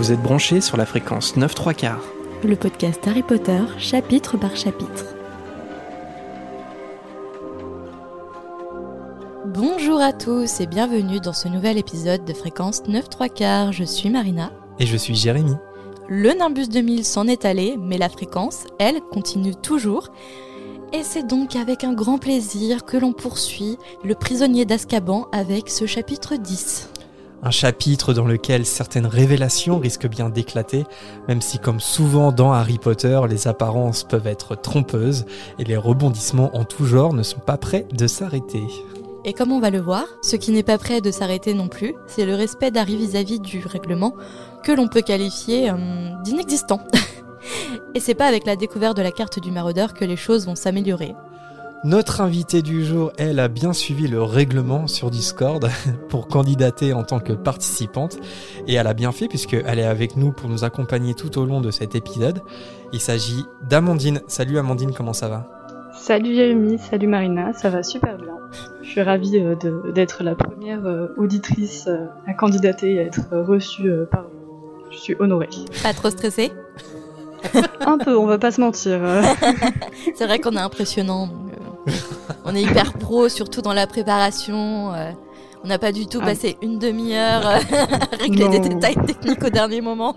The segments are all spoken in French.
Vous êtes branchés sur la fréquence 9 3 quarts. Le podcast Harry Potter, chapitre par chapitre. Bonjour à tous et bienvenue dans ce nouvel épisode de fréquence 9 3 quarts. Je suis Marina. Et je suis Jérémy. Le Nimbus 2000 s'en est allé, mais la fréquence, elle, continue toujours. Et c'est donc avec un grand plaisir que l'on poursuit le prisonnier d'Azkaban avec ce chapitre 10. Un chapitre dans lequel certaines révélations risquent bien d'éclater, même si comme souvent dans Harry Potter, les apparences peuvent être trompeuses et les rebondissements en tout genre ne sont pas prêts de s'arrêter. Et comme on va le voir, ce qui n'est pas prêt de s'arrêter non plus, c'est le respect d'Harry vis-à-vis du règlement que l'on peut qualifier euh, d'inexistant. et c'est pas avec la découverte de la carte du maraudeur que les choses vont s'améliorer. Notre invitée du jour, elle a bien suivi le règlement sur Discord pour candidater en tant que participante et elle a bien fait puisqu'elle est avec nous pour nous accompagner tout au long de cet épisode. Il s'agit d'Amandine. Salut Amandine, comment ça va? Salut Jérémy, salut Marina, ça va super bien. Je suis ravie euh, d'être la première euh, auditrice euh, à candidater et à être reçue par vous. Je suis honorée. Pas trop stressée? Un peu, on va pas se mentir. C'est vrai qu'on est impressionnant on est hyper pro, surtout dans la préparation. Euh, on n'a pas du tout ah. passé une demi-heure à régler des détails techniques au dernier moment.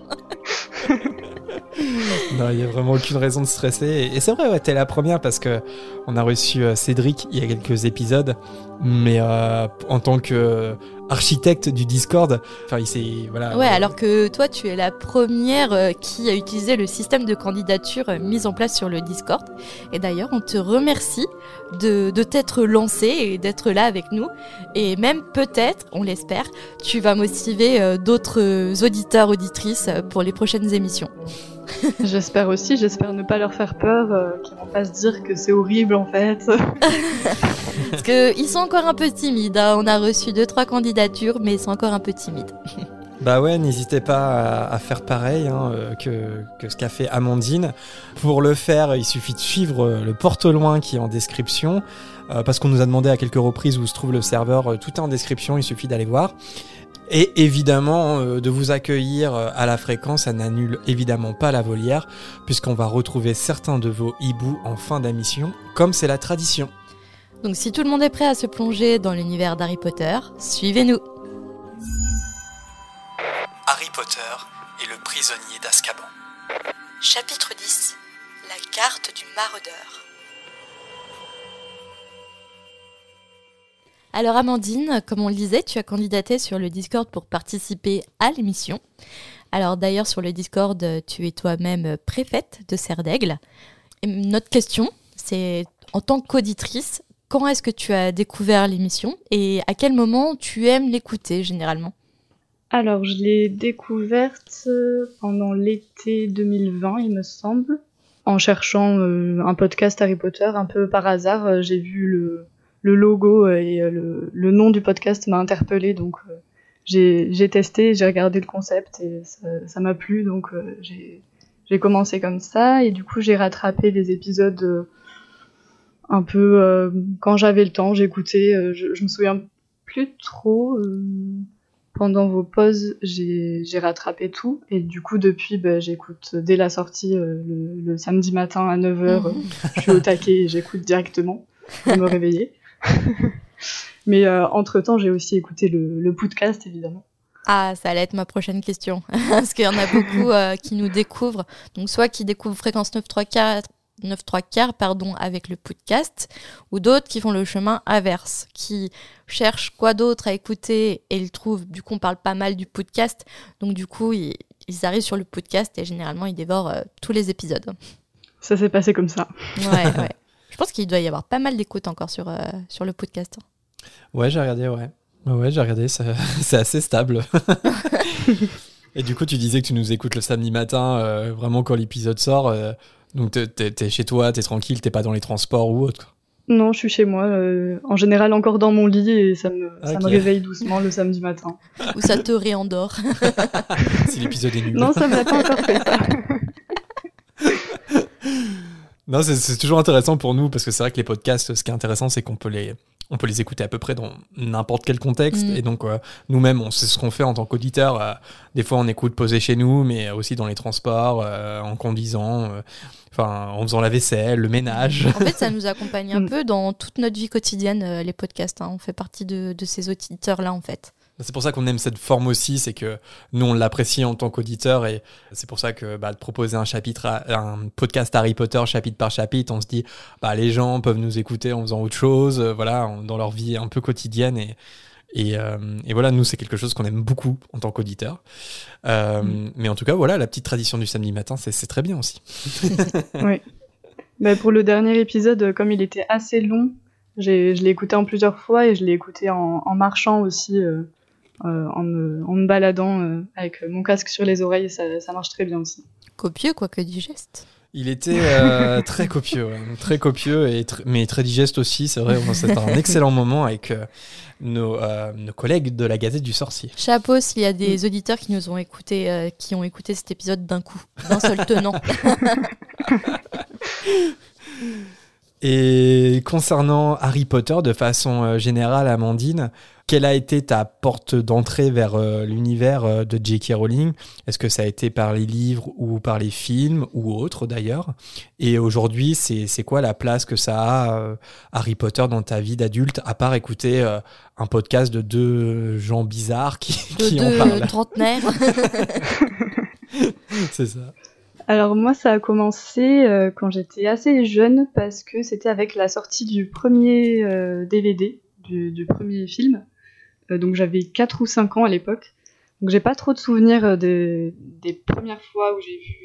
non, il n'y a vraiment aucune raison de stresser. Et, c'est vrai, ouais, t'es la première parce que on a reçu euh, Cédric il y a quelques épisodes, mais euh, en tant que architecte du Discord. Enfin, il voilà. Ouais, alors que toi, tu es la première euh, qui a utilisé le système de candidature euh, mis en place sur le Discord. Et d'ailleurs, on te remercie de, de t'être lancé et d'être là avec nous. Et même peut-être, on l'espère, tu vas motiver euh, d'autres auditeurs, auditrices pour les prochaines émissions. j'espère aussi, j'espère ne pas leur faire peur, euh, qu'ils vont pas se dire que c'est horrible en fait. Parce qu'ils sont encore un peu timides. Hein. On a reçu deux trois candidatures, mais ils sont encore un peu timides. Bah ouais, n'hésitez pas à, faire pareil hein, euh, que, que, ce qu'a fait Amandine. Pour le faire, il suffit de suivre euh, le porte-loin qui est en description, parce qu'on nous a demandé à quelques reprises où se trouve le serveur. Tout est en description, il suffit d'aller voir. Et évidemment, euh, de vous accueillir euh, à la fréquence, ça n'annule évidemment pas la volière, puisqu'on va retrouver certains de vos hiboux en fin d'émission, comme c'est la tradition. Donc si tout le monde est prêt à se plonger dans l'univers d'Harry Potter, suivez-nous. Harry Potter et le prisonnier d'Azkaban. Chapitre 10 La carte du maraudeur. Alors Amandine, comme on le disait, tu as candidaté sur le Discord pour participer à l'émission. Alors d'ailleurs sur le Discord, tu es toi-même préfète de Serre d'Aigle. Notre question, c'est en tant qu'auditrice, quand est-ce que tu as découvert l'émission et à quel moment tu aimes l'écouter généralement? Alors je l'ai découverte euh, pendant l'été 2020, il me semble. En cherchant euh, un podcast Harry Potter, un peu par hasard, euh, j'ai vu le, le logo et euh, le, nom du podcast m'a interpellé, donc euh, j'ai testé, j'ai regardé le concept et ça m'a plu, donc euh, j'ai commencé comme ça et du coup j'ai rattrapé les épisodes un peu quand j'avais le temps, j'écoutais, je, je, me souviens plus trop. pendant vos pauses, j'ai rattrapé tout et du coup depuis bah, j'écoute dès la sortie le, samedi matin à 9h, je suis au taquet et j'écoute directement pour me réveiller. Mais euh, entre-temps, j'ai aussi écouté le, podcast, évidemment. Ah, ça allait être ma prochaine question. Parce qu'il y en a beaucoup euh, qui nous découvrent. Donc, soit qui découvrent Fréquence 9 3 4, 9 3 quarts pardon, avec le podcast, ou d'autres qui font le chemin inverse, qui cherchent quoi d'autre à écouter et ils trouvent, du coup, on parle pas mal du podcast. Donc, du coup, ils, arrivent sur le podcast et généralement, ils dévorent euh, tous les épisodes. Ça s'est passé comme ça. Ouais, ouais. Je pense qu'il doit y avoir pas mal d'écoutes encore sur, euh, sur le podcast. Ouais, j'ai regardé, ouais. Ouais, j'ai regardé, c'est assez stable. Et du coup, tu disais que tu nous écoutes le samedi matin, euh, vraiment quand l'épisode sort. Euh, donc, t'es es chez toi, t'es tranquille, t'es pas dans les transports ou autre? Non, je suis chez moi. en général, encore dans mon lit et ça me, ça me réveille doucement le samedi matin. Ou ça te réendort. si l'épisode est nul. Non, ça m'a pas encore fait ça. Non, c'est toujours intéressant pour nous parce que c'est vrai que les podcasts, ce qui est intéressant, c'est qu'on peut les, on peut les écouter à peu près dans n'importe quel contexte. Mm. Et donc, euh, nous-mêmes, on sait ce qu'on fait en tant qu'auditeur. Euh, des fois, on écoute poser chez nous, mais aussi dans les transports, euh, en conduisant, euh, enfin, en faisant la vaisselle, le ménage. En fait, ça nous accompagne un Mm. peu dans toute notre vie quotidienne, euh, les podcasts. hein. On fait partie de, de ces auditeurs-là, en fait. C'est pour ça qu'on aime cette forme aussi, c'est que nous, on l'apprécie en tant qu'auditeur. Et c'est pour ça que bah, de proposer un chapitre, à- un podcast Harry Potter chapitre par chapitre, on se dit, bah, les gens peuvent nous écouter en faisant autre chose, euh, voilà, en- dans leur vie un peu quotidienne. Et, Et, euh, et voilà, nous, c'est quelque chose qu'on aime beaucoup en tant qu'auditeur. Euh, Mm. Mais en tout cas, voilà, la petite tradition du samedi matin, c'est très bien aussi. oui. Bah, pour le dernier épisode, comme il était assez long, je l'ai écouté en plusieurs fois et je l'ai écouté en, en marchant aussi, euh, euh, en, me, en me baladant euh, avec mon casque sur les oreilles. Ça, ça marche très bien aussi. Copieux, quoique digeste. Il était euh, très copieux, très copieux, et tr- mais très digeste aussi, c'est vrai. C'était un excellent moment avec euh, nos, euh, nos collègues de la Gazette du Sorcier. Chapeau s'il y a des auditeurs qui nous ont écouté, euh, qui ont écouté cet épisode d'un coup, d'un seul tenant. Et concernant Harry Potter, de façon euh, générale, Amandine, quelle a été ta porte d'entrée vers euh, l'univers euh, de J.K. Rowling? Est-ce que ça a été par les livres ou par les films ou autres d'ailleurs? Et aujourd'hui, c'est quoi la place que ça a, euh, Harry Potter, dans ta vie d'adulte, à part écouter euh, un podcast de deux gens bizarres qui, De qui en deux parlent? trentenaires. C'est ça. Alors moi, ça a commencé euh, quand j'étais assez jeune parce que c'était avec la sortie du premier euh, DVD, du, du premier film. Euh, donc j'avais 4 ou 5 ans à l'époque. Donc j'ai pas trop de souvenirs euh, des, des premières fois où j'ai vu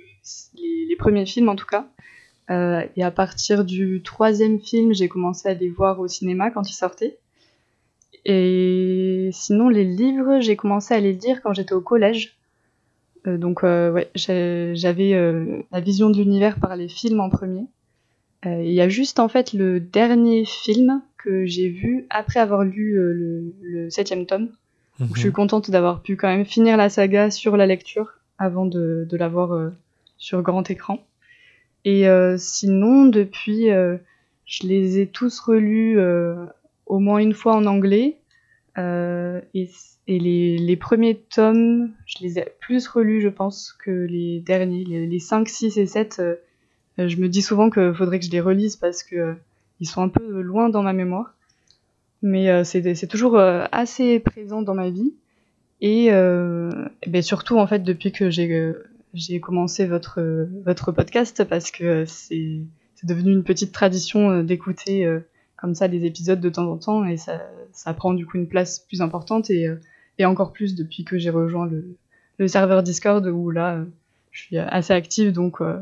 les, les premiers films en tout cas. Euh, et à partir du troisième film, j'ai commencé à les voir au cinéma quand ils sortaient. Et sinon, les livres, j'ai commencé à les lire quand j'étais au collège. Euh, donc euh, ouais, j'avais euh, la vision de l'univers par les films en premier. Il y a juste en fait le dernier film que j'ai vu après avoir lu le, le septième tome. Donc, je suis contente d'avoir pu quand même finir la saga sur la lecture avant de, de la voir euh, sur grand écran. Et euh, sinon, depuis, euh, je les ai tous relus au moins une fois en anglais. Et et les, les premiers tomes, je les ai plus relus, je pense, que les derniers. Les, les 5, 6 et 7, euh, euh, je me dis souvent qu'il faudrait que je les relise parce que euh, ils sont un peu loin dans ma mémoire. Mais euh, c'est toujours euh, assez présent dans ma vie. Et, ben surtout, en fait, depuis que j'ai commencé votre, votre podcast, parce que c'est devenu une petite tradition d'écouter comme ça des épisodes de temps en temps, et ça, ça prend du coup une place plus importante, et, et encore plus depuis que j'ai rejoint le, le serveur Discord, où là, euh, je suis assez active, donc euh,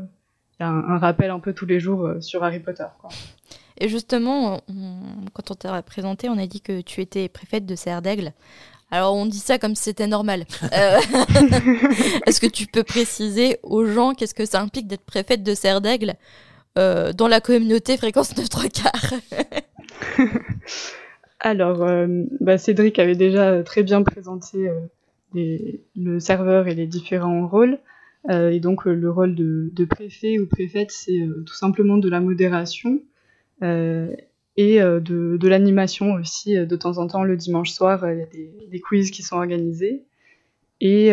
il y a un, un rappel un peu tous les jours euh, sur Harry Potter. Quoi. Et justement, on- quand on t'a présenté, on a dit que tu étais préfète de Serre d'Aigle. Alors on dit ça comme si c'était normal. Euh, Est-ce que tu peux préciser aux gens qu'est-ce que ça implique d'être préfète de Serre d'Aigle euh, dans la communauté fréquence 9 3 quarts? Alors, euh, bah, Cédric avait déjà très bien présenté euh, le serveur et les différents rôles. Euh, et donc, le rôle de, préfet ou préfète, c'est tout simplement de la modération et de, l'animation aussi. De temps en temps, le dimanche soir, il y a des, quiz qui sont organisés. Et,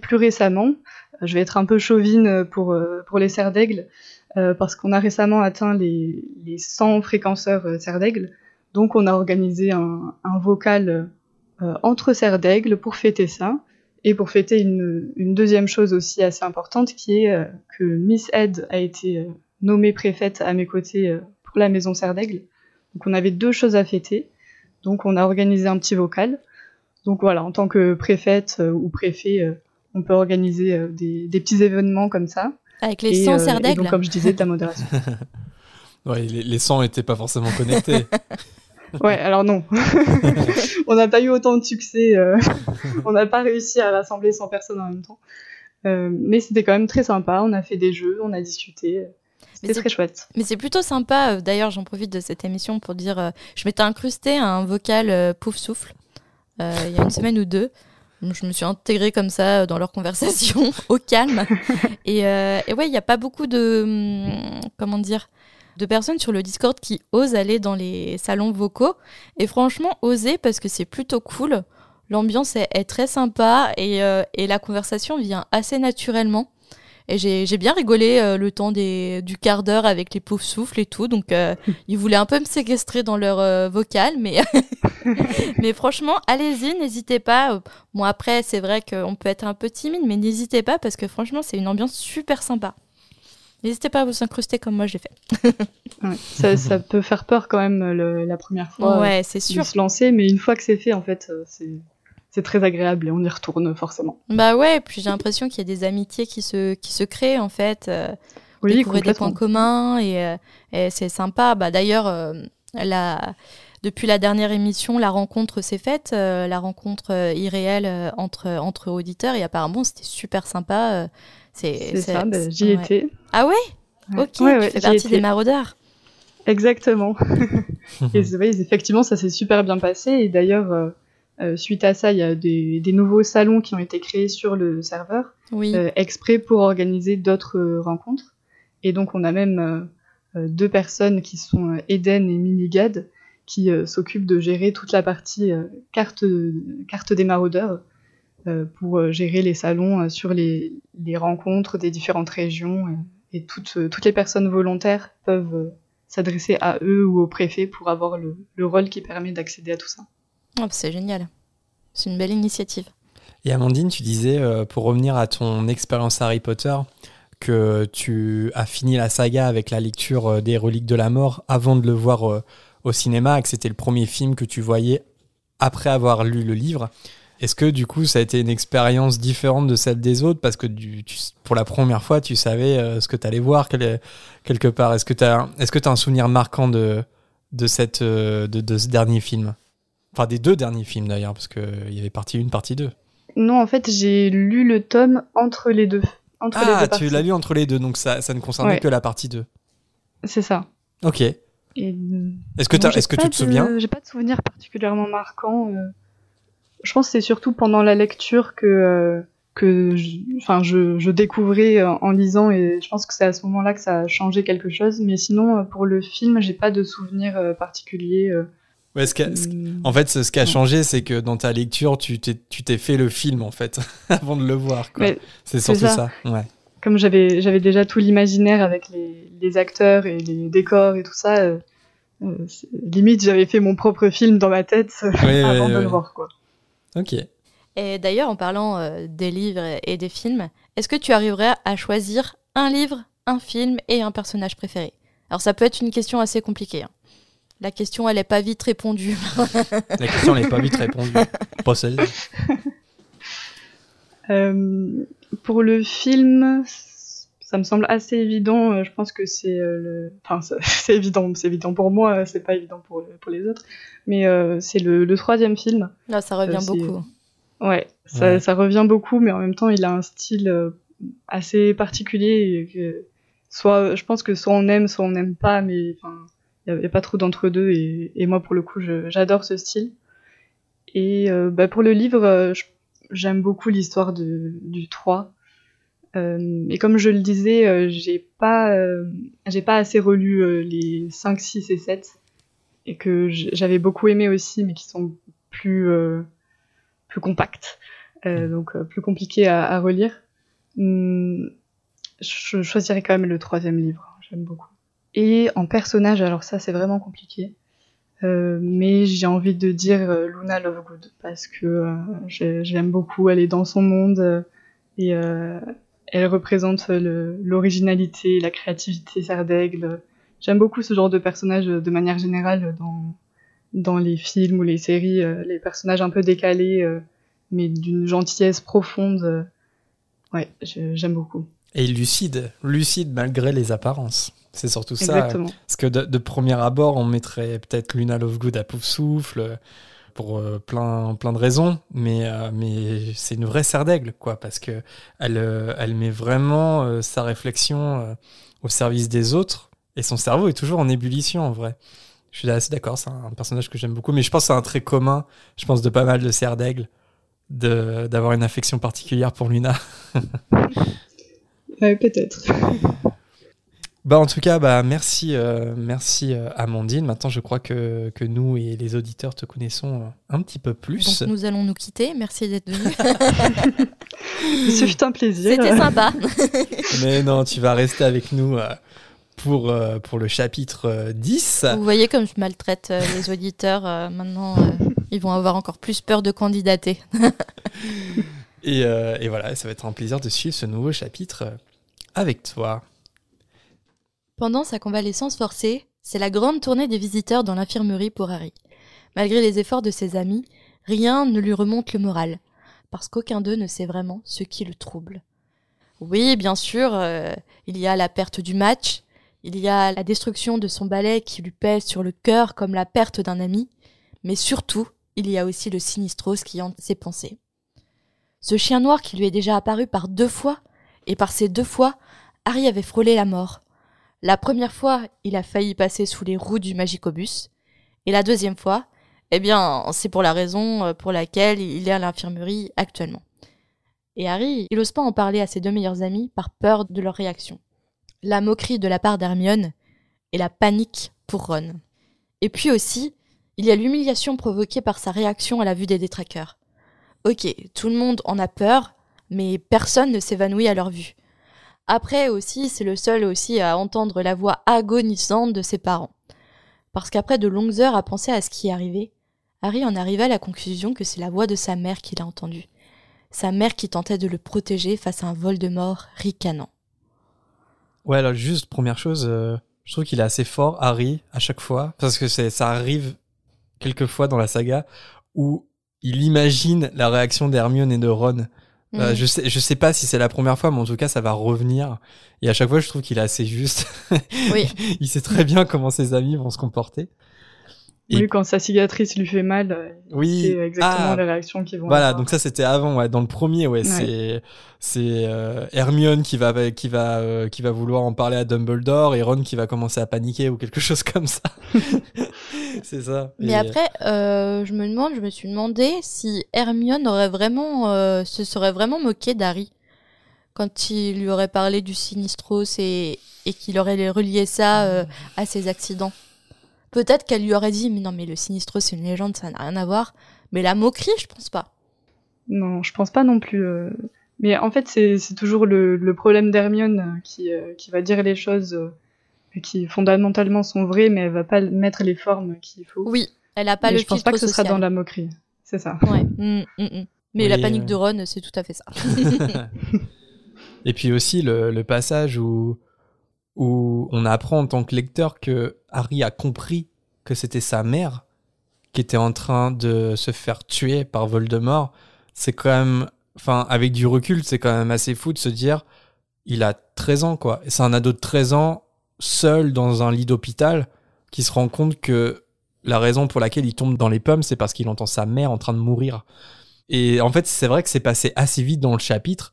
plus récemment, je vais être un peu chauvine pour, les serres d'aigle, parce qu'on a récemment atteint les, les 100 fréquenceurs serres d'aigle. Donc on a organisé un, un vocal euh, entre serres d'aigle pour fêter ça. Et pour fêter une, une deuxième chose aussi assez importante qui est euh, que Miss Ed a été euh, nommée préfète à mes côtés euh, pour la maison serre d'aigle. Donc on avait deux choses à fêter. Donc on a organisé un petit vocal. Donc voilà, en tant que préfète euh, ou préfet, euh, on peut organiser euh, des, des petits événements comme ça. Avec les Et, 100 euh, Serre et d'Aigle donc comme je disais, de la modération. Ouais, les, les sons n'étaient pas forcément connectés. Ouais, alors non. on n'a pas eu autant de succès. euh, on n'a pas réussi à rassembler 100 personnes en même temps. Euh, mais c'était quand même très sympa. On a fait des jeux, on a discuté. C'était c'est- très chouette. Mais c'est plutôt sympa. euh, D'ailleurs, j'en profite de cette émission pour dire, euh, je m'étais incrusté à un vocal euh, pouf souffle euh, il y a une semaine ou deux. Je me suis intégrée comme ça dans leur conversation au calme. Et, euh, et ouais, il n'y a pas beaucoup de hum, comment dire de personnes sur le Discord qui osent aller dans les salons vocaux. Et franchement, oser parce que c'est plutôt cool. L'ambiance est, très sympa et, euh, et, la conversation vient assez naturellement. Et j'ai bien rigolé euh, le temps des, du quart d'heure avec les pauvres souffles et tout. Donc, euh, ils voulaient un peu me séquestrer dans leur vocal. Mais, mais franchement, allez-y, n'hésitez pas. Bon, après, c'est vrai qu'on peut être un peu timide, mais n'hésitez pas parce que franchement, c'est une ambiance super sympa. N'hésitez pas à vous incruster comme moi je l'ai fait. ça, peut faire peur quand même la première fois ouais, c'est sûr. de se lancer, mais une fois que c'est fait, en fait, c'est c'est très agréable et on y retourne forcément. Bah ouais, puis j'ai l'impression qu'il y a des amitiés qui se, qui se créent en fait. Euh, oui, découvrir des points communs et, euh, et c'est sympa. Bah, D'ailleurs, euh, la, depuis la dernière émission, la rencontre s'est faite, euh, la rencontre irréelle entre, entre auditeurs et apparemment c'était super sympa. C'est ça, bah, j'y étais. Ah ouais, Ok, tu fais partie des maraudeurs. Exactement. et effectivement, ça s'est super bien passé et d'ailleurs euh, suite à ça, il y a des, nouveaux salons qui ont été créés sur le serveur, euh, exprès pour organiser d'autres euh, rencontres. Et donc, on a même deux personnes qui sont Eden et Minigad, qui s'occupent de gérer toute la partie carte, carte des maraudeurs pour gérer les salons sur les, rencontres des différentes régions. Et, toutes, toutes les personnes volontaires peuvent s'adresser à eux ou au préfet pour avoir le rôle qui permet d'accéder à tout ça. Oh, c'est génial. C'est une belle initiative. Et Amandine, tu disais, euh, pour revenir à ton expérience Harry Potter, que tu as fini la saga avec la lecture euh, des Reliques de la Mort avant de le voir euh, au cinéma, et que c'était le premier film que tu voyais après avoir lu le livre. Est-ce que du coup ça a été une expérience différente de celle des autres? Parce que pour la première fois tu savais ce que tu allais voir quelque part Est-ce que tu as, est -ce as un souvenir marquant de, de, cette, de ce dernier film? Enfin, des deux derniers films d'ailleurs, parce qu'il y avait partie 1, partie 2. Non, en fait, j'ai lu le tome entre les deux. Entre ah, tu l'as lu entre les deux, donc ça, ça ne concernait que la partie 2. C'est ça. Ok. Est-ce que, est que tu te souviens? J'ai pas de souvenir particulièrement marquant. Euh. Je pense que c'est surtout pendant la lecture que, euh, enfin, je, je, découvrais euh, en lisant et je pense que c'est à ce moment-là que ça a changé quelque chose. Mais sinon, pour le film, j'ai pas de souvenir particulier. Ouais, hmm. en fait, ce qui a changé, c'est que dans ta lecture, tu t'es fait le film, en fait, avant de le voir. C'est surtout ça. Ouais. Comme j'avais déjà tout l'imaginaire avec les, les, acteurs et les décors et tout ça, euh, euh, limite, j'avais fait mon propre film dans ma tête euh, avant de le voir. Quoi. Ok. Et d'ailleurs, en parlant des livres et des films, est-ce que tu arriverais à choisir un livre, un film et un personnage préféré? Alors, ça peut être une question assez compliquée. Hein. La question, elle n'est pas vite répondue. La question, elle n'est pas vite répondue. Pas celle euh, pour le film, ça me semble assez évident. Euh, je pense que c'est euh, le. Enfin, c'est évident. C'est évident pour moi. C'est pas évident pour, pour les autres. Mais c'est le, troisième film. Là, ça revient beaucoup. Ouais, ça, ça, revient beaucoup, mais en même temps, il a un style assez particulier. Que soit, je pense que soit on aime, soit on n'aime pas, mais enfin il n'y a, pas trop d'entre-deux et, et, moi pour le coup j'adore ce style. Et euh, bah, pour le livre, euh, j'aime beaucoup l'histoire du 3. Euh, et comme je le disais, euh, j'ai pas, j'ai pas assez relu les 5, 6 et 7 et que j'avais beaucoup aimé aussi, mais qui sont plus, plus compacts, donc plus compliqués à, à relire. Hum, je choisirais quand même le troisième livre, j'aime beaucoup. Et en personnage, alors ça c'est vraiment compliqué. Euh, mais j'ai envie de dire euh, Luna Lovegood parce que euh, j'aime beaucoup, elle est dans son monde euh, et elle représente l'originalité, la créativité d'aigle. J'aime beaucoup ce genre de personnage de manière générale dans, dans les films ou les séries, les personnages un peu décalés mais d'une gentillesse profonde. ouais, j'aime beaucoup. Et lucide, lucide malgré les apparences. C'est surtout ça. Parce que de, premier abord, on mettrait peut-être Luna Lovegood à pouf souffle pour euh, plein, plein de raisons, mais, euh, mais c'est une vraie serre d'aigle, quoi, parce que elle, euh, elle met vraiment sa réflexion au service des autres, et son cerveau est toujours en ébullition, en vrai. Je suis assez d'accord, c'est un personnage que j'aime beaucoup, mais je pense que c'est un trait commun, je pense, de pas mal de serre d'aigle, d'avoir une affection particulière pour Luna. peut-être. Bah en tout cas, bah merci, euh, merci euh, Amandine. Maintenant, je crois que, que nous et les auditeurs te connaissons euh, un petit peu plus. Donc nous allons nous quitter. Merci d'être venu. Ce fut un plaisir. C'était sympa. Mais non, tu vas rester avec nous euh, pour, euh, pour le chapitre euh, 10. Vous voyez comme je maltraite euh, les auditeurs. euh, maintenant, euh, ils vont avoir encore plus peur de candidater. Et, euh, et voilà, ça va être un plaisir de suivre ce nouveau chapitre avec toi. Pendant sa convalescence forcée, c'est la grande tournée des visiteurs dans l'infirmerie pour Harry. Malgré les efforts de ses amis, rien ne lui remonte le moral, parce qu'aucun d'eux ne sait vraiment ce qui le trouble. Oui, bien sûr, euh, il y a la perte du match, il y a la destruction de son balai qui lui pèse sur le cœur comme la perte d'un ami, mais surtout, il y a aussi le Sinistros qui hante ses pensées. Ce chien noir qui lui est déjà apparu par deux fois, et par ces deux fois, Harry avait frôlé la mort. La première fois, il a failli passer sous les roues du Magicobus. Et la deuxième fois, eh bien, c'est pour la raison euh, pour laquelle il est à l'infirmerie actuellement. Et Harry, il n'ose pas en parler à ses deux meilleurs amis par peur de leur réaction. La moquerie de la part d'Hermione et la panique pour Ron. Et puis aussi, il y a l'humiliation provoquée par sa réaction à la vue des détraqueurs. Ok, tout le monde en a peur, mais personne ne s'évanouit à leur vue. Après aussi, c'est le seul aussi à entendre la voix agonisante de ses parents. Parce qu'après de longues heures à penser à ce qui arrivé, Harry en arriva à la conclusion que c'est la voix de sa mère qu'il a entendue. Sa mère qui tentait de le protéger face à un Voldemort ricanant. Ouais, alors juste première chose, euh, je trouve qu'il est assez fort, Harry, à chaque fois, parce que ça arrive quelquefois dans la saga où il imagine la réaction d'Hermione et de Ron. Euh, Mhm. je sais, je sais pas si c'est la première fois, mais en tout cas, ça va revenir. Et à chaque fois, je trouve qu'il est assez juste. Oui. il sait très bien comment ses amis vont se comporter. Et- Oui, quand sa cicatrice lui fait mal, euh, Oui. c'est exactement Ah, les réactions qui vont Voilà, avoir. donc ça c'était avant, ouais. Dans le premier, ouais, Ouais. c'est c'est euh, Hermione qui va qui va euh, qui va vouloir en parler à Dumbledore et Ron qui va commencer à paniquer ou quelque chose comme ça. c'est ça. Mais Et- après, euh, je me demande, je me suis demandé si Hermione aurait vraiment, euh, se serait vraiment moqué d'Harry quand il lui aurait parlé du Sinistros et, et qu'il aurait relié ça euh, à ses accidents. Peut-être qu'elle lui aurait dit, mais non, mais le Sinistros c'est une légende, ça n'a rien à voir. Mais la moquerie, je pense pas. Non, je pense pas non plus. euh. Mais en fait, c'est toujours le, le problème d'Hermione euh, qui, euh, qui va dire les choses euh, qui fondamentalement sont vraies, mais elle va pas mettre les formes qu'il faut. Oui, elle a pas Mais le je pense pas que ce social. sera dans la moquerie. C'est ça. Ouais. mm, mm, mm. Mais Oui, la panique euh. de Ron, c'est tout à fait ça. Et puis aussi le, le passage où, où on apprend en tant que lecteur que Harry a compris que c'était sa mère qui était en train de se faire tuer par Voldemort. C'est quand même, enfin, avec du recul, c'est quand même assez fou de se dire, il a 13 ans, quoi. Et C'est un ado de 13 ans, seul dans un lit d'hôpital, qui se rend compte que la raison pour laquelle il tombe dans les pommes, c'est parce qu'il entend sa mère en train de mourir. Et en fait, c'est vrai que c'est passé assez vite dans le chapitre,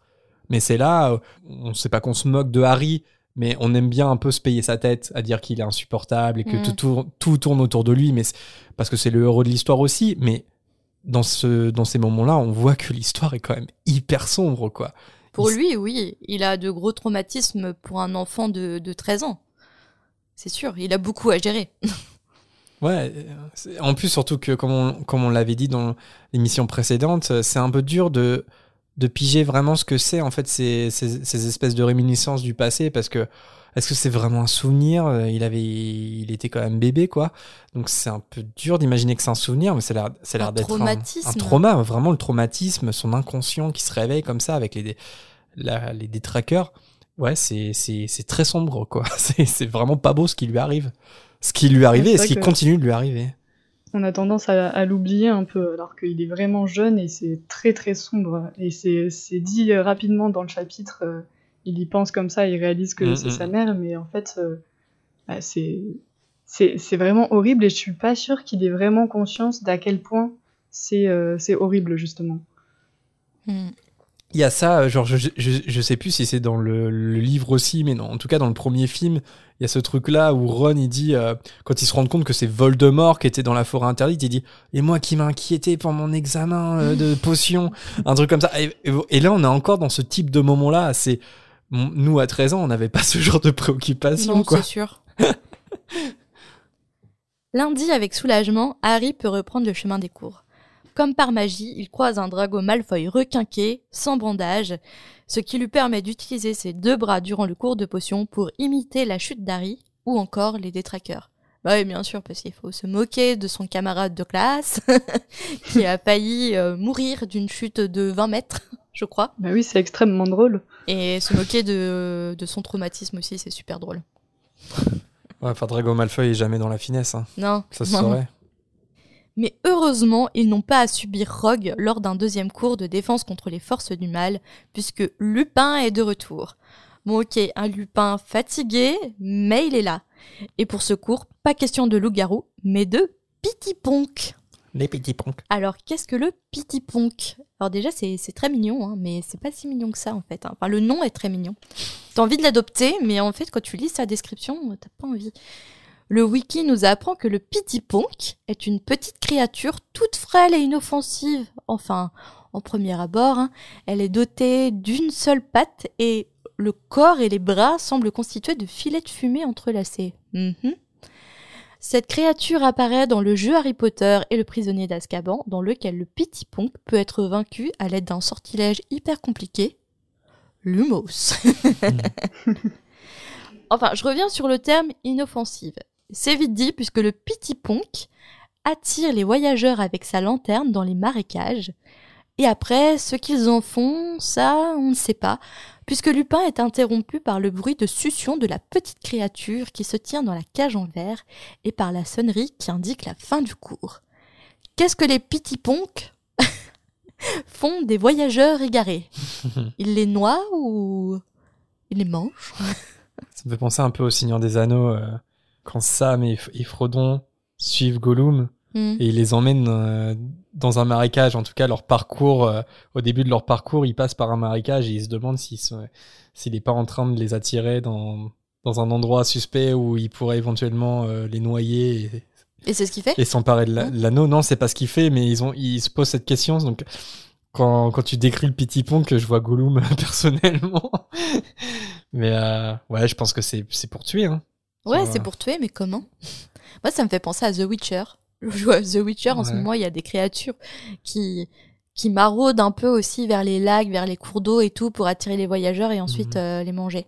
mais c'est là, euh, on sait pas qu'on se moque de Harry, mais on aime bien un peu se payer sa tête à dire qu'il est insupportable et que Mm. tout, tourne, tout tourne autour de lui, mais parce que c'est le héros de l'histoire aussi. Mais dans, ce, dans ces moments-là, on voit que l'histoire est quand même hyper sombre, quoi. Pour Il- lui, oui, il a de gros traumatismes pour un enfant de, de 13 ans. C'est sûr, il a beaucoup à gérer. Ouais, c'est- en plus, surtout que, comme on, comme on l'avait dit dans l'émission précédente, c'est un peu dur de, de piger vraiment ce que c'est, en fait, ces, ces, ces espèces de réminiscences du passé, parce que est-ce que c'est vraiment un souvenir? Il avait, il était quand même bébé, quoi. Donc c'est un peu dur d'imaginer que c'est un souvenir, mais ça a l'air, d'être un, traumatisme. un trauma, vraiment le traumatisme, son inconscient qui se réveille comme ça avec les, la- les détraqueurs. Ouais, c'est, c'est, c'est très sombre, quoi. C'est, c'est vraiment pas beau ce qui lui arrive. Ce qui lui Ouais, et ce qui continue de lui arriver. On a tendance à, à l'oublier un peu, alors qu'il est vraiment jeune et c'est très très sombre. Et c'est c'est dit euh, rapidement dans le chapitre. euh, il y pense comme ça, il réalise que Mm, c'est mm. sa mère, mais en fait, euh, bah, c'est c'est c'est vraiment horrible et je suis pas sûre qu'il ait vraiment conscience d'à quel point c'est euh, c'est horrible justement. Hmm. Il y a ça, euh, genre, je, je, je sais plus si c'est dans le, le livre aussi, mais non, en tout cas, dans le premier film, il y a ce truc-là où Ron, il dit, euh, quand il se rend compte que c'est Voldemort qui était dans la forêt interdite, il dit, et moi qui m'inquiétais pour mon examen euh, de potion, un truc comme ça. Et, là, on est encore dans ce type de moment-là, c'est nous, à 13 ans, on n'avait pas ce genre de préoccupation, Non, c'est sûr. Lundi, avec soulagement, Harry peut reprendre le chemin des cours. Comme par magie, il croise un Drago Malfoy requinqué, sans bandage, ce qui lui permet d'utiliser ses deux bras durant le cours de potion pour imiter la chute d'Harry ou encore les détraqueurs. Bah oui, bien sûr, parce qu'il faut se moquer de son camarade de classe qui a failli euh, mourir d'une chute de 20 mètres, je crois. Bah oui, c'est extrêmement drôle. Et se moquer de, de son traumatisme aussi, c'est super drôle. Ouais, enfin, Drago Malfoy est jamais dans la finesse, hein. Non, Ça se non. saurait. Mais heureusement, ils n'ont pas à subir Rogue lors d'un deuxième cours de défense contre les forces du mal, puisque Lupin est de retour. Bon ok, un Lupin fatigué, mais il est là. Et pour ce cours, pas question de loup-garou, mais de Pitiponk. Les petits ponks. Alors, qu'est-ce que le Pitiponk Alors déjà, c'est c'est très mignon, hein, mais c'est pas si mignon que ça, en fait. hein. Enfin, le nom est très mignon. T'as envie de l'adopter, mais en fait, quand tu lis sa description, t'as pas envie. Le wiki nous apprend que le Pitiponk est une petite créature toute frêle et inoffensive. Enfin, en premier abord, hein. elle est dotée d'une seule patte et le corps et les bras semblent constitués de filets de fumée entrelacés. Mhm. Cette créature apparaît dans le jeu Harry Potter et le prisonnier d'Azkaban, dans lequel le Pitiponk peut être vaincu à l'aide d'un sortilège hyper compliqué, l'humos. enfin, je reviens sur le terme inoffensive. C'est vite dit puisque le Pitiponk attire les voyageurs avec sa lanterne dans les marécages. Et après, ce qu'ils en font, ça, on ne sait pas, puisque Lupin est interrompu par le bruit de succion de la petite créature qui se tient dans la cage en verre et par la sonnerie qui indique la fin du cours. Qu'est-ce que les Pitiponks font des voyageurs égarés? Ils les noient ou ils les mangent? Ça me fait penser un peu au Seigneur des Anneaux, euh, quand Sam et, et Frodon suivent Gollum Hmm. et ils les emmènent euh, dans un marécage. En tout cas, leur parcours, euh, au début de leur parcours, ils passent par un marécage et ils se demandent s'il n'est pas en train de les attirer dans, dans un endroit suspect où il pourrait éventuellement euh, les noyer et, Et c'est ce qu'il fait et s'emparer de la- de l'anneau. Non, c'est pas ce qu'il fait, mais ils, ont, ils se posent cette question. Donc, quand, quand tu décris le petit pont, que je vois Gollum personnellement. mais euh, ouais, je pense que c'est c'est pour tuer. Hein. Ouais, c'est pour tuer, mais comment? Moi, ça me fait penser à The Witcher. Je joue à The Witcher, en ce moment, il y a des créatures qui, qui maraudent un peu aussi vers les lacs, vers les cours d'eau et tout, pour attirer les voyageurs et ensuite Mhm. euh, les manger.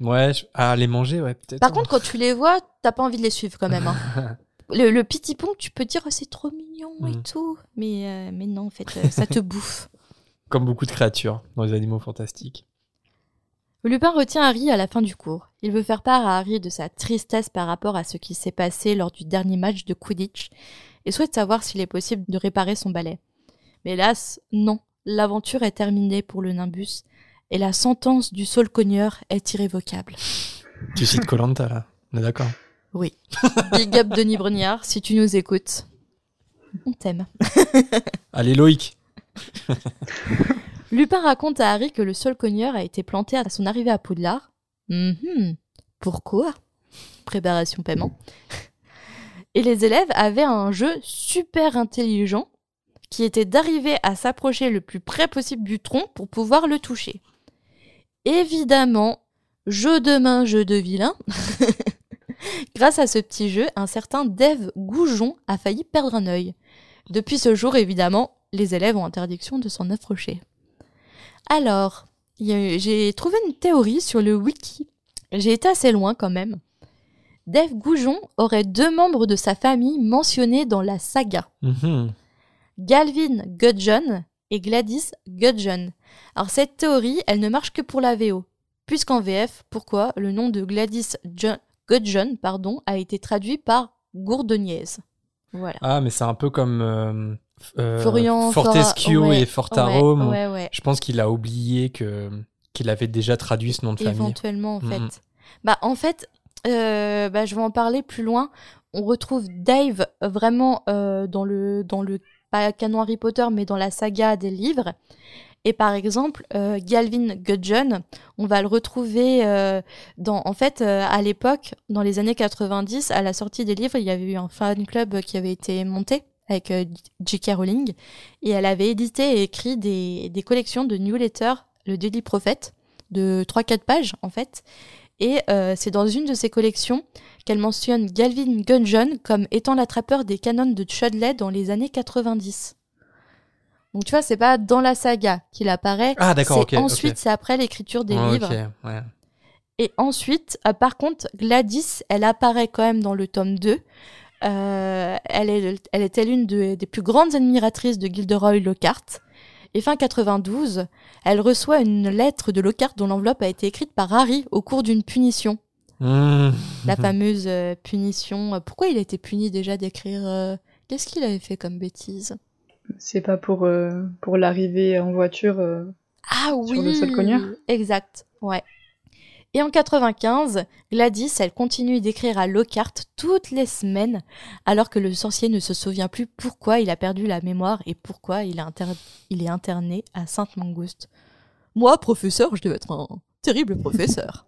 Ouais, je- ah, les manger, ouais, peut-être. Par contre, quand tu les vois, t'as pas envie de les suivre quand même. hein. le, le petit pont, tu peux dire, oh, c'est trop mignon et tout. Mais, euh, mais non, en fait, euh, ça te bouffe. Comme beaucoup de créatures dans les animaux fantastiques. Lupin retient Harry à la fin du cours. Il veut faire part à Harry de sa tristesse par rapport à ce qui s'est passé lors du dernier match de Quidditch et souhaite savoir s'il est possible de réparer son balai. Mais hélas, non. L'aventure est terminée pour le Nimbus et la sentence du sol cogneur est irrévocable. Tu cites Colanta là, on est d'accord. Oui. Big up Denis Brognard, si tu nous écoutes. On t'aime. Allez Loïc. Lupin raconte à Harry que le sol cogneur a été planté à son arrivée à Poudlard. Mhm. Pourquoi? Préparation paiement. Et les élèves avaient un jeu super intelligent qui était d'arriver à s'approcher le plus près possible du tronc pour pouvoir le toucher. Évidemment, jeu de main, jeu de vilain. Grâce à ce petit jeu, un certain Dave Goujon a failli perdre un œil. Depuis ce jour, évidemment, les élèves ont interdiction de s'en approcher. Alors, j'ai trouvé une théorie sur le wiki. J'ai été assez loin quand même. Dave Goujon aurait deux membres de sa famille mentionnés dans la saga. Mhm. Galvin Gudgeon et Gladys Gudgeon. Alors cette théorie, elle ne marche que pour la VO. Puisqu'en VF, pourquoi le nom de Gladys Jo- Gudgeon pardon, a été traduit par Gourdonniez. Voilà. Ah, mais c'est un peu comme euh, euh, Florian Fortescue ouais, et Fortarome. Ouais, ouais, ouais. Je pense qu'il a oublié que qu'il avait déjà traduit ce nom de famille. Éventuellement, en fait. Mhm. Bah, en fait, euh, bah, je vais en parler plus loin. On retrouve Dave vraiment euh, dans le dans le pas canon Harry Potter, mais dans la saga des livres. Et par exemple, euh, Galvin Gudgeon, on va le retrouver euh, dans. En fait, euh, à l'époque, dans les années 90, à la sortie des livres, il y avait eu un fan club qui avait été monté avec euh, J.K. Rowling, et elle avait édité et écrit des, des collections de newsletters, le Daily Prophet, de 3-4 pages en fait. Et euh, c'est dans une de ses collections qu'elle mentionne Galvin Gunjon comme étant l'attrapeur des canons de Chudley dans les années 90. Donc tu vois, c'est pas dans la saga qu'il apparaît. Ah d'accord, ok. c'est ensuite, c'est après l'écriture des Ouais, livres. ouais. Et ensuite, euh, par contre, Gladys, elle apparaît quand même dans le tome 2. Euh, elle, est, elle était l'une de- des plus grandes admiratrices de Gilderoy Lockhart. Et fin 92, elle reçoit une lettre de Lockhart dont l'enveloppe a été écrite par Harry au cours d'une punition. Mmh. La fameuse euh, punition. Pourquoi il a été puni déjà d'écrire euh, Qu'est-ce qu'il avait fait comme bêtise? C'est pas pour, euh, pour l'arrivée en voiture. euh, Ah oui Sur le sol cogneur Exact, ouais. Et en 95, Gladys, elle continue d'écrire à Lockhart toutes les semaines, alors que le sorcier ne se souvient plus pourquoi il a perdu la mémoire et pourquoi il est, inter- il est interné à Sainte-Mangouste. Moi, professeur, je devais être un terrible professeur.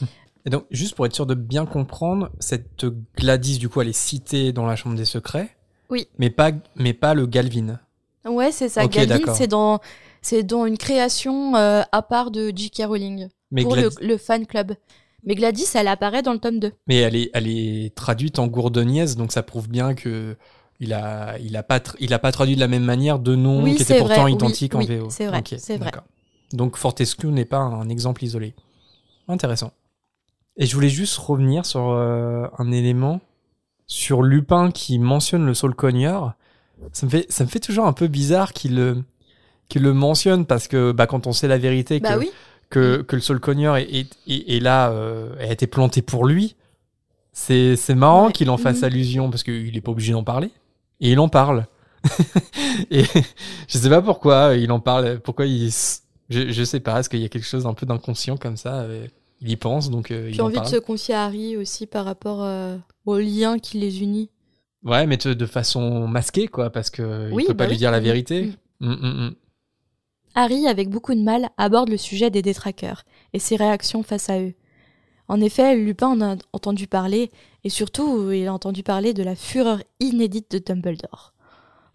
Et donc, juste pour être sûr de bien comprendre, cette Gladys, du coup, elle est citée dans la Chambre des Secrets. Oui. Mais pas, mais pas le Galvin. Ouais, c'est ça. Galvin, c'est dans, c'est dans une création euh, à part de J.K. Rowling, Mais, pour Gladys- le, le fan club. Mais Gladys, elle apparaît dans le tome 2. mais elle, est, elle est traduite en gourdonniaise, donc ça prouve bien que il a, il a, pas, il a pas traduit de la même manière deux noms Oui, qui étaient pourtant vrai, oui, identiques oui, en VO. c'est vrai, c'est vrai. Donc Fortescue n'est pas un exemple isolé. Intéressant. Et je voulais juste revenir sur euh, un élément sur Lupin qui mentionne le Saul Cogneur. Ça me fait, ça me fait toujours un peu bizarre qu'il le, qu'il le mentionne parce que bah, quand on sait la vérité Bah que, oui. Que, que le Saul Cogneur est, est, est- est là, euh, a été planté pour lui, c'est marrant Ouais. qu'il en fasse Mhm. allusion parce qu'il est pas obligé d'en parler. Et il en parle. et je sais pas pourquoi il en parle, pourquoi il. Je, je sais pas, est-ce qu'il y a quelque chose un peu d'inconscient comme ça euh, Il y pense, donc euh, il J'ai en envie de se confier à Harry aussi par rapport euh, au lien qui les unit. Ouais, mais de, de façon masquée, quoi, parce que Oui, il peut bah pas lui oui. dire la Mm, vérité. Mm, mm, mm. Harry, avec beaucoup de mal, aborde le sujet des détraqueurs et ses réactions face à eux. En effet, Lupin en a entendu parler, et surtout, il a entendu parler de la fureur inédite de Dumbledore.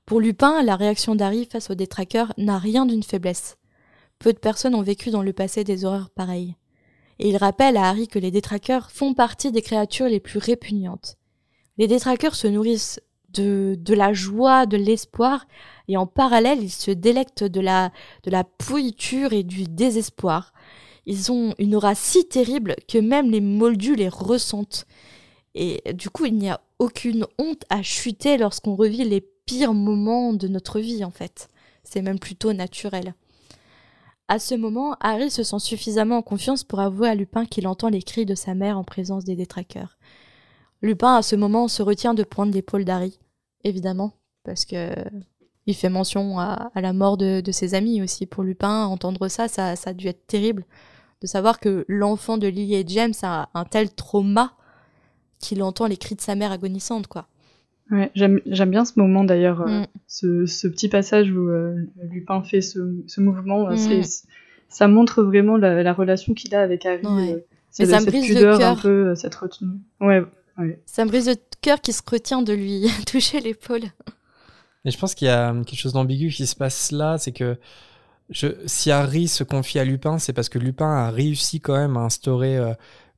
Pour Lupin, la réaction d'Harry face aux détraqueurs n'a rien d'une faiblesse. Peu de personnes ont vécu dans le passé des horreurs pareilles. Et il rappelle à Harry que les détraqueurs font partie des créatures les plus répugnantes. Les détraqueurs se nourrissent de, la joie, de l'espoir, et en parallèle, ils se délectent de la, de la pourriture et du désespoir. Ils ont une aura si terrible que même les moldus les ressentent. Et du coup, il n'y a aucune honte à chuter lorsqu'on revit les pires moments de notre vie, en fait. C'est même plutôt naturel. À ce moment, Harry se sent suffisamment en confiance pour avouer à Lupin qu'il entend les cris de sa mère en présence des détraqueurs. Lupin, à ce moment, se retient de prendre l'épaule d'Harry, évidemment, parce que il fait mention à, à la mort de, de ses amis aussi. Pour Lupin, entendre ça, ça, ça a dû être terrible. De savoir que l'enfant de Lily et James a un tel trauma qu'il entend les cris de sa mère agonisante, quoi. Ouais, j'aime bien ce moment d'ailleurs, euh, Mm. ce, ce petit passage où euh, Lupin fait ce, ce mouvement. Mm. ça montre vraiment la, la relation qu'il a avec Harry. Ouais. euh, Mais ça me brise le pudeur, un cœur. peu, euh, cette retenue. Ouais, ouais. Ça me brise cœur qui se retient de lui toucher l'épaule. Et je pense qu'il y a quelque chose d'ambigu qui se passe là, c'est que je, si Harry se confie à Lupin, c'est parce que Lupin a réussi quand même à instaurer euh,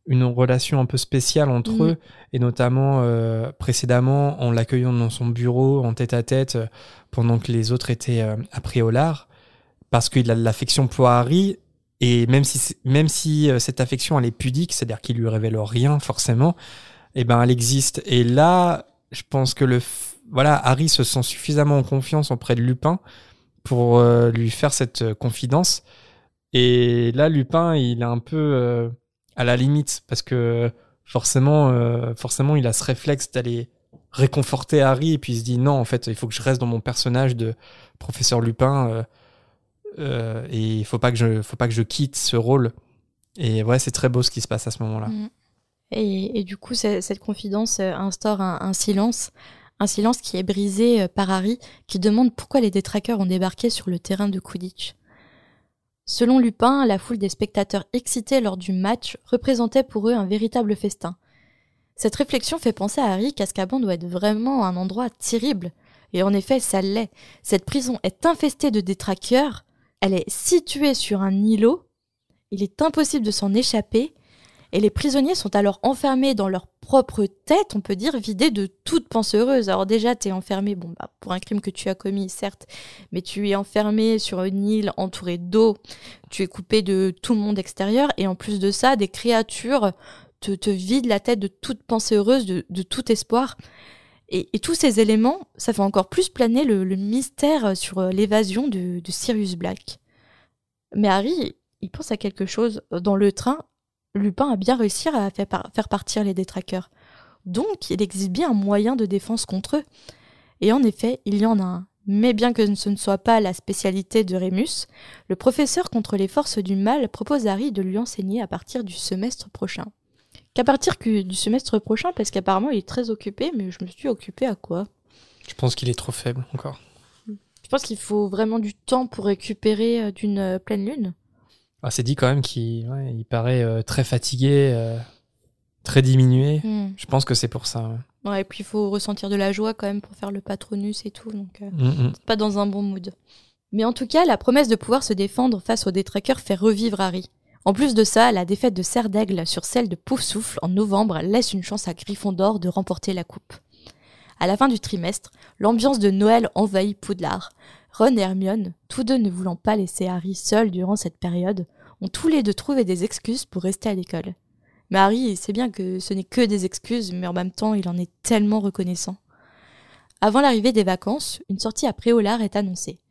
une relation un peu spéciale entre Mhm. eux, et notamment euh, précédemment en l'accueillant dans son bureau en tête à tête euh, pendant que les autres étaient euh, à Préolard, parce qu'il a de l'affection pour Harry. Et même si, même si cette affection elle est pudique, c'est-à-dire qu'il lui révèle rien forcément, eh ben elle existe. Et là, je pense que le, voilà, Harry se sent suffisamment en confiance auprès de Lupin pour euh, lui faire cette euh, confidence. Et là, Lupin, il est un peu euh, à la limite parce que forcément, forcément, il a ce réflexe d'aller réconforter Harry et puis il se dit non, en fait, il faut que je reste dans mon personnage de professeur Lupin et il faut pas que je, faut pas que je quitte ce rôle. Et ouais, c'est très beau ce qui se passe à ce moment-là. Mm. Et, du coup, cette confidence euh, instaure un, un silence, un silence qui est brisé euh, par Harry, qui demande pourquoi les détraqueurs ont débarqué sur le terrain de Quidditch. Selon Lupin, la foule des spectateurs excités lors du match représentait pour eux un véritable festin. Cette réflexion fait penser à Harry qu'Azkaban doit être vraiment un endroit terrible. Et en effet, ça l'est. Cette prison est infestée de détraqueurs, elle est située sur un îlot, Il est impossible de s'en échapper, et les prisonniers sont alors enfermés dans leur propre tête, on peut dire, vidés de toute pensée heureuse. Alors déjà, tu es enfermé, bon, bah, pour un crime que tu as commis, certes, mais tu es enfermé sur une île entourée d'eau, tu es coupé de tout le monde extérieur, et en plus de ça, des créatures te, te vident la tête de toute pensée heureuse, de, tout espoir. Et, tous ces éléments, ça fait encore plus planer le, mystère sur l'évasion de, de Sirius Black. Mais Harry, il pense à quelque chose. Dans le train, Lupin a bien réussi à faire, par- faire partir les détraqueurs. Donc, il existe bien un moyen de défense contre eux. Et en effet, il y en a un. Mais bien que ce ne soit pas la spécialité de Rémus, le professeur contre les forces du mal propose à Harry de lui enseigner à partir du semestre prochain. Qu'à partir que- du semestre prochain, parce qu'apparemment il est très occupé, mais je me suis occupé à quoi? Je pense qu'il est trop faible encore. Je pense qu'il faut vraiment du temps pour récupérer euh, d'une euh, pleine lune. Ah, c'est dit quand même qu'il ouais, il paraît euh, très fatigué, euh, très diminué. Hmm. Je pense que c'est pour ça. ouais. Ouais, et puis il faut ressentir de la joie quand même pour faire le patronus et tout, donc euh, Mm, mm. c'est pas dans un bon mood. Mais en tout cas, la promesse de pouvoir se défendre face aux détraqueurs fait revivre Harry. En plus de ça, la défaite de Serre d'Aigle sur celle de Poufsouffle en novembre laisse une chance à Gryffondor de remporter la coupe. À la fin du trimestre, l'ambiance de Noël envahit Poudlard. Ron et Hermione, tous deux ne voulant pas laisser Harry seul durant cette période, ont tous les deux trouvé des excuses pour rester à l'école. Mais Harry sait bien que ce n'est que des excuses, mais en même temps, il en est tellement reconnaissant. Avant l'arrivée des vacances, une sortie à Préolard est annoncée.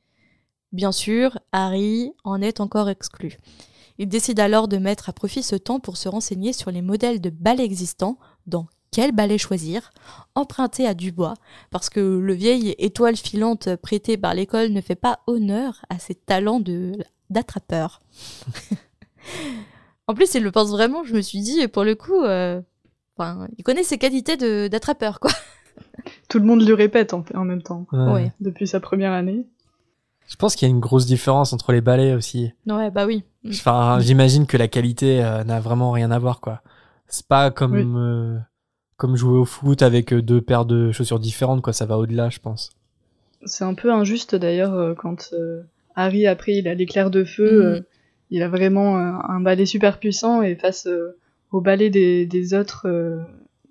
Bien sûr, Harry en est encore exclu. Il décide alors de mettre à profit ce temps pour se renseigner sur les modèles de balais existants, dans quel balai choisir, emprunté à Dubois, parce que le vieil étoile filante prêté par l'école ne fait pas honneur à ses talents de d'attrapeur. en plus, il le pense vraiment, je me suis dit, pour le coup, euh, enfin, il connaît ses qualités de- d'attrapeur, quoi. Tout le monde lui répète en, en même temps, Ouais. Ouais. depuis sa première année. Je pense qu'il y a une grosse différence entre les ballets aussi. Ouais, bah oui. Enfin, j'imagine que la qualité euh, n'a vraiment rien à voir, quoi. C'est pas comme Oui. euh, comme jouer au foot avec euh, deux paires de chaussures différentes, quoi. Ça va au-delà, je pense. C'est un peu injuste d'ailleurs euh, quand euh, Harry après il a l'éclair de feu, euh, il a vraiment un, un balai super puissant et face euh, au balai des, des autres euh,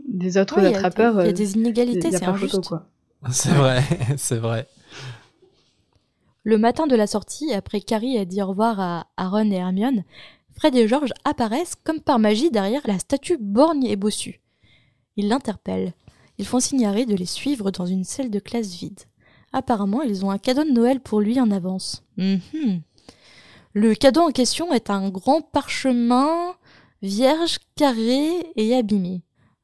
des autres Ouais, il y a- attrapeurs, Il y a des inégalités, a c'est injuste. photo quoi. C'est vrai, c'est vrai. Le matin de la sortie, après qu'Harry ait dit au revoir à Aaron et Hermione, Fred et George apparaissent comme par magie derrière la statue borgne et bossue. Ils l'interpellent. Ils font signe à Harry de les suivre dans une salle de classe vide. Apparemment, ils ont un cadeau de Noël pour lui en avance. Mhm. Le cadeau en question est un grand parchemin vierge, carré et abîmé.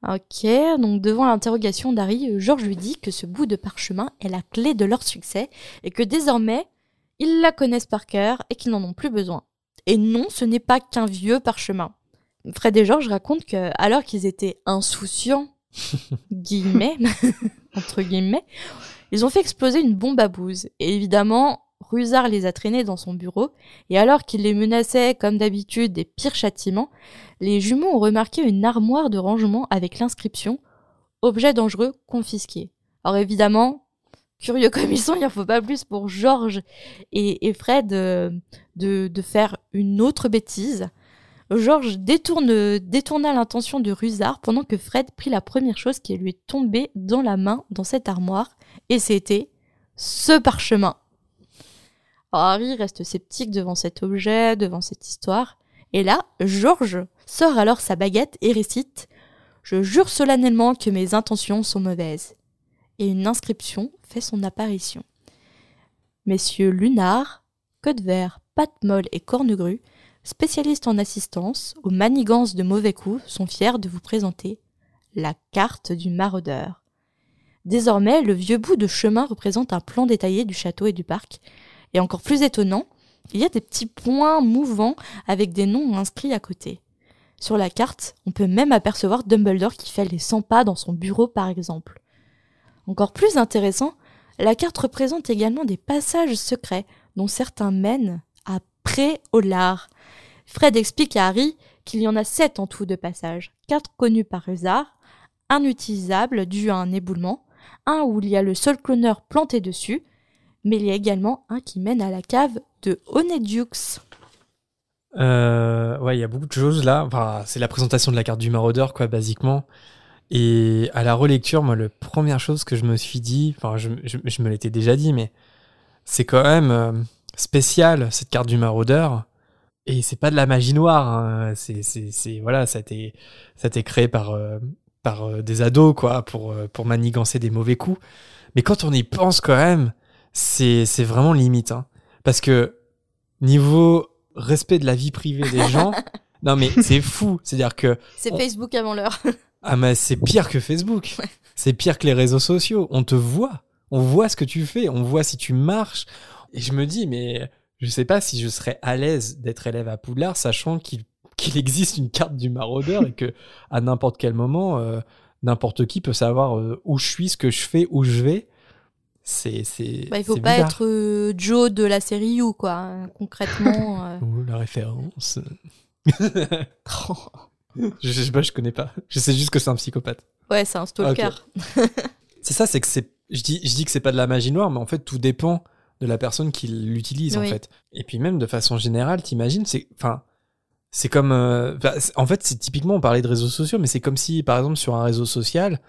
Ok, donc devant l'interrogation d'Harry, George lui dit que ce bout de parchemin est la clé de leur succès et que désormais, ils la connaissent par cœur et qu'ils n'en ont plus besoin. Et non, ce n'est pas qu'un vieux parchemin. Fred et George racontent que, alors qu'ils étaient insouciants, guillemets, entre guillemets, ils ont fait exploser une bombe à bouse. Et évidemment, Rusard les a traînés dans son bureau, et alors qu'il les menaçait, comme d'habitude, des pires châtiments, les jumeaux ont remarqué une armoire de rangement avec l'inscription Objet dangereux confisqué. Alors évidemment, curieux comme ils sont, il n'en faut pas plus pour Georges et, et Fred euh, de, de faire une autre bêtise. Georges détourne, détourna l'intention de Rusard pendant que Fred prit la première chose qui lui est tombée dans la main dans cette armoire, et c'était ce parchemin. Harry reste sceptique devant cet objet, devant cette histoire, et là, Georges sort alors sa baguette et récite Je jure solennellement que mes intentions sont mauvaises. Et une inscription fait son apparition. Messieurs Lunard, Codevert, Patmolle et Cornegru, spécialistes en assistance aux manigances de mauvais coups, sont fiers de vous présenter la carte du maraudeur. Désormais, le vieux bout de chemin représente un plan détaillé du château et du parc. Et encore plus étonnant, il y a des petits points mouvants avec des noms inscrits à côté. Sur la carte, on peut même apercevoir Dumbledore qui fait les 100 pas dans son bureau par exemple. Encore plus intéressant, la carte représente également des passages secrets dont certains mènent à Pré-au-Lard. Fred explique à Harry qu'il y en a sept en tout de passages, quatre connus par Rusard, un utilisable dû à un éboulement, un où il y a le sol cloneur planté dessus, mais il y a également un qui mène à la cave de Honedux. Euh, ouais, il y a beaucoup de choses là. Enfin, c'est la présentation de la carte du maraudeur, quoi, basiquement. Et à la relecture, moi, la première chose que je me suis dit, enfin, je, je- je me l'étais déjà dit, mais c'est quand même euh, spécial cette carte du maraudeur. Et c'est pas de la magie noire. hein. C'est, c'est, c'est- voilà, ça a été, ça a été créé par, euh, par euh, des ados, quoi, pour, euh, pour manigancer des mauvais coups. Mais quand on y pense quand même, c'est, c'est vraiment limite, hein. Parce que niveau respect de la vie privée des gens, non mais c'est fou. C'est-à-dire que C'est On- Facebook avant l'heure. ah mais c'est pire que Facebook. C'est pire que les réseaux sociaux. On te voit. On voit ce que tu fais. On voit si tu marches. Et je me dis, mais je sais pas si je serais à l'aise d'être élève à Poudlard, sachant qu'il qu'il existe une carte du maraudeur et que à n'importe quel moment, euh, n'importe qui peut savoir euh, où je suis, ce que je fais, où je vais. C'est c'est. Bah, il faut pas bizarre. être euh, Joe de la série You, quoi. hein, Concrètement. Ouh, la référence. je sais pas, je connais pas. Je sais juste que c'est un psychopathe. ouais, c'est un stalker. C'est ça, c'est que c'est. Je dis, je dis que c'est pas de la magie noire, mais en fait, tout dépend de la personne qui l'utilise, en fait. Et puis, même de façon générale, t'imagines, c'est. Enfin. C'est comme. euh, c'est- en fait, c'est typiquement, on parlait de réseaux sociaux, mais c'est comme si, par exemple, sur un réseau social,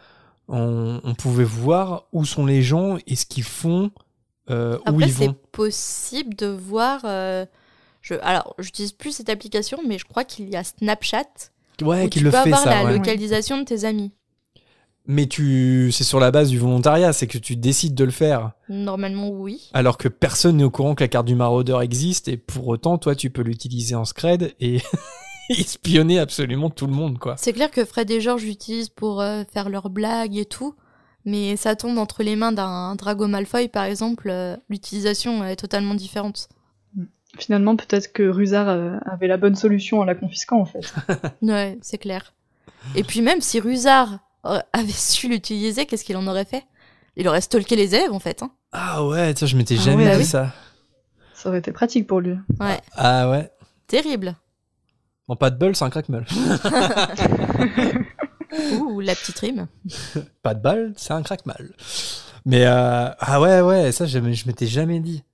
on, on pouvait voir où sont les gens et ce qu'ils font, euh, où ils c'est vont. possible de voir. euh, je, alors, j'utilise plus cette application, mais je crois qu'il y a Snapchat Ouais, qui le peux fait, avoir ça. la ouais. localisation de tes amis. Mais tu, c'est sur la base du volontariat, c'est que tu décides de le faire. Normalement, oui. Alors que personne n'est au courant que la carte du maraudeur existe et pour autant, toi, tu peux l'utiliser en scred et espionner absolument tout le monde, quoi. C'est clair que Fred et George l'utilisent pour euh, faire leurs blagues et tout, mais ça tombe entre les mains d'un Drago Malfoy, par exemple, euh, l'utilisation est totalement différente. Finalement, peut-être que Rusard euh, avait la bonne solution en la confisquant, en fait. Ouais, c'est clair. Et puis même si Rusard euh, avait su l'utiliser, qu'est-ce qu'il en aurait fait? Il aurait stalké les élèves, en fait. hein. Ah ouais, ça, je m'étais Ah jamais ouais, dit oui. ça. Ça aurait été pratique pour lui. Ouais, Ah ouais. terrible. Bon, pas de bol, c'est un crack-molle. Ouh, la petite rime. pas de balle, c'est un crack-mal. Mais euh, ah ouais, ouais, ça, je, je m'étais jamais dit.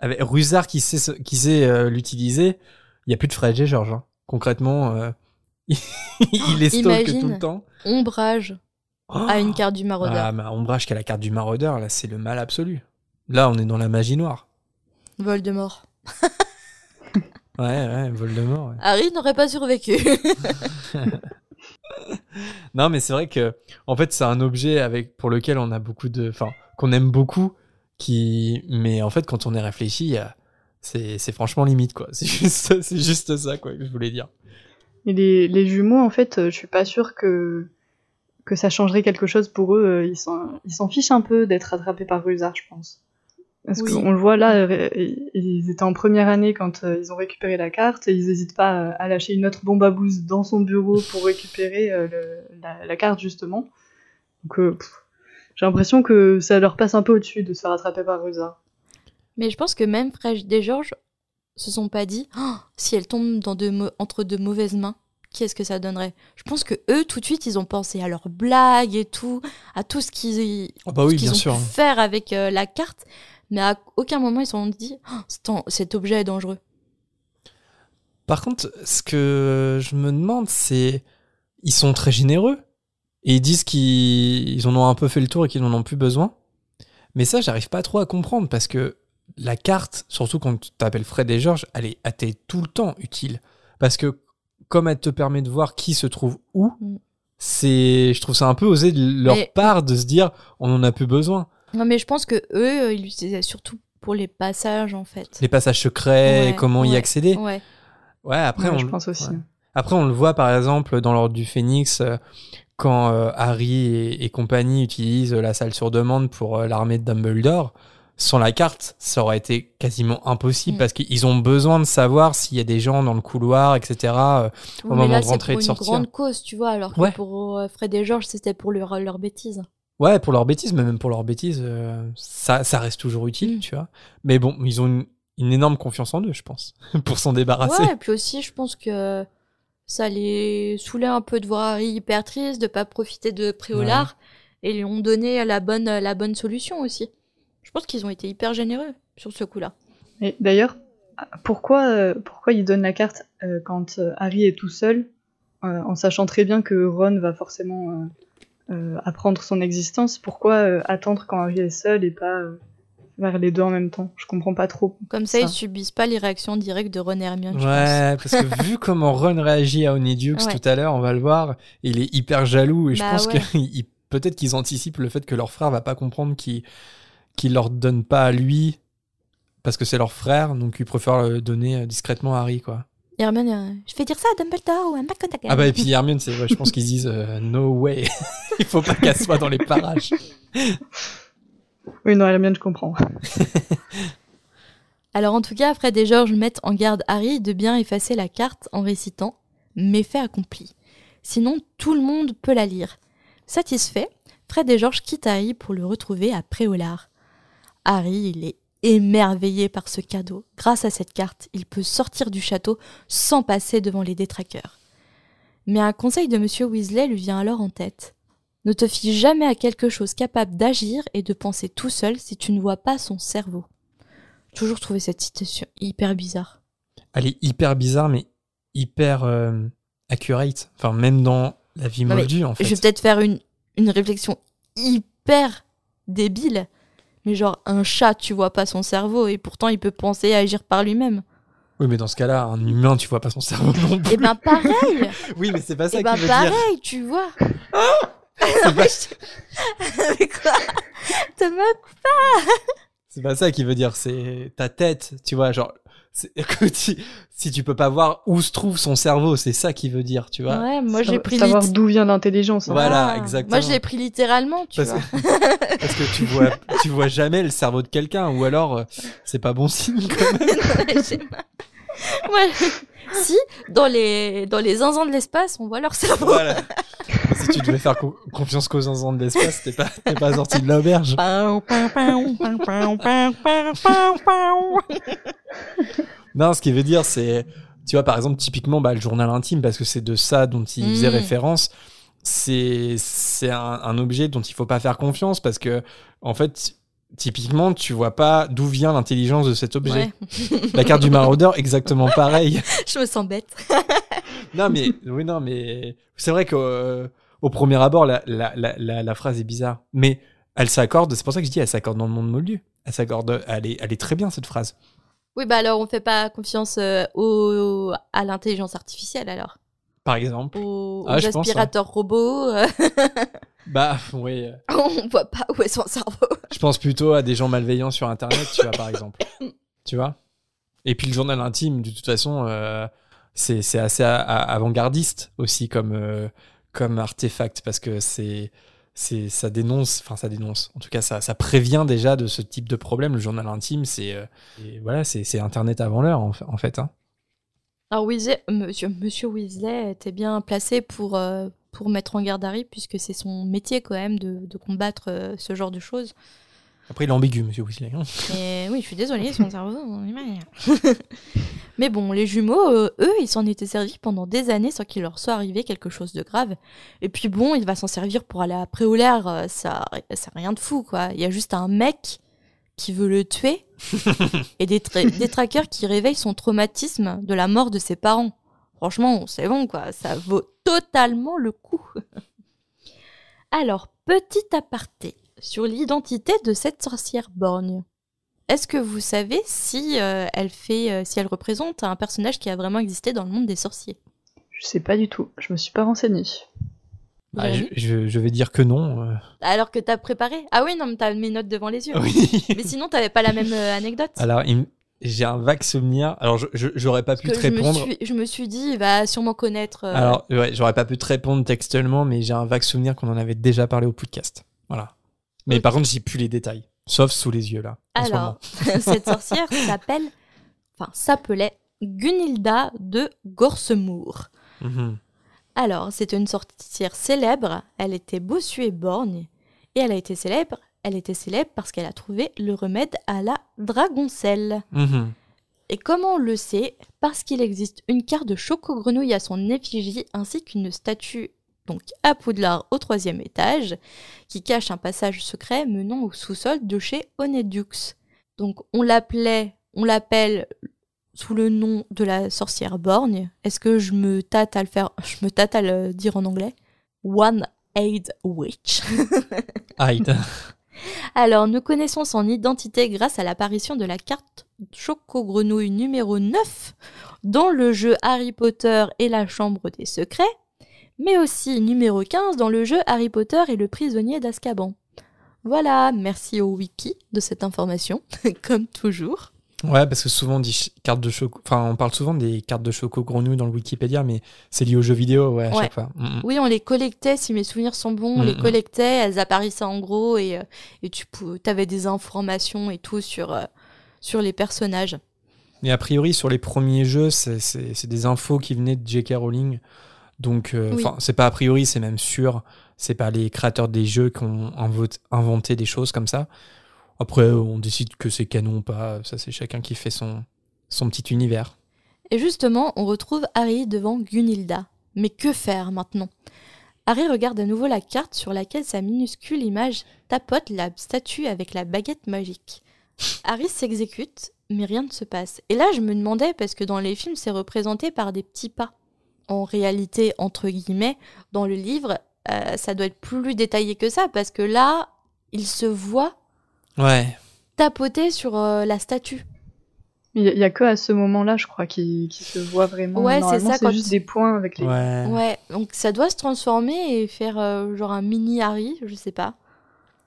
Avec Rusard qui sait, ce- qui sait euh, l'utiliser, il y a plus de Fred et Georges. hein. Concrètement, euh, il les stalk tout le temps. Ombrage Oh à une carte du maraudeur. Ah, mais Ombrage qui a la carte du maraudeur, là, c'est le mal absolu. Là, on est dans la magie noire. Voldemort. Ouais, ouais, Voldemort. ouais. Harry n'aurait pas survécu. Non, mais c'est vrai que, en fait, c'est un objet avec pour lequel on a beaucoup de, enfin, qu'on aime beaucoup, qui, mais en fait, quand on est réfléchi, euh, c'est, c'est franchement limite, quoi. C'est juste, c'est juste ça, quoi, que je voulais dire. Et les, les jumeaux, en fait, euh, je suis pas sûre que, que ça changerait quelque chose pour eux. euh, Ils s'en ils s'en fichent un peu d'être attrapés par Rusard, je pense. Parce Oui. qu'on le voit là, euh, ils étaient en première année quand ils ont récupéré la carte, et ils hésitent pas à lâcher une autre bombe à bouse dans son bureau pour récupérer le- la, la carte, justement. Donc, euh, j'ai l'impression que ça leur passe un peu au-dessus de se faire attraper par Rusard. Mais je pense que même Fred et George se sont pas dit Oh, si elle tombe dans de mau- entre de mauvaises mains, qu'est-ce que ça donnerait? Je pense que eux, tout de suite, ils ont pensé à leurs blagues et tout, à tout ce qu'ils Ah bah oui, ont sûr. pu faire avec euh, la carte, mais à aucun moment ils se sont dit Oh, cet objet est dangereux. Par contre, ce que je me demande, c'est, ils sont très généreux et ils disent qu'ils ils en ont un peu fait le tour et qu'ils n'en ont plus besoin. Mais ça, j'arrive pas trop à comprendre parce que la carte, surtout quand tu t'appelles Fred et Georges, elle est, elle tout le temps utile. Parce que comme elle te permet de voir qui se trouve où, Mm. c'est, je trouve ça un peu osé de leur Mais- part de se dire, on en a plus besoin. Non, mais je pense que eux, euh, ils l'utilisaient surtout pour les passages en fait. Les passages secrets, Ouais, comment y accéder. Ouais. Ouais, après, Ouais, on, je pense aussi. ouais. Après, on le voit par exemple dans l'ordre du Phénix, euh, quand euh, Harry et, et compagnie utilisent la salle sur demande pour euh, l'armée de Dumbledore. Sans la carte, ça aurait été quasiment impossible Mm. parce qu'ils ont besoin de savoir s'il y a des gens dans le couloir, etc. euh, Au moment là, de c'est rentrer et pour de une sortir. grande cause, tu vois, alors que Ouais. pour euh, Fred et George, c'était pour leur, leur bêtise. Ouais, pour leur bêtise, mais même pour leur bêtise, euh, ça, ça reste toujours utile, Mm. tu vois. Mais bon, ils ont une, une énorme confiance en eux, je pense, pour s'en débarrasser. Ouais, et puis aussi, je pense que ça les saoulait un peu de voir Harry hyper triste, de pas profiter de Préolard, et ils lui ont donné la bonne, la bonne solution aussi. Je pense qu'ils ont été hyper généreux sur ce coup-là. Et d'ailleurs, pourquoi, euh, pourquoi il donne la carte euh, quand euh, Harry est tout seul, euh, en sachant très bien que Ron va forcément euh, euh, apprendre son existence? Pourquoi euh, attendre quand Harry est seul et pas euh, vers les deux en même temps? Je comprends pas trop. Comme ça, Ça. ils subissent pas les réactions directes de Ron et Hermione, Ouais, parce que vu comment Ron réagit à Ouais. tout à l'heure, on va le voir, il est hyper jaloux et je Bah pense ouais. que peut-être qu'ils anticipent le fait que leur frère va pas comprendre qu'il qu'il leur donne pas à lui parce que c'est leur frère, donc ils préfèrent le donner euh, discrètement à Harry quoi. Hermione, euh, je vais dire ça à Dumbledore ou à McGonagall. Ah bah et puis Hermione, c'est ouais, je pense qu'ils se disent euh, no way, il faut pas qu'elle soit dans les parages. Oui, non, Hermione, je comprends. Alors en tout cas, Fred et George mettent en garde Harry de bien effacer la carte en récitant méfait accompli. Sinon, tout le monde peut la lire. Satisfait, Fred et George quittent Harry pour le retrouver à Préolard. Harry, il est émerveillé par ce cadeau. Grâce à cette carte, il peut sortir du château sans passer devant les détraqueurs. Mais un conseil de Monsieur Weasley lui vient alors en tête. Ne te fie jamais à quelque chose capable d'agir et de penser tout seul si tu ne vois pas son cerveau. Toujours trouvé cette citation hyper bizarre. Elle est hyper bizarre mais hyper euh, accurate, enfin même dans la vie moldue en fait. Je vais peut-être faire une, une réflexion hyper débile, mais genre un chat, tu vois pas son cerveau et pourtant il peut penser et agir par lui-même. Oui, mais dans ce cas-là, un humain, tu vois pas son cerveau non plus. Et ben pareil, Oui, mais c'est pas ça et ben veut dire. pareil, tu vois. C'est pas, Mais quoi? Thomas c'est pas ça qu'il veut dire. C'est ta tête, tu vois. Genre, écoute, si, tu peux pas voir où se trouve son cerveau, c'est ça qu'il veut dire, tu vois. Ouais, moi j'ai pris Savoir d'où vient l'intelligence. hein. Voilà, Ah, exactement. Moi je l'ai pris littéralement, tu Parce, vois. parce que tu vois, tu vois jamais le cerveau de quelqu'un, ou alors euh, c'est pas bon signe. Quand même. J'ai mal. Ouais si, dans les, dans les zinzins de l'espace, on voit leur cerveau. Si tu devais faire confiance qu'aux zinzins de l'espace, t'es pas, t'es pas sorti de l'auberge. non, ce qui veut dire, c'est, tu vois, par exemple, typiquement, bah, le journal intime, parce que c'est de ça dont il faisait mm. référence c'est un, un objet dont il faut pas faire confiance parce que en fait typiquement, tu vois pas d'où vient l'intelligence de cet objet. Ouais, La carte du maraudeur, exactement pareil. je me sens bête. non, mais, oui, non, mais, c'est vrai qu'au euh, au premier abord, la, la, la, phrase est bizarre. Mais elle s'accorde, c'est pour ça que je dis, elle s'accorde dans le monde moldu. Elle s'accorde, elle est, elle est très bien, cette phrase. Oui, bah alors on fait pas confiance euh, au, à l'intelligence artificielle alors. Par exemple. Aux, Ah, aux je pense, aspirateurs robots, euh, Bah, oui. euh, on voit pas où est son cerveau. Je pense plutôt à des gens malveillants sur Internet, tu vois, par exemple. Tu vois? Et puis le journal intime, de toute façon, euh, c'est assez avant-gardiste aussi comme, euh, comme artefact, parce que c'est ça dénonce, enfin ça dénonce, en tout cas ça, ça prévient déjà de ce type de problème. Le journal intime, c'est euh, voilà, c'est Internet avant l'heure, en, fa- en fait. Hein. Alors Weasley, monsieur, monsieur Weasley était bien placé pour, pour mettre en garde Harry puisque c'est son métier quand même de, de combattre euh, ce genre de choses. Après, il est ambigu, monsieur Weasley. hein. Et oui, je suis désolée, son cerveau. on. Mais bon, les jumeaux, euh, eux, ils s'en étaient servis pendant des années sans qu'il leur soit arrivé quelque chose de grave. Et puis bon, il va s'en servir pour aller à Préolaire, euh, ça, ça rien de fou, quoi. Il y a juste un mec qui veut le tuer et des, tra- des traqueurs qui réveillent son traumatisme de la mort de ses parents. Franchement, c'est bon, quoi. Ça vaut totalement le coup. Alors, petit aparté sur l'identité de cette sorcière borgne. Est-ce que vous savez si euh, elle fait, euh, si elle représente un personnage qui a vraiment existé dans le monde des sorciers? Je sais pas du tout. Je me suis pas renseignée. Ah, je, Jérémy je- je vais dire que non. euh. Alors que t'as préparé? Ah oui, non, mais t'as mes notes devant les yeux. Oui. Mais sinon, t'avais pas la même anecdote Alors, il j'ai un vague souvenir. Alors, j'aurais pas pu te que je me, répondre. suis, je me suis dit, il va sûrement connaître. euh, Alors, ouais, j'aurais pas pu te répondre textuellement, mais j'ai un vague souvenir qu'on en avait déjà parlé au podcast. Voilà. Mais par contre, j'ai plus les détails. Sauf sous les yeux, là. Alors, cette sorcière s'appelle, enfin, s'appelait Gunilda de Gorsemour. moment. Mhm. Alors, c'était une sorcière célèbre, elle était bossue et borgne, et elle a été célèbre, elle était célèbre parce qu'elle a trouvé le remède à la dragoncelle. Mhm. Et comment on le sait Parce qu'il existe une carte de choco-grenouille à son effigie, ainsi qu'une statue, donc à Poudlard au troisième étage, qui cache un passage secret menant au sous-sol de chez Honedux. Donc on l'appelait, on l'appelle sous le nom de la sorcière borgne. Est-ce que je me tâte à le faire Je me tâte à le dire en anglais? One Aid Witch. Hyde. Alors, nous connaissons son identité grâce à l'apparition de la carte Choco-Grenouille numéro 9 dans le jeu Harry Potter et la Chambre des Secrets, mais aussi numéro 15 dans le jeu Harry Potter et le prisonnier d'Azkaban. Voilà, merci au wiki de cette information, comme toujours. Ouais, parce que souvent on dit cartes de choco. Enfin, on parle souvent des cartes de choco grenouille dans le Wikipédia, mais c'est lié aux jeux vidéo, ouais, à Ouais. chaque fois. Mm, mm. Oui, on les collectait, si mes souvenirs sont bons, on les Mhm. collectait, elles apparaissaient en gros et, euh, et tu avais des informations et tout sur, euh, sur les personnages. Mais a priori, sur les premiers jeux, c'est- des infos qui venaient de J.K. Rowling. Donc, euh, Oui. c'est pas a priori, c'est même sûr. C'est pas les créateurs des jeux qui ont inventé des choses comme ça. Après, on décide que c'est canon ou pas. Ça, c'est chacun qui fait son, petit univers. Et justement, on retrouve Harry devant Gunilda. Mais que faire maintenant? Harry regarde à nouveau la carte sur laquelle sa minuscule image tapote la statue avec la baguette magique. Harry s'exécute, mais rien ne se passe. Et là, je me demandais, parce que dans les films, c'est représenté par des petits pas. En réalité, entre guillemets, dans le livre, euh, ça doit être plus détaillé que ça, parce que là, il se voit Ouais. tapoter sur euh, la statue. Il y, a- que à ce moment-là, je crois, qu'il qu'il se voit vraiment. Ouais, c'est ça, quand juste tu- des points avec les. Ouais. Ouais, donc ça doit se transformer et faire euh, genre un mini Harry, je sais pas.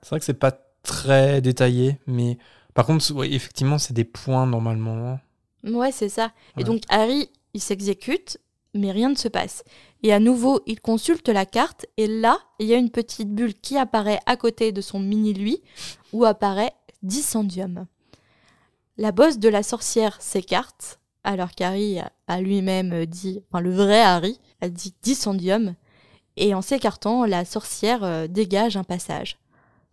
C'est vrai que c'est pas très détaillé, mais par contre, ouais, effectivement, c'est des points normalement. Ouais, c'est ça. Ouais. Et donc Harry, il s'exécute, mais rien ne se passe. Et à nouveau, il consulte la carte, et là, il y a une petite bulle qui apparaît à côté de son mini-lui, où apparaît Dissendium. La bosse de la sorcière s'écarte, alors qu'Harry a- lui-même dit, enfin le vrai Harry, a dit Dissendium, et en s'écartant, la sorcière euh, dégage un passage.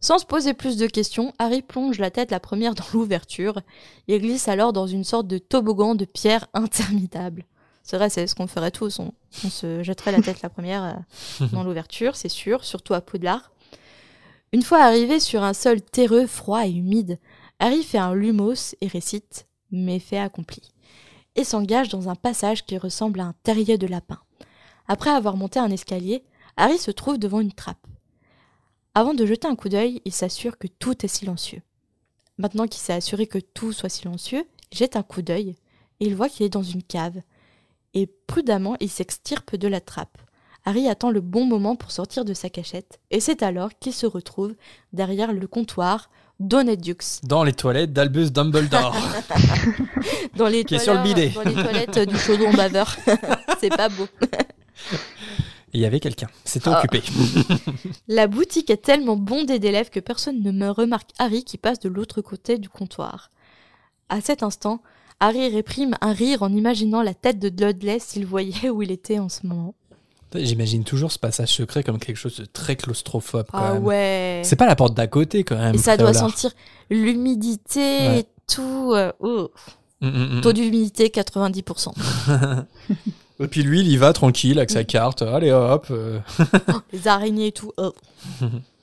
Sans se poser plus de questions, Harry plonge la tête la première dans l'ouverture, il glisse alors dans une sorte de toboggan de pierre interminable. C'est vrai, c'est ce qu'on ferait tous. On, on se jetterait la tête la première euh, dans l'ouverture, c'est sûr, surtout à Poudlard. Une fois arrivé sur un sol terreux, froid et humide, Harry fait un lumos et récite Méfait accompli et s'engage dans un passage qui ressemble à un terrier de lapin. Après avoir monté un escalier, Harry se trouve devant une trappe. Avant de jeter un coup d'œil, il s'assure que tout est silencieux. Maintenant qu'il s'est assuré que tout soit silencieux, il jette un coup d'œil et il voit qu'il est dans une cave. Et prudemment, il s'extirpe de la trappe. Harry attend le bon moment pour sortir de sa cachette, et c'est alors qu'il se retrouve derrière le comptoir d'Onedux, Dans les toilettes d'Albus Dumbledore. dans les Qui est sur le toilettes- bidet. dans les toilettes du chaudron baveur. c'est pas beau. Il y avait quelqu'un. C'était Ah. occupé. La boutique est tellement bondée d'élèves que personne ne me remarque Harry qui passe de l'autre côté du comptoir. À cet instant, Harry réprime un rire en imaginant la tête de Dudley s'il voyait où il était en ce moment. J'imagine toujours ce passage secret comme quelque chose de très claustrophobe. Quand Ah même. ouais. C'est pas la porte d'à côté quand même. Et ça doit sentir l'humidité Ouais. et tout. euh, oh. Mm, mm, mm. Taux d'humidité 90%. Et puis lui, il y va tranquille avec sa carte. Allez hop. euh. Les araignées et tout. oh.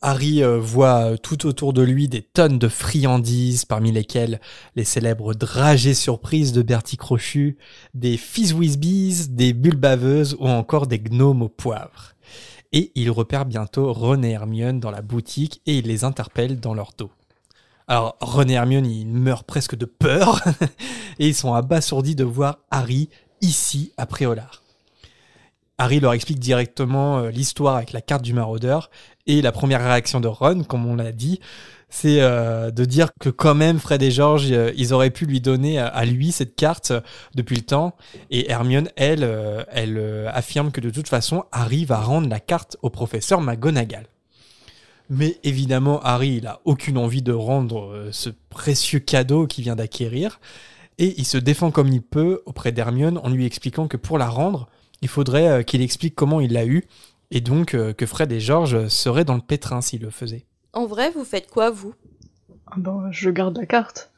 Harry euh, voit euh, tout autour de lui des tonnes de friandises, parmi lesquelles les célèbres dragées surprises de Bertie Crochu, des Fizzwizbees, des bulles baveuses ou encore des gnomes au poivre. Et il repère bientôt Ron et Hermione dans la boutique et il les interpelle dans leur dos. Alors Ron et Hermione, ils meurent presque de peur et ils sont abasourdis de voir Harry ici à Préolard. Harry leur explique directement euh, l'histoire avec la carte du maraudeur et la première réaction de Ron, comme on l'a dit, c'est euh, de dire que quand même Fred et George, euh, ils auraient pu lui donner à, lui cette carte depuis le temps. Et Hermione, elle, elle affirme que de toute façon, Harry va rendre la carte au professeur McGonagall. Mais évidemment, Harry, il a aucune envie de rendre ce précieux cadeau qu'il vient d'acquérir. Et il se défend comme il peut auprès d'Hermione en lui expliquant que pour la rendre, il faudrait euh, qu'il explique comment il l'a eu et donc euh, que Fred et George seraient dans le pétrin s'ils le faisaient. En vrai, vous faites quoi, vous? Ah bon, je garde la carte.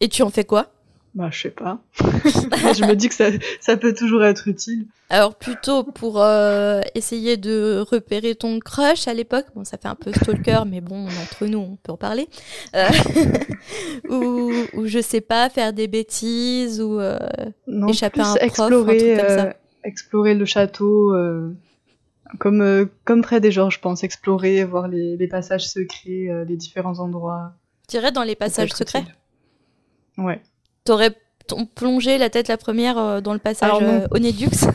Et tu en fais quoi? Bah, je sais pas. je me dis que ça, ça, peut toujours être utile. Alors, plutôt pour euh, essayer de repérer ton crush à l'époque, bon, ça fait un peu stalker, mais bon, entre nous, on peut en parler. Euh, ou, ou, je sais pas, faire des bêtises, ou euh, non, échapper à un explorer, prof, un truc comme ça. Explorer le château, comme, comme près des Georges, je pense. Explorer, voir les, les passages secrets, les différents endroits. Tu irais dans les passages secrets utile. Ouais. T'aurais plongé la tête la première euh, dans le passage euh, Onedux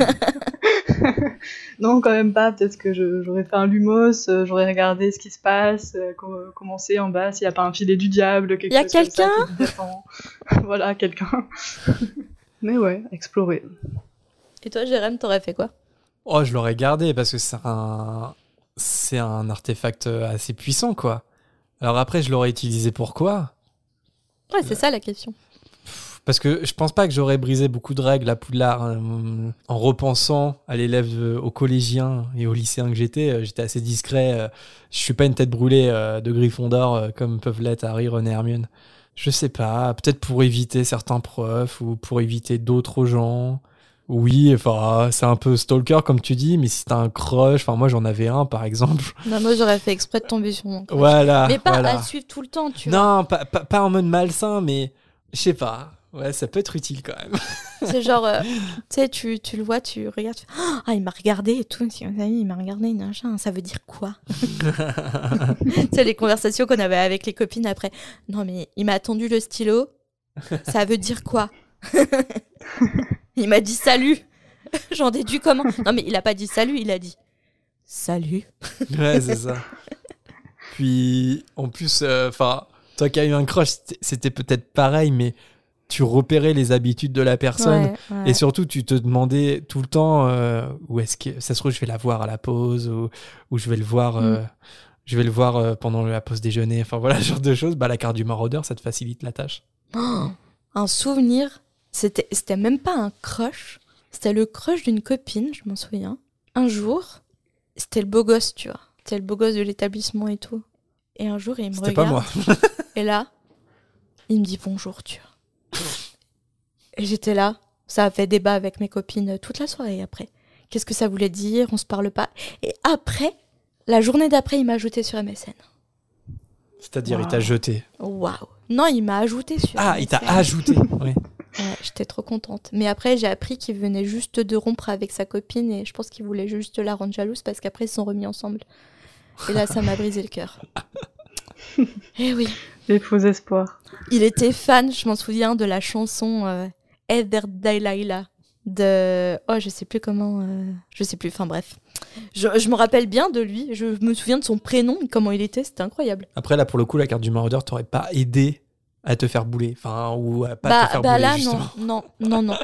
Non, quand même pas. Peut-être que j'aurais fait un lumos, euh, j'aurais regardé ce qui se passe, euh, comment c'est en bas, s'il n'y a pas un filet du diable, quelque Il y a quelqu'un Voilà, quelqu'un. Mais ouais, explorer. Et toi, Jérém, t'aurais fait quoi? Oh, je l'aurais gardé parce que c'est un... c'est un artefact assez puissant, quoi. Alors après, je l'aurais utilisé pour quoi? Ouais, c'est ça la question. Parce que je pense pas que j'aurais brisé beaucoup de règles à Poudlard hein. en repensant à l'élève, euh, aux collégiens et aux lycéens que j'étais. euh, J'étais assez discret. euh, Je suis pas une tête brûlée euh, de Gryffondor euh, comme peuvent l'être Harry, Ron et Hermione. Je sais pas. Peut-être pour éviter certains profs ou pour éviter d'autres gens. Oui, enfin, c'est un peu stalker comme tu dis, mais si t'as un crush, enfin moi j'en avais un par exemple. Non, moi, j'aurais fait exprès de tomber sur mon crush. Voilà. Mais pas voilà. à le suivre tout le temps, tu vois. Non, pas, pas, pas en mode malsain, mais je sais pas. Ouais, ça peut être utile quand même. C'est genre, euh, tu sais, tu, le vois, tu regardes, tu fais, ah, il m'a regardé et tout, il m'a regardé, machin, ça veut dire quoi? Sais, les conversations qu'on avait avec les copines après. Non, mais il m'a tendu le stylo, ça veut dire quoi? Il m'a dit salut J'en déduis comment Non, mais il a pas dit salut, il a dit salut. ouais, c'est ça. Puis, en plus, euh, enfin, toi qui as eu un crush, c'était- peut-être pareil, mais tu repérais les habitudes de la personne. Ouais, ouais. Et surtout, tu te demandais tout le temps euh, où est-ce que ça se trouve, je vais la voir à la pause ou, ou je vais le voir, euh, Mm. je vais le voir euh, pendant la pause déjeuner. Enfin voilà, ce genre de choses. Bah, la carte du maraudeur, ça te facilite la tâche. Oh, un souvenir, c'était c'était même pas un crush, c'était le crush d'une copine, je m'en souviens. Un jour, c'était le beau gosse, tu vois. C'était le beau gosse de l'établissement et tout. Et un jour, il me C'était pas regarde. moi. Et là, il me dit bonjour, tu vois. Et j'étais là. Ça a fait débat avec mes copines toute la soirée après. Qu'est-ce que ça voulait dire? On se parle pas. Et après, la journée d'après, il m'a ajouté sur MSN. C'est-à-dire, il Wow. t'a jeté. Waouh Non, il m'a ajouté sur Ah, il t'a ajouté. Ouais. Ouais, j'étais trop contente. Mais après, j'ai appris qu'il venait juste de rompre avec sa copine et je pense qu'il voulait juste la rendre jalouse parce qu'après, ils se sont remis ensemble. Et là, ça m'a brisé le cœur. Eh oui. Les faux espoirs. Il était fan, je m'en souviens, de la chanson euh, Heather Delilah de. Oh, je sais plus comment. euh, Je sais plus, enfin bref. Je, je me rappelle bien de lui, je me souviens de son prénom, comment il était, c'était incroyable. Après, là, pour le coup, la carte du maraudeur t'aurait pas aidé à te faire bouler. Enfin, ou à pas bah te faire bah bouler, là, justement. non, non, non, non.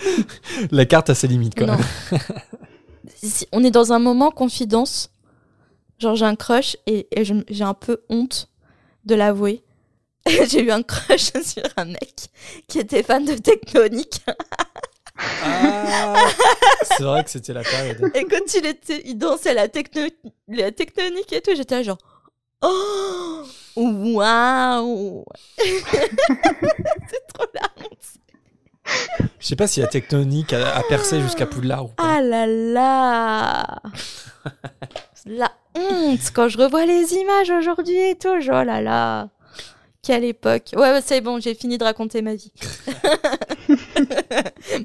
La carte a ses limites, quand Non. même. Si- on est dans un moment confidence. Genre, j'ai un crush et, et j'ai un peu honte de l'avouer. j'ai eu un crush sur un mec qui était fan de Tectonique. Ah, c'est vrai que c'était la période. Et quand il, était, il dansait la, techno, la Tectonique et tout, j'étais genre. Oh Waouh C'est trop la honte. Je sais pas si la tectonique a, a percé jusqu'à Poudlard ou pas. Ah là là La honte quand je revois les images aujourd'hui et tout, je- oh là là Quelle époque Ouais, c'est bon, j'ai fini de raconter ma vie.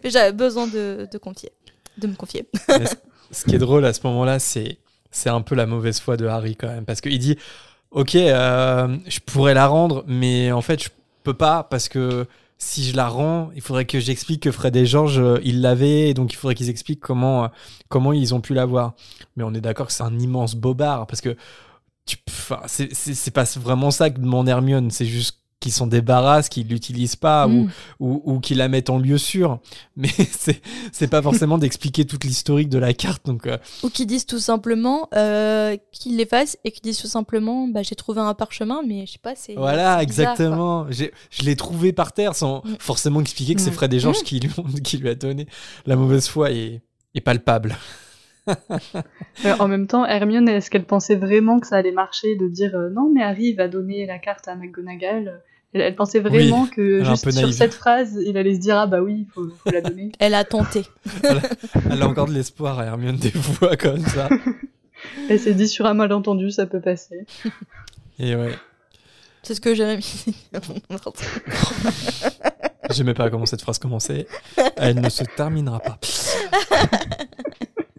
Mais j'avais besoin de, de confier, de me confier. Ce qui est drôle à ce moment-là, c'est c'est un peu la mauvaise foi de Harry quand même, parce qu'il dit, ok, euh, je pourrais la rendre, mais en fait, je peux pas parce que si je la rends, il faudrait que j'explique que Fred et Georges euh, ils l'avaient, donc il faudrait qu'ils expliquent comment euh, comment ils ont pu l'avoir. Mais on est d'accord que c'est un immense bobard parce que c'est pas vraiment ça que demande Hermione, c'est juste qu'ils s'en débarrassent, qu'ils l'utilisent pas ou Mm. ou, ou qu'ils la mettent en lieu sûr. Mais c'est c'est pas forcément d'expliquer toute l'historique de la carte. Donc euh, Ou qui disent tout simplement euh, qu'ils l'effacent et qui disent tout simplement bah, j'ai trouvé un parchemin, mais je sais pas, c'est. voilà, c'est bizarre, quoi. exactement. J'ai- Je l'ai trouvé par terre sans Mm. forcément expliquer que c'est. Fred et Georges qui, lui qui lui a donné. La mauvaise foi est, est palpable. Mais en même temps, Hermione, est-ce qu'elle pensait vraiment que ça allait marcher de dire euh, non, mais Harry va donner la carte à McGonagall Elle, elle pensait vraiment que juste sur cette phrase, il allait se dire ah bah oui, il faut, faut la donner. Elle a tenté. Elle a encore de l'espoir à Hermione des fois comme ça. Elle s'est dit sur un malentendu, ça peut passer. Et ouais, C'est ce que Jérémy. j'aimais pas comment cette phrase commençait. Elle ne se terminera pas.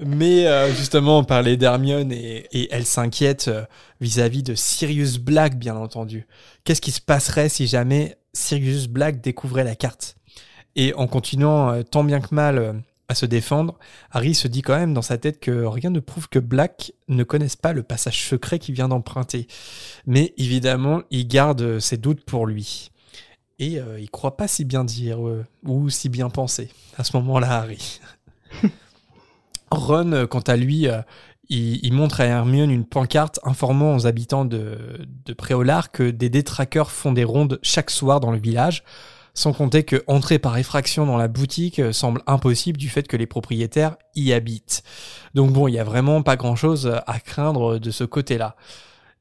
Mais euh, justement, on parlait d'Hermione et, elle s'inquiète euh, vis-à-vis de Sirius Black, bien entendu. Qu'est-ce qui se passerait si jamais Sirius Black découvrait la carte? Et en continuant euh, tant bien que mal à se défendre, Harry se dit quand même dans sa tête que rien ne prouve que Black ne connaisse pas le passage secret qu'il vient d'emprunter. Mais évidemment, il garde ses doutes pour lui. Et euh, il croit pas si bien dire ou si bien penser à ce moment-là, Harry. Ron, euh, quant à lui, euh, il, montre à Hermione une pancarte informant aux habitants de, Préolard que des détraqueurs font des rondes chaque soir dans le village, sans compter que entrer par effraction dans la boutique euh, semble impossible du fait que les propriétaires y habitent. Donc bon, il y a vraiment pas grand-chose à craindre de ce côté-là.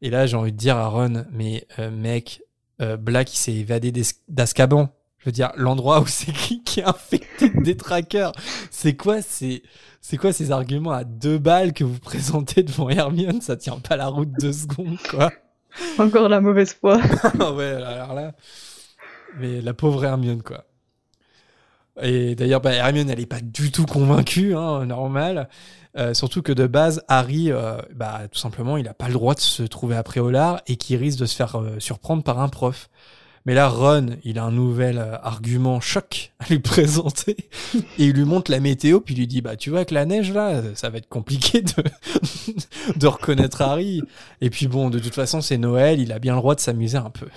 Et là, j'ai envie de dire à Ron, mais mec, Black il s'est évadé d'Es- d'Azkaban. Je veux dire, l'endroit où c'est qui qui est infecté de détraqueurs. C'est quoi ces, c'est quoi ces arguments à deux balles que vous présentez devant Hermione? Ça tient pas la route deux secondes, quoi. Encore la mauvaise foi. Ah ouais, alors là. Mais la pauvre Hermione, quoi. Et d'ailleurs, bah, Hermione, elle est pas du tout convaincue, hein, normal. Euh, surtout que de base, Harry, euh, bah, tout simplement, il a pas le droit de se trouver à Préolard et qu'il risque de se faire euh, surprendre par un prof. Mais là, Ron, il a un nouvel euh, argument choc à lui présenter. et il lui montre la météo, puis il lui dit, bah, tu vois, avec la neige, là, ça va être compliqué de, de reconnaître Harry. Et puis bon, de toute façon, c'est Noël, il a bien le droit de s'amuser un peu.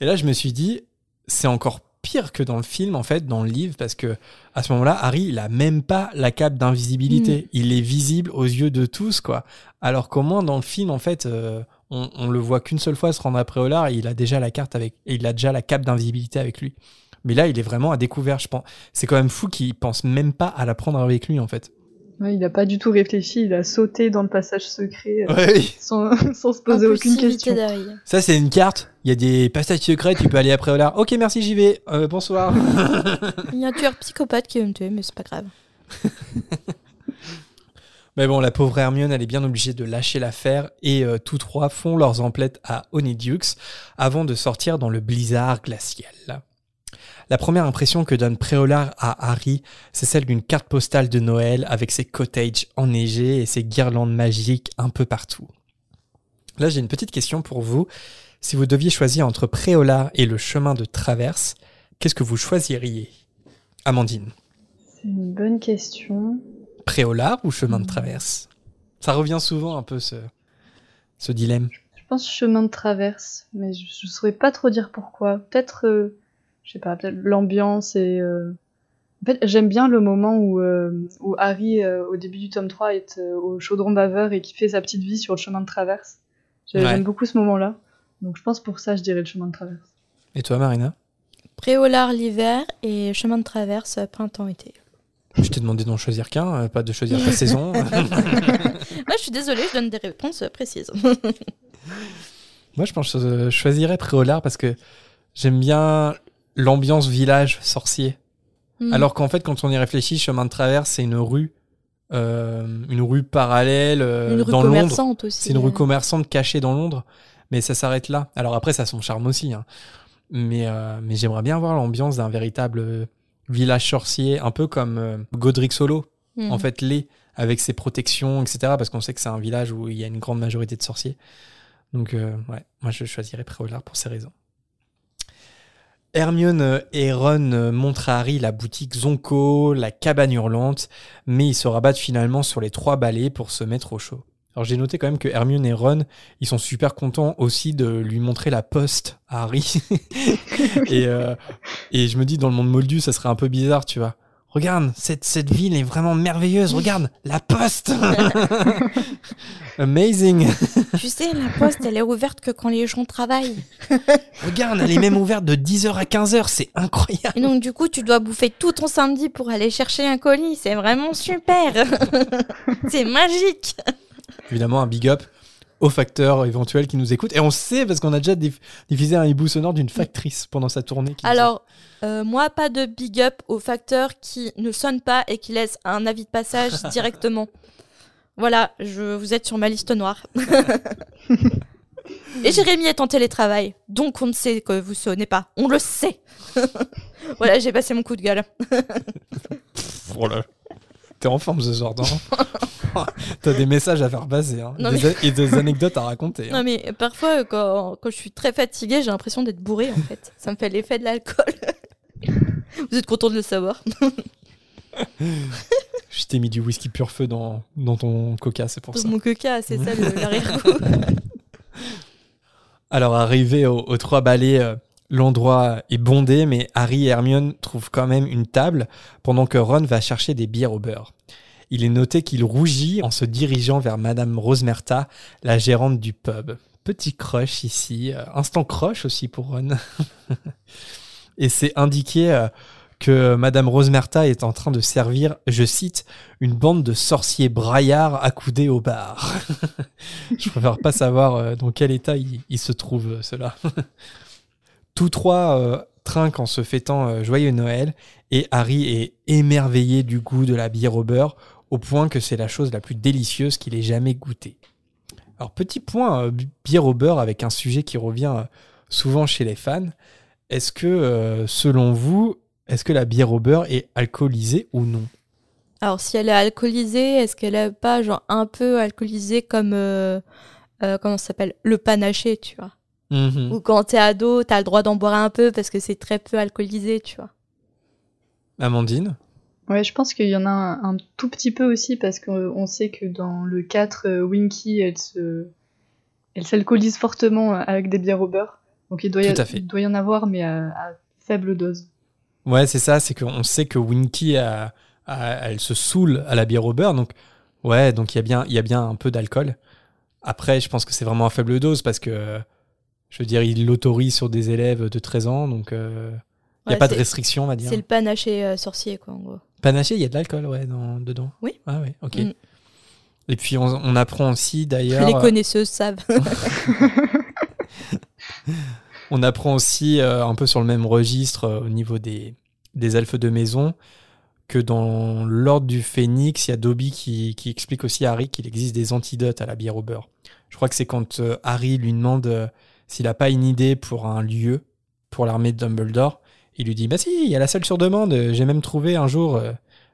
Et là, je me suis dit, c'est encore pire que dans le film, en fait, dans le livre, parce que à ce moment-là, Harry, il a même pas la cape d'invisibilité. Il est visible aux yeux de tous, quoi. Alors qu'au moins, dans le film, en fait, euh, on, on le voit qu'une seule fois se rendre à Préolard et il a déjà la carte avec, et il a déjà la cape d'invisibilité avec lui. Mais là, il est vraiment à découvert, je pense. C'est quand même fou qu'il pense même pas à la prendre avec lui, en fait. Ouais, il a pas du tout réfléchi, il a sauté dans le passage secret euh, Ouais. sans, sans se poser aucune question. Ça, c'est une carte. Il y a des passages secrets. Tu peux aller après Préolard. Ok, merci, j'y vais. Euh, bonsoir. Il y a un tueur psychopathe qui veut me tuer, mais c'est pas grave. Mais bon, la pauvre Hermione, elle est bien obligée de lâcher l'affaire et euh, tous trois font leurs emplettes à Honeydews avant de sortir dans le blizzard glacial. La première impression que donne Préolard à Harry, c'est celle d'une carte postale de Noël avec ses cottages enneigés et ses guirlandes magiques un peu partout. Là, j'ai une petite question pour vous. Si vous deviez choisir entre Préolard et le chemin de traverse, qu'est-ce que vous choisiriez? Amandine C'est une bonne question. Préolard ou chemin de traverse? Ça revient souvent un peu ce, ce dilemme. Je pense chemin de traverse, mais je, je saurais pas trop dire pourquoi. Peut-être, euh, je sais pas, peut-être l'ambiance et. euh, En fait, j'aime bien le moment où, euh, où Harry, euh, au début du tome 3, est euh, au chaudron baveur et qui fait sa petite vie sur le chemin de traverse. Ouais. J'aime beaucoup ce moment-là. Donc je pense pour ça, je dirais le chemin de traverse. Et toi, Marina? Préolard l'hiver et chemin de traverse printemps-été. Je t'ai demandé d'en choisir qu'un, euh, pas de choisir ta saison. Moi, je suis désolée, je donne des réponses précises. Moi, je pense que je choisirais Préolard parce que j'aime bien l'ambiance village sorcier. Hmm. Alors qu'en fait, quand on y réfléchit, chemin de traverse, c'est une rue, euh, une rue parallèle euh, une rue dans Londres. commerçante aussi. C'est une rue euh. commerçante cachée dans Londres, mais ça s'arrête là. Alors après, ça a son charme aussi. hein. Mais, euh, mais j'aimerais bien voir l'ambiance d'un véritable euh, village sorcier, un peu comme euh, Godric Solo, Hmm. en fait, l'est, avec ses protections, etc. Parce qu'on sait que c'est un village où il y a une grande majorité de sorciers. Donc, euh, ouais, moi je choisirais Préolard pour ces raisons. Hermione et Ron montrent à Harry la boutique Zonko, la cabane hurlante, mais ils se rabattent finalement sur les trois balais pour se mettre au chaud. Alors j'ai noté quand même que Hermione et Ron, ils sont super contents aussi de lui montrer la poste à Harry. et, euh, et je me dis, dans le monde moldu, ça serait un peu bizarre, tu vois. Regarde, cette, cette ville est vraiment merveilleuse. Regarde, la poste Amazing Tu sais, la poste, elle est ouverte que quand les gens travaillent. Regarde, elle est même ouverte de 10h à 15h. C'est incroyable Et donc, du coup, tu dois bouffer tout ton samedi pour aller chercher un colis. C'est vraiment super. c'est magique. Évidemment, un big up aux facteurs éventuels qui nous écoutent. Et on sait parce qu'on a déjà diff- diffusé un hibou sonore d'une factrice pendant sa tournée. qui Alors, euh, moi, pas de big up aux facteurs qui ne sonnent pas et qui laissent un avis de passage directement. Voilà, je, vous êtes sur ma liste noire. et Jérémy est en télétravail, donc on ne sait que vous sonnez pas. On le sait. voilà, j'ai passé mon coup de gueule. Pff, oh là. T'es en forme ce soir, T'as des messages à faire passer hein. Des et des anecdotes à raconter. hein. Non, mais parfois, quand, quand je suis très fatiguée, j'ai l'impression d'être bourrée, en fait. Ça me fait l'effet de l'alcool. vous êtes content de le savoir Je t'ai mis du whisky pur feu dans, dans ton coca, c'est pour Pour ça. mon coca, c'est ça l'arrière-goût. Alors, arrivé aux, aux trois balais, euh, l'endroit est bondé, mais Harry et Hermione trouvent quand même une table pendant que Ron va chercher des bières au beurre. Il est noté qu'il rougit en se dirigeant vers Madame Rosemerta, la gérante du pub. Petit crush ici, euh, instant crush aussi pour Ron. et c'est indiqué euh, que Madame Rosemerta est en train de servir, je cite, une bande de sorciers braillards accoudés au bar. je préfère pas savoir euh, dans quel état il, il se trouve, cela. Tous trois euh, trinquent en se fêtant euh, joyeux Noël et Harry est émerveillé du goût de la bière au beurre au point que c'est la chose la plus délicieuse qu'il ait jamais goûtée. Alors petit point, euh, bi- bière au beurre avec un sujet qui revient souvent chez les fans. Est-ce que, selon vous, est-ce que la bière au beurre est alcoolisée ou non? Alors, si elle est alcoolisée, est-ce qu'elle est pas genre un peu alcoolisée comme comment ça s'appelle? Le panaché, tu vois Mhm. Ou quand t'es ado, t'as le droit d'en boire un peu parce que c'est très peu alcoolisé, tu vois Amandine Ouais, je pense qu'il y en a un, un tout petit peu aussi parce qu'on sait que dans le 4, euh, Winky, elle se, elle s'alcoolise fortement euh, avec des bières au beurre. Donc il doit, y, il doit en avoir, mais à, à faible dose. Ouais, c'est ça, c'est qu'on sait que Winky, a- a- elle se saoule à la bière au beurre, donc ouais, donc il y a bien, il y a bien un peu d'alcool. Après, je pense que c'est vraiment à faible dose parce que, je veux dire, il l'autorise sur des élèves de 13 ans, donc euh, il n'y a pas de restriction, on va dire. C'est le panaché euh, sorcier, quoi, en gros. Panaché, il y a de l'alcool, ouais, dans- dedans. Oui. Ah ouais, ok. Mm. Et puis on, on apprend aussi d'ailleurs. Les connaisseuses savent. On apprend aussi euh, un peu sur le même registre euh, au niveau des, des elfes de maison que dans l'ordre du phénix, il y a Dobby qui, qui explique aussi à Harry qu'il existe des antidotes à la bière au beurre. Je crois que c'est quand euh, Harry lui demande euh, s'il n'a pas une idée pour un lieu pour l'armée de Dumbledore. Il lui dit Bah si, il y a la salle sur demande. J'ai même trouvé un jour euh,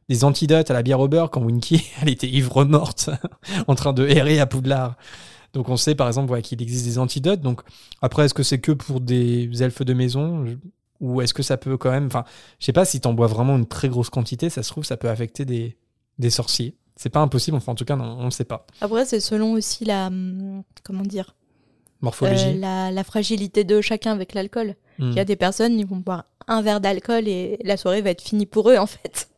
des antidotes à la bière au beurre quand Winky elle était ivre morte en train de errer à Poudlard. Donc on sait par exemple qu'il existe des antidotes. Donc après, est-ce que c'est que pour des elfes de maison? Ou est-ce que ça peut quand même. Enfin, je sais pas si t'en bois vraiment une très grosse quantité, ça se trouve, ça peut affecter des, des sorciers. C'est pas impossible, enfin en tout cas, on ne sait pas. Après, c'est selon aussi la. hum, Comment dire Morphologie. Euh, la, la fragilité de chacun avec l'alcool. Hmm. Il y a des personnes, ils vont boire un verre d'alcool et la soirée va être finie pour eux, en fait.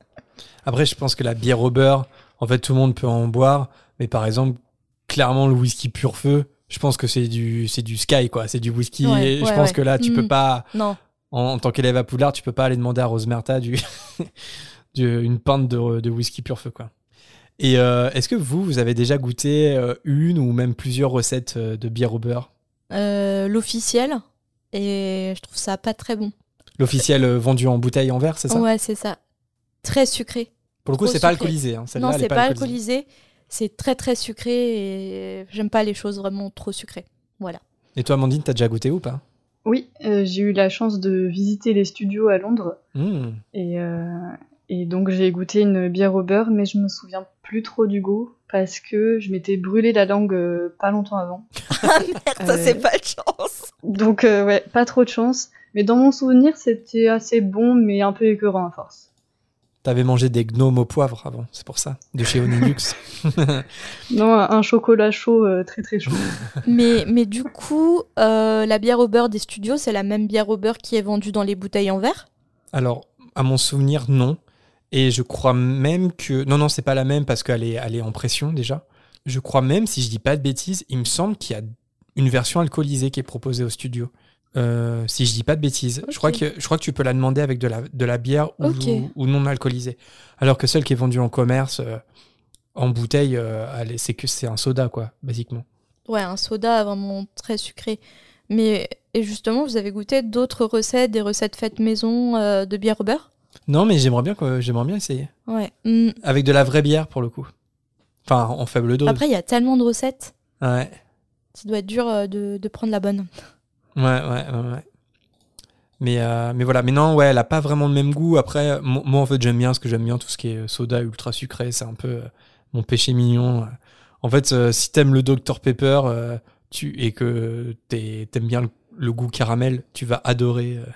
Après, je pense que la bière au beurre, en fait, tout le monde peut en boire. Mais par exemple, clairement, le whisky pur feu, je pense que c'est du, c'est du Sky, quoi. C'est du whisky. Ouais, et je pense ouais. que là, tu Mm. peux pas, Non. en, en tant qu'élève à Poudlard, tu peux pas aller demander à Rosemerta du, du- une pinte de, de whisky pur feu, quoi. Et euh, est-ce que vous, vous avez déjà goûté euh, une ou même plusieurs recettes euh, de bière au beurre? Euh, L'officiel, et je trouve ça pas très bon. L'officiel euh, vendu en bouteille en verre, c'est ça? Ouais, c'est ça. Très sucré. Pour le coup, c'est pas alcoolisé. Hein. Non, c'est est pas alcoolisé. C'est très très sucré et j'aime pas les choses vraiment trop sucrées. Voilà. Et toi, Amandine, t'as déjà goûté ou pas? Oui, euh, j'ai eu la chance de visiter les studios à Londres Hmm. et, euh, et donc j'ai goûté une bière au beurre, mais je me souviens plus trop du goût parce que je m'étais brûlé la langue euh, pas longtemps avant. Merde, ça Euh, c'est pas de chance. Donc euh, ouais, pas trop de chance. Mais dans mon souvenir, c'était assez bon, mais un peu écœurant à force. T'avais mangé des gnomes au poivre avant, c'est pour ça, de chez Onilux. Non, un chocolat chaud, euh, très très chaud. mais, mais du coup, euh, la bière au beurre des studios, c'est la même bière au beurre qui est vendue dans les bouteilles en verre? Alors, à mon souvenir, non. Et je crois même que. Non, non, c'est pas la même parce qu'elle est, elle est en pression déjà. Je crois même, si je dis pas de bêtises, il me semble qu'il y a une version alcoolisée qui est proposée au studio. Euh, si je dis pas de bêtises. Je, crois que, je crois que tu peux la demander avec de la, de la bière ou, non alcoolisée. Alors que celle qui est vendue en commerce, euh, en bouteille, euh, c'est que c'est un soda, quoi, basiquement. Ouais, un soda vraiment très sucré. Mais et justement, vous avez goûté d'autres recettes, des recettes faites maison de bière au beurre? Non, mais j'aimerais bien, quoi, j'aimerais bien essayer. Ouais. Hmm. Avec de la vraie bière pour le coup. Enfin, en faible dose. Après, il y a tellement de recettes. Ouais. Ça doit être dur euh, de, de prendre la bonne. Ouais, ouais, ouais. ouais. Mais, euh, mais voilà, mais non, ouais, elle a pas vraiment le même goût. Après, mo- moi, en fait, j'aime bien ce que j'aime bien, tout ce qui est soda ultra sucré, c'est un peu euh, mon péché mignon. En fait, euh, si t'aimes le Dr Pepper euh, tu, et que t'es- t'aimes bien le, le goût caramel, tu vas adorer. euh.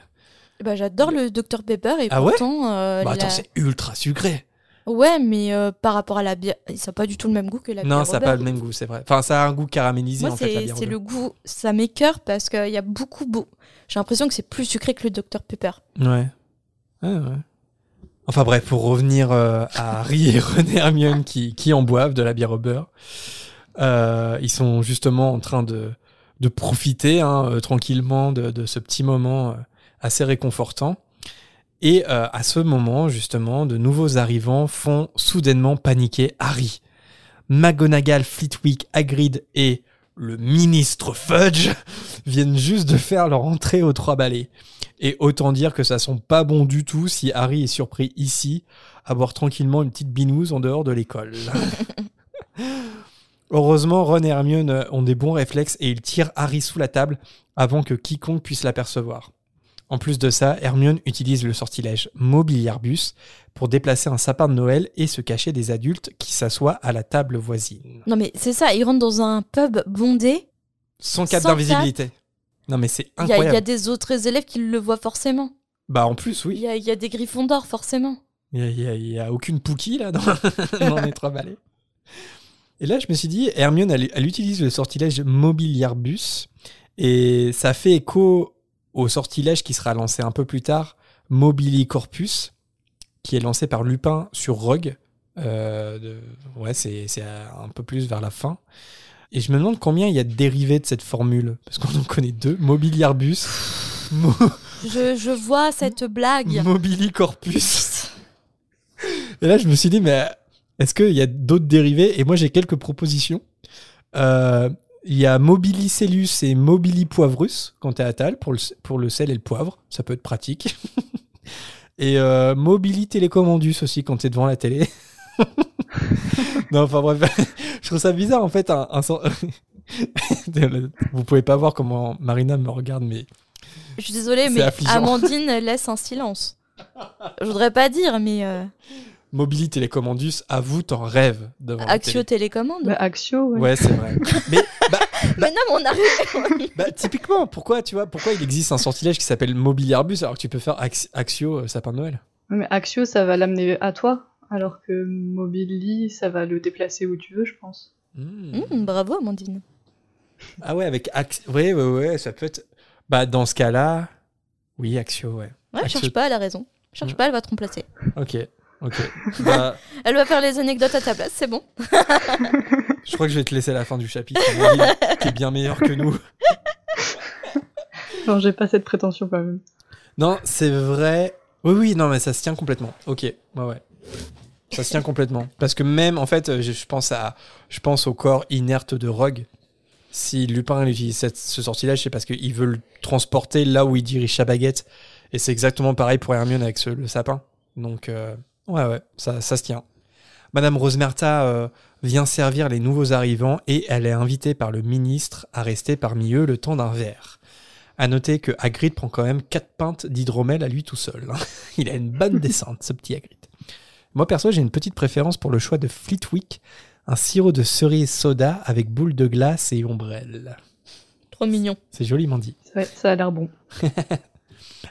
Bah, J'adore le Dr Pepper et Ah ouais pourtant. euh, Bah la- attends, c'est ultra sucré. Ouais, mais euh, par rapport à la bière, ça n'a pas du tout le même goût que la bière. Non, ça n'a pas le même goût, c'est vrai. Enfin, ça a un goût caramélisé, Moi, en fait, la c'est le goût, ça m'écœure parce qu'il y a beaucoup, beau. J'ai l'impression que c'est plus sucré que le Dr Pepper. Ouais. Ouais, ouais. Enfin bref, pour revenir euh, à Harry et René Hermione qui, qui en boivent de la bière au beurre, ils sont justement en train de, de profiter hein, tranquillement de, de ce petit moment assez réconfortant. Et euh, à ce moment, justement, de nouveaux arrivants font soudainement paniquer Harry. McGonagall, Flitwick, Hagrid et le ministre Fudge viennent juste de faire leur entrée aux trois balais. Et autant dire que ça sent pas bon du tout si Harry est surpris ici à boire tranquillement une petite binouse en dehors de l'école. Heureusement, Ron et Hermione ont des bons réflexes et ils tirent Harry sous la table avant que quiconque puisse l'apercevoir. En plus de ça, Hermione utilise le sortilège Mobiliarbus pour déplacer un sapin de Noël et se cacher des adultes qui s'assoient à la table voisine. Non, mais c'est ça, ils rentrent dans un pub bondé. Sans cap Sans d'invisibilité. Non mais c'est Il y, a- il incroyable. y a des autres élèves qui le voient forcément. Bah en plus oui. il y a des griffons d'or forcément. Il y a, aucune Pookie là dans, dans les trois balais. Et là je me suis dit, Hermione elle, elle utilise le sortilège Mobiliarbus et ça fait écho au sortilège qui sera lancé un peu plus tard, Mobilicorpus, qui est lancé par Lupin sur Rogue. Euh, de- ouais, c'est c'est un peu plus vers la fin. Et je me demande combien il y a de dérivés de cette formule, parce qu'on en connaît deux, Mobiliarbus, Mo- Je, je vois cette blague. Mobilicorpus. Et là, je me suis dit, mais est-ce qu'il y a d'autres dérivés? Et moi, j'ai quelques propositions. Euh, Il y a Mobilicellus et Mobilipoivrus quand t'es à table pour le, pour le sel et le poivre. Ça peut être pratique. et euh, Mobili Télécommandus aussi quand t'es devant la télé. non, enfin bref, je trouve ça bizarre en fait. Un, un sens- Vous pouvez pas voir comment Marina me regarde, mais Je suis désolée, mais affligeant. Amandine laisse un silence. Je voudrais pas dire, mais euh, Mobili Télécommandus, avoue, t'en rêves devant la Axio télé. Télécommande. Bah, Axio, ouais. Ouais, c'est vrai. Mais bah, mais non, mais on arrive. bah, typiquement, pourquoi tu vois, pourquoi il existe un sortilège qui s'appelle Mobiliarbus alors que tu peux faire Ax- Axio euh, sapin de Noël? Mais Axio, ça va l'amener à toi, alors que Mobili, ça va le déplacer où tu veux, je pense. Hmm. Hum, bravo, Amandine. Ah ouais, avec Ax... Ouais, ouais, ouais, ça peut être. Bah, dans ce cas-là, oui, Axio, ouais. Ouais, Axio- cherche pas, elle a raison. Cherche pas, elle va te remplacer. Ok, ok. bah, Elle va faire les anecdotes à ta place, c'est bon. je crois que je vais te laisser la fin du chapitre, qui est bien meilleur que nous. Non, j'ai pas cette prétention quand même. Non, c'est vrai. Oui, oui, non, mais ça se tient complètement. Ok, ouais, ouais. Ça se tient complètement. Parce que même, en fait, je, pense à, je pense au corps inerte de Rogue. Si Lupin il utilise cette- ce sortilège, c'est parce qu'il veut le transporter là où il dirige sa baguette. Et c'est exactement pareil pour Hermione avec ce- le sapin. Donc, euh, ouais, ouais, ça, ça se tient. Madame Rosemerta euh, vient servir les nouveaux arrivants et elle est invitée par le ministre à rester parmi eux le temps d'un verre. À noter que Hagrid prend quand même 4 pintes d'hydromel à lui tout seul. hein. Il a une bonne descente, ce petit Hagrid. Moi, perso, j'ai une petite préférence pour le choix de Fleetwick, un sirop de cerise soda avec boule de glace et ombrelle. Trop mignon. C'est joliment dit. Ouais, ça a l'air bon.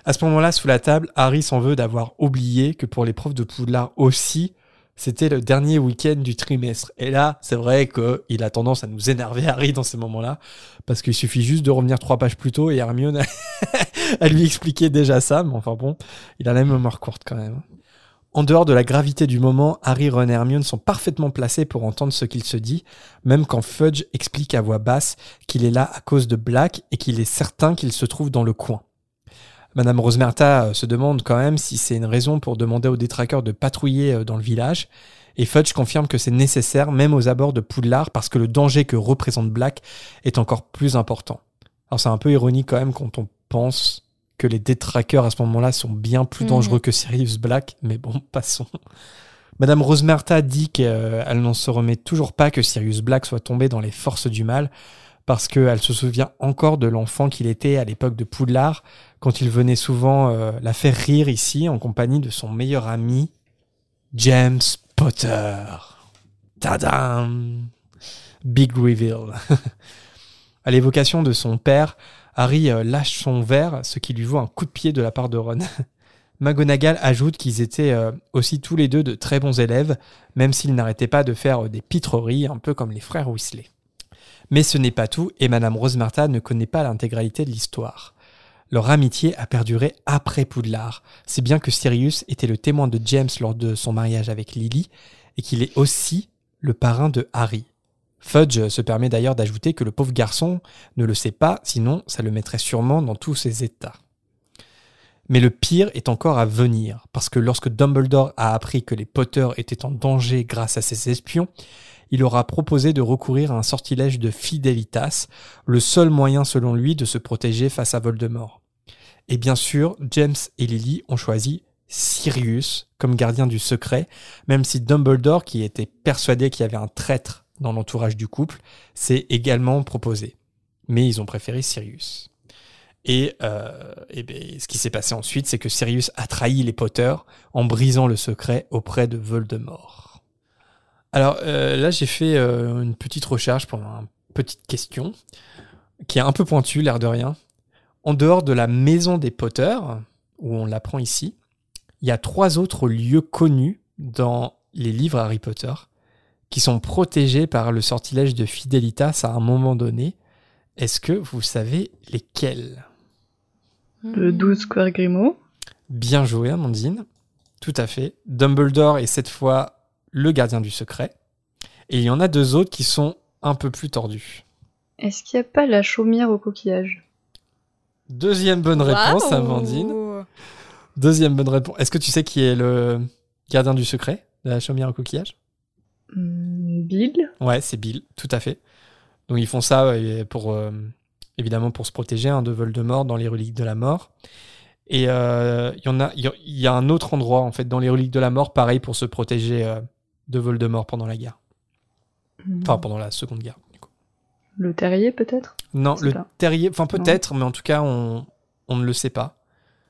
À ce moment-là, sous la table, Harry s'en veut d'avoir oublié que pour les profs de Poudlard aussi, c'était le dernier week-end du trimestre. Et là, c'est vrai qu'il a tendance à nous énerver, Harry, dans ces moments-là, parce qu'il suffit juste de revenir trois pages plus tôt et Hermione a lui expliqué déjà ça, mais enfin bon, il a la mémoire courte quand même. En dehors de la gravité du moment, Harry, Ron et Hermione sont parfaitement placés pour entendre ce qu'il se dit, même quand Fudge explique à voix basse qu'il est là à cause de Black et qu'il est certain qu'il se trouve dans le coin. Madame Rosemerta euh, se demande quand même si c'est une raison pour demander aux détraqueurs de patrouiller euh, dans le village. Et Fudge confirme que c'est nécessaire même aux abords de Poudlard parce que le danger que représente Black est encore plus important. Alors c'est un peu ironique quand même quand on pense que les détraqueurs à ce moment-là sont bien plus Mhm. dangereux que Sirius Black, mais bon, passons. Madame Rosemerta dit qu'elle n'en se remet toujours pas que Sirius Black soit tombé dans les forces du mal, parce qu'elle se souvient encore de l'enfant qu'il était à l'époque de Poudlard, quand il venait souvent euh, la faire rire ici en compagnie de son meilleur ami, James Potter. Tadam Big reveal. à l'évocation de son père, Harry euh, lâche son verre, ce qui lui vaut un coup de pied de la part de Ron. McGonagall ajoute qu'ils étaient euh, aussi tous les deux de très bons élèves, même s'ils n'arrêtaient pas de faire des pitreries, un peu comme les frères Weasley. Mais ce n'est pas tout, et Madame Rosemarta ne connaît pas l'intégralité de l'histoire. Leur amitié a perduré après Poudlard, si bien que Sirius était le témoin de James lors de son mariage avec Lily, et qu'il est aussi le parrain de Harry. Fudge se permet d'ailleurs d'ajouter que le pauvre garçon ne le sait pas, sinon ça le mettrait sûrement dans tous ses états. Mais le pire est encore à venir, parce que lorsque Dumbledore a appris que les Potter étaient en danger grâce à ses espions, il aura proposé de recourir à un sortilège de Fidelitas, le seul moyen selon lui de se protéger face à Voldemort. Et bien sûr, James et Lily ont choisi Sirius comme gardien du secret, même si Dumbledore, qui était persuadé qu'il y avait un traître dans l'entourage du couple, s'est également proposé. Mais ils ont préféré Sirius. Et, euh, ben, ce qui s'est passé ensuite, c'est que Sirius a trahi les Potter en brisant le secret auprès de Voldemort. Alors euh, là, j'ai fait euh, une petite recherche pour une petite question qui est un peu pointue, l'air de rien. En dehors de la maison des Potter, où on l'apprend ici, il y a trois autres lieux connus dans les livres Harry Potter qui sont protégés par le sortilège de Fidelitas à un moment donné. Est-ce que vous savez lesquels? Le Hmm. 12 Square Grimaud. Bien joué, Amandine. Tout à fait. Dumbledore est cette fois le gardien du secret. Et il y en a deux autres qui sont un peu plus tordus. Est-ce qu'il n'y a pas la chaumière au coquillage? Deuxième bonne réponse. Amandine. Deuxième bonne réponse. Est-ce que tu sais qui est le gardien du secret de la chaumière au coquillage? Hmm, Bill? Ouais, c'est Bill, tout à fait. Donc ils font ça pour euh, évidemment pour se protéger hein, de Voldemort dans les reliques de la mort. Et euh, il y en a, il y a- il y a un autre endroit en fait dans les reliques de la mort, pareil pour se protéger euh, de Voldemort pendant la guerre, Hmm, enfin pendant la seconde guerre. du coup. Le terrier peut-être? Non, le pas. terrier, enfin peut-être, mais en tout cas on on ne le sait pas.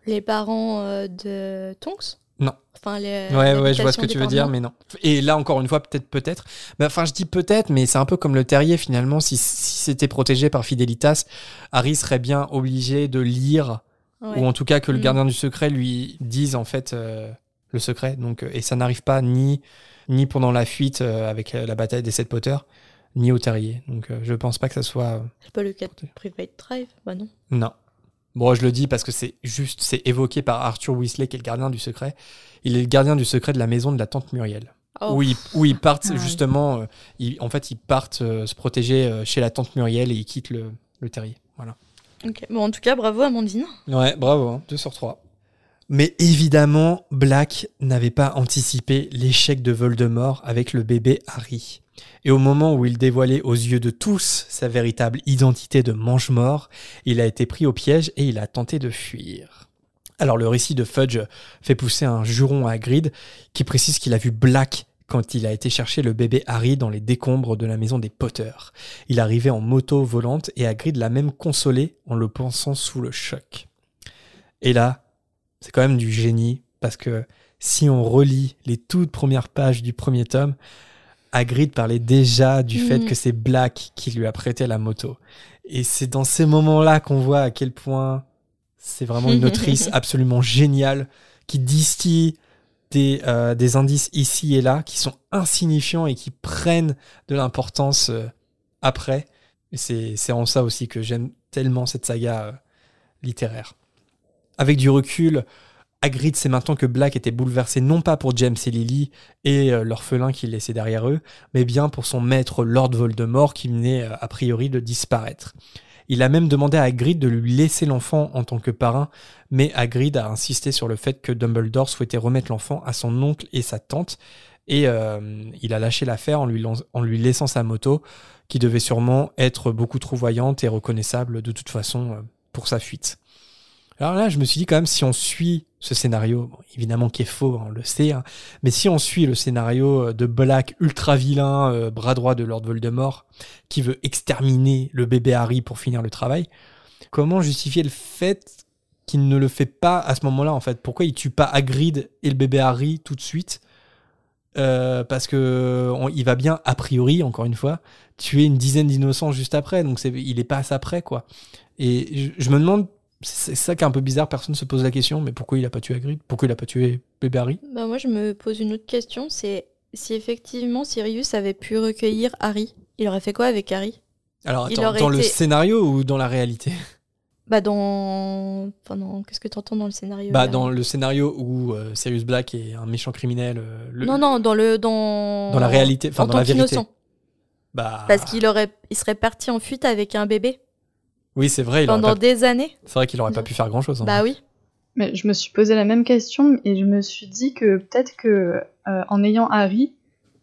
Les parents euh, de Tonks? Non. Enfin, les. Ouais, ouais, je vois ce que tu veux parents. dire, mais non. Et là, encore une fois, peut-être, peut-être. Enfin, je dis peut-être, mais c'est un peu comme le terrier, finalement. Si, si c'était protégé par Fidelitas, Harry serait bien obligé de lire, Ouais. ou en tout cas que le Mm. gardien du secret lui dise, en fait, euh, le secret. Donc, euh, et ça n'arrive pas ni, ni pendant la fuite euh, avec euh, la bataille des sept Potter, ni au terrier. Donc, euh, je pense pas que ça soit. C'est pas le cas de Private Drive Bah non. Non. Bon, je le dis parce que c'est juste, c'est évoqué par Arthur Weasley, qui est le gardien du secret. Il est le gardien du secret de la maison de la tante Muriel. Oh. Où, ils, où ils partent Ah justement, euh, ils- en fait, ils partent euh, se protéger euh, chez la tante Muriel et ils quittent le, le terrier. Voilà. Bon, en tout cas, bravo Amandine. Ouais, bravo, 2 sur 3. Mais évidemment, Black n'avait pas anticipé l'échec de Voldemort avec le bébé Harry. Et au moment où il dévoilait aux yeux de tous sa véritable identité de mange-mort, il a été pris au piège et il a tenté de fuir. Alors le récit de Fudge fait pousser un juron à Hagrid qui précise qu'il a vu Black quand il a été chercher le bébé Harry dans les décombres de la maison des Potter. Il arrivait en moto volante et Hagrid l'a même consolé en le pensant sous le choc. Et là, c'est quand même du génie parce que si on relit les toutes premières pages du premier tome, Hagrid parlait déjà du fait Mhm. que c'est Black qui lui a prêté la moto. Et c'est dans ces moments-là qu'on voit à quel point c'est vraiment une autrice absolument géniale qui distille des, euh, des indices ici et là qui sont insignifiants et qui prennent de l'importance euh, après. Et c'est c'est en ça aussi que j'aime tellement cette saga euh, littéraire. Avec du recul, Hagrid sait maintenant que Black était bouleversé non pas pour James et Lily et euh, l'orphelin qu'il laissait derrière eux, mais bien pour son maître Lord Voldemort qui venait euh, a priori de disparaître. Il a même demandé à Hagrid de lui laisser l'enfant en tant que parrain, mais Hagrid a insisté sur le fait que Dumbledore souhaitait remettre l'enfant à son oncle et sa tante, et euh, il a lâché l'affaire en lui, laissant sa moto, qui devait sûrement être beaucoup trop voyante et reconnaissable de toute façon pour sa fuite. Alors là, je me suis dit quand même, si on suit ce scénario, évidemment qui est faux, on le sait, hein, mais si on suit le scénario euh, de Black ultra vilain, euh, bras droit de Lord Voldemort, qui veut exterminer le bébé Harry pour finir le travail, comment justifier le fait qu'il ne le fait pas à ce moment-là en fait? Pourquoi il tue pas Hagrid et le bébé Harry tout de suite? Euh, Parce que on- il va bien a priori, encore une fois, tuer une dizaine d'innocents juste après, donc il est pas à ça près quoi. Et je me demande, c'est ça qui est un peu bizarre, personne se pose la question, mais pourquoi il a pas tué Hagrid? Pourquoi il a pas tué bébé Harry Bah, moi, je me pose une autre question, c'est si effectivement Sirius avait pu recueillir Harry, il aurait fait quoi avec Harry? Alors attends, dans le scénario ou dans la réalité? Bah dans... Enfin, qu'est-ce que tu entends dans le scénario Bah là? dans le scénario où euh, Sirius Black est un méchant criminel. euh, le- Non, non, dans le... Dans, Dans la réalité, enfin en dans la vérité. Bah Parce qu'il aurait... il serait parti en fuite avec un bébé oui c'est vrai, il pendant pas- des années. c'est vrai qu'il aurait pas pu faire grand chose. Bah oui. Mais je me suis posé la même question et je me suis dit que peut-être que euh, en ayant Harry,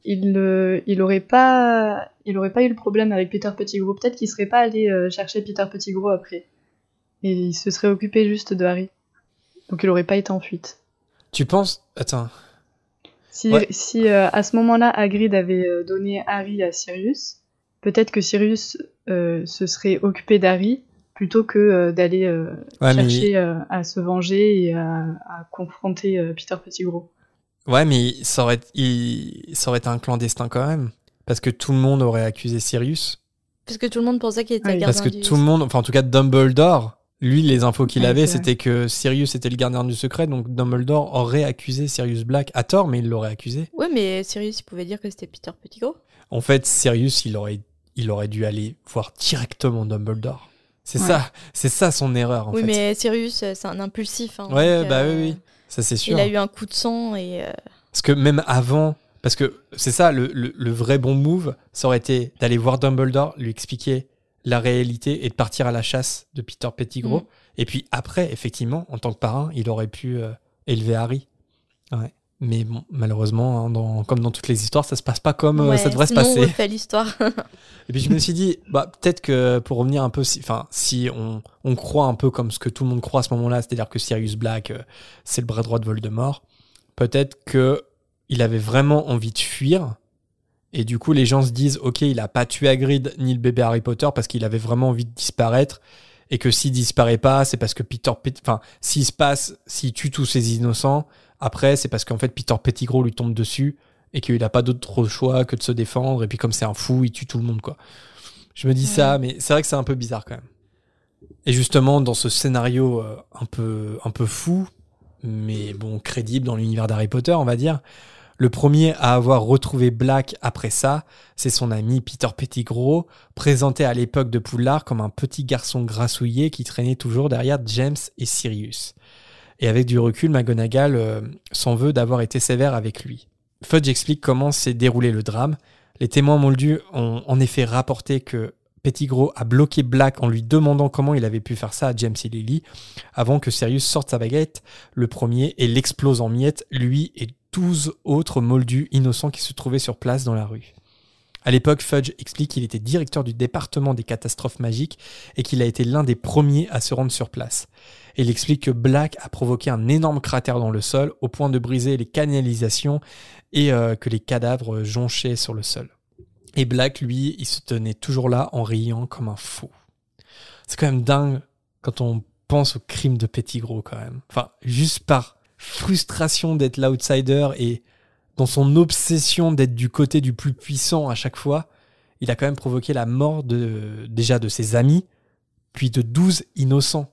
il euh, il aurait pas il aurait pas eu le problème avec Peter Pettigrew. Peut-être qu'il serait pas allé euh, chercher Peter Pettigrew après et il se serait occupé juste de Harry. Donc il aurait pas été en fuite. Tu penses Attends. Si Ouais. si euh, à ce moment-là Hagrid avait donné Harry à Sirius, peut-être que Sirius euh, se serait occupé d'Harry plutôt que euh, d'aller euh, Ouais mais chercher euh, à se venger et à, à confronter euh, Peter Pettigrew. ouais mais ça aurait il... ça aurait été un clandestin quand même parce que tout le monde aurait accusé Sirius Parce que tout le monde pensait qu'il était Oui. gardien parce que du... tout le monde enfin en tout cas Dumbledore lui les infos qu'il Ouais, avait c'était que Sirius était le gardien du secret donc Dumbledore aurait accusé Sirius Black à tort mais il l'aurait accusé. Ouais, mais Sirius, il pouvait dire que c'était Peter Pettigrew. En fait, Sirius, il aurait, il aurait dû aller voir directement Dumbledore. C'est Ouais. ça, c'est ça son erreur en oui, fait. mais Sirius, euh, c'est un impulsif. hein, Ouais, donc, bah euh, oui, oui, ça c'est sûr. Il a eu un coup de sang et... euh, Parce que même avant, parce que c'est ça, le, le- le vrai bon move, ça aurait été d'aller voir Dumbledore, lui expliquer la réalité et de partir à la chasse de Peter Pettigrew. Mm. Et puis après, effectivement, en tant que parrain, il aurait pu euh, élever Harry. Ouais. Mais bon, malheureusement, hein, dans- comme dans toutes les histoires, ça se passe pas comme euh, ouais, ça devrait se sinon, passer. on refait l'histoire. Et puis je me suis dit, bah, peut-être que pour revenir un peu, si, enfin, si on, on croit un peu comme ce que tout le monde croit à ce moment-là, c'est-à-dire que Sirius Black, euh, c'est le bras droit de Voldemort, peut-être que il avait vraiment envie de fuir. Et du coup, les gens se disent, ok, il a pas tué Hagrid ni le bébé Harry Potter parce qu'il avait vraiment envie de disparaître. Et que s'il disparaît pas, c'est parce que Peter, Pet- enfin, s'il se passe, s'il tue tous ces innocents, après, c'est parce qu'en fait, Peter Pettigrew lui tombe dessus et qu'il n'a pas d'autre choix que de se défendre. Et puis, comme c'est un fou, il tue tout le monde, quoi. Je me dis ça, mais c'est vrai que c'est un peu bizarre quand même. Et justement, dans ce scénario euh, un peu, un peu fou, mais bon, crédible dans l'univers d'Harry Potter, on va dire, le premier à avoir retrouvé Black après ça, c'est son ami Peter Pettigrew, présenté à l'époque de Poudlard comme un petit garçon grassouillé qui traînait toujours derrière James et Sirius. Et avec du recul, McGonagall euh, s'en veut d'avoir été sévère avec lui. Fudge explique comment s'est déroulé le drame. Les témoins moldus ont en effet rapporté que Pettigrew a bloqué Black en lui demandant comment il avait pu faire ça à James et Lily, avant que Sirius sorte sa baguette, le premier, et l'explose en miettes, lui et 12 autres moldus innocents qui se trouvaient sur place dans la rue. À l'époque, Fudge explique qu'il était directeur du département des catastrophes magiques et qu'il a été l'un des premiers à se rendre sur place. Et il explique que Black a provoqué un énorme cratère dans le sol au point de briser les canalisations et euh, que les cadavres jonchaient sur le sol. Et Black, lui, il se tenait toujours là en riant comme un fou. C'est quand même dingue quand on pense au crime de Pettigrew quand même. Enfin, juste par frustration d'être l'outsider et dans son obsession d'être du côté du plus puissant à chaque fois, il a quand même provoqué la mort de déjà de ses amis, puis de 12 innocents.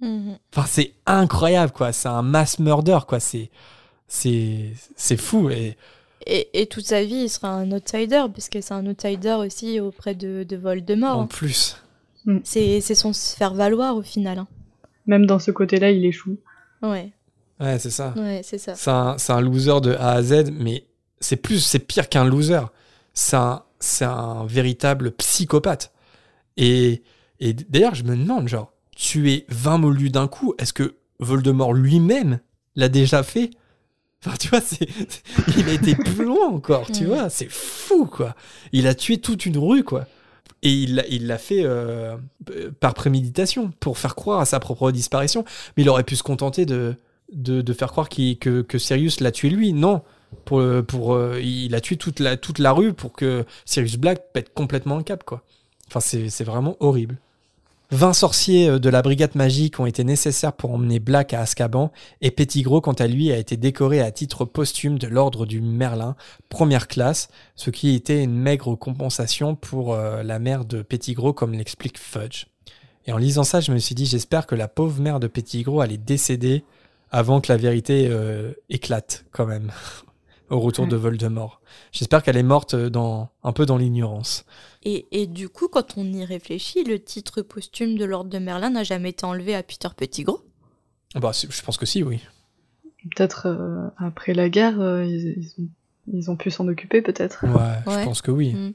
Mhm. Enfin, c'est incroyable quoi, c'est un mass murder quoi, c'est c'est c'est fou et Et, et toute sa vie, il sera un outsider, parce que c'est un outsider aussi auprès de, de Voldemort. en plus C'est c'est son se faire valoir au final. hein. Même dans ce côté-là, il échoue. Ouais, ouais, c'est ça. ouais, c'est ça. C'est un, c'est un loser de A à Z, mais c'est plus, c'est pire qu'un loser. C'est un, c'est un véritable psychopathe. Et Et d'ailleurs, je me demande, genre, tuer 20 moldus d'un coup, est-ce que Voldemort lui-même l'a déjà fait? Enfin, tu vois, c'est, il a été plus loin encore, tu Mm. vois, c'est fou, quoi. Il a tué toute une rue, quoi. Et il l'a, il fait euh, p- par préméditation, pour faire croire à sa propre disparition. Mais il aurait pu se contenter de, de, de faire croire que, que Sirius l'a tué lui. Non, pour, pour, euh, il a tué toute la, toute la rue pour que Sirius Black pète complètement le cap, quoi. Enfin, c'est, c'est vraiment horrible. 20 sorciers euh, de la brigade magique ont été nécessaires pour emmener Black à Azkaban, et Pettigrew, quant à lui, a été décoré à titre posthume de l'ordre du Merlin, première classe, ce qui était une maigre compensation pour euh, la mère de Pettigrew, comme l'explique Fudge. Et en lisant ça, je me suis dit, j'espère que la pauvre mère de Pettigrew allait décéder avant que la vérité euh, éclate, quand même, au retour de Voldemort. J'espère qu'elle est morte dans, un peu dans l'ignorance. Et, et du coup, quand on y réfléchit, le titre posthume de l'ordre de Merlin n'a jamais été enlevé à Peter Pettigrew? Bah, c'est- je pense que si, oui. Peut-être euh, après la guerre, euh, ils, ils ont, ils ont pu s'en occuper, peut-être. Ouais, je pense que oui. Mm.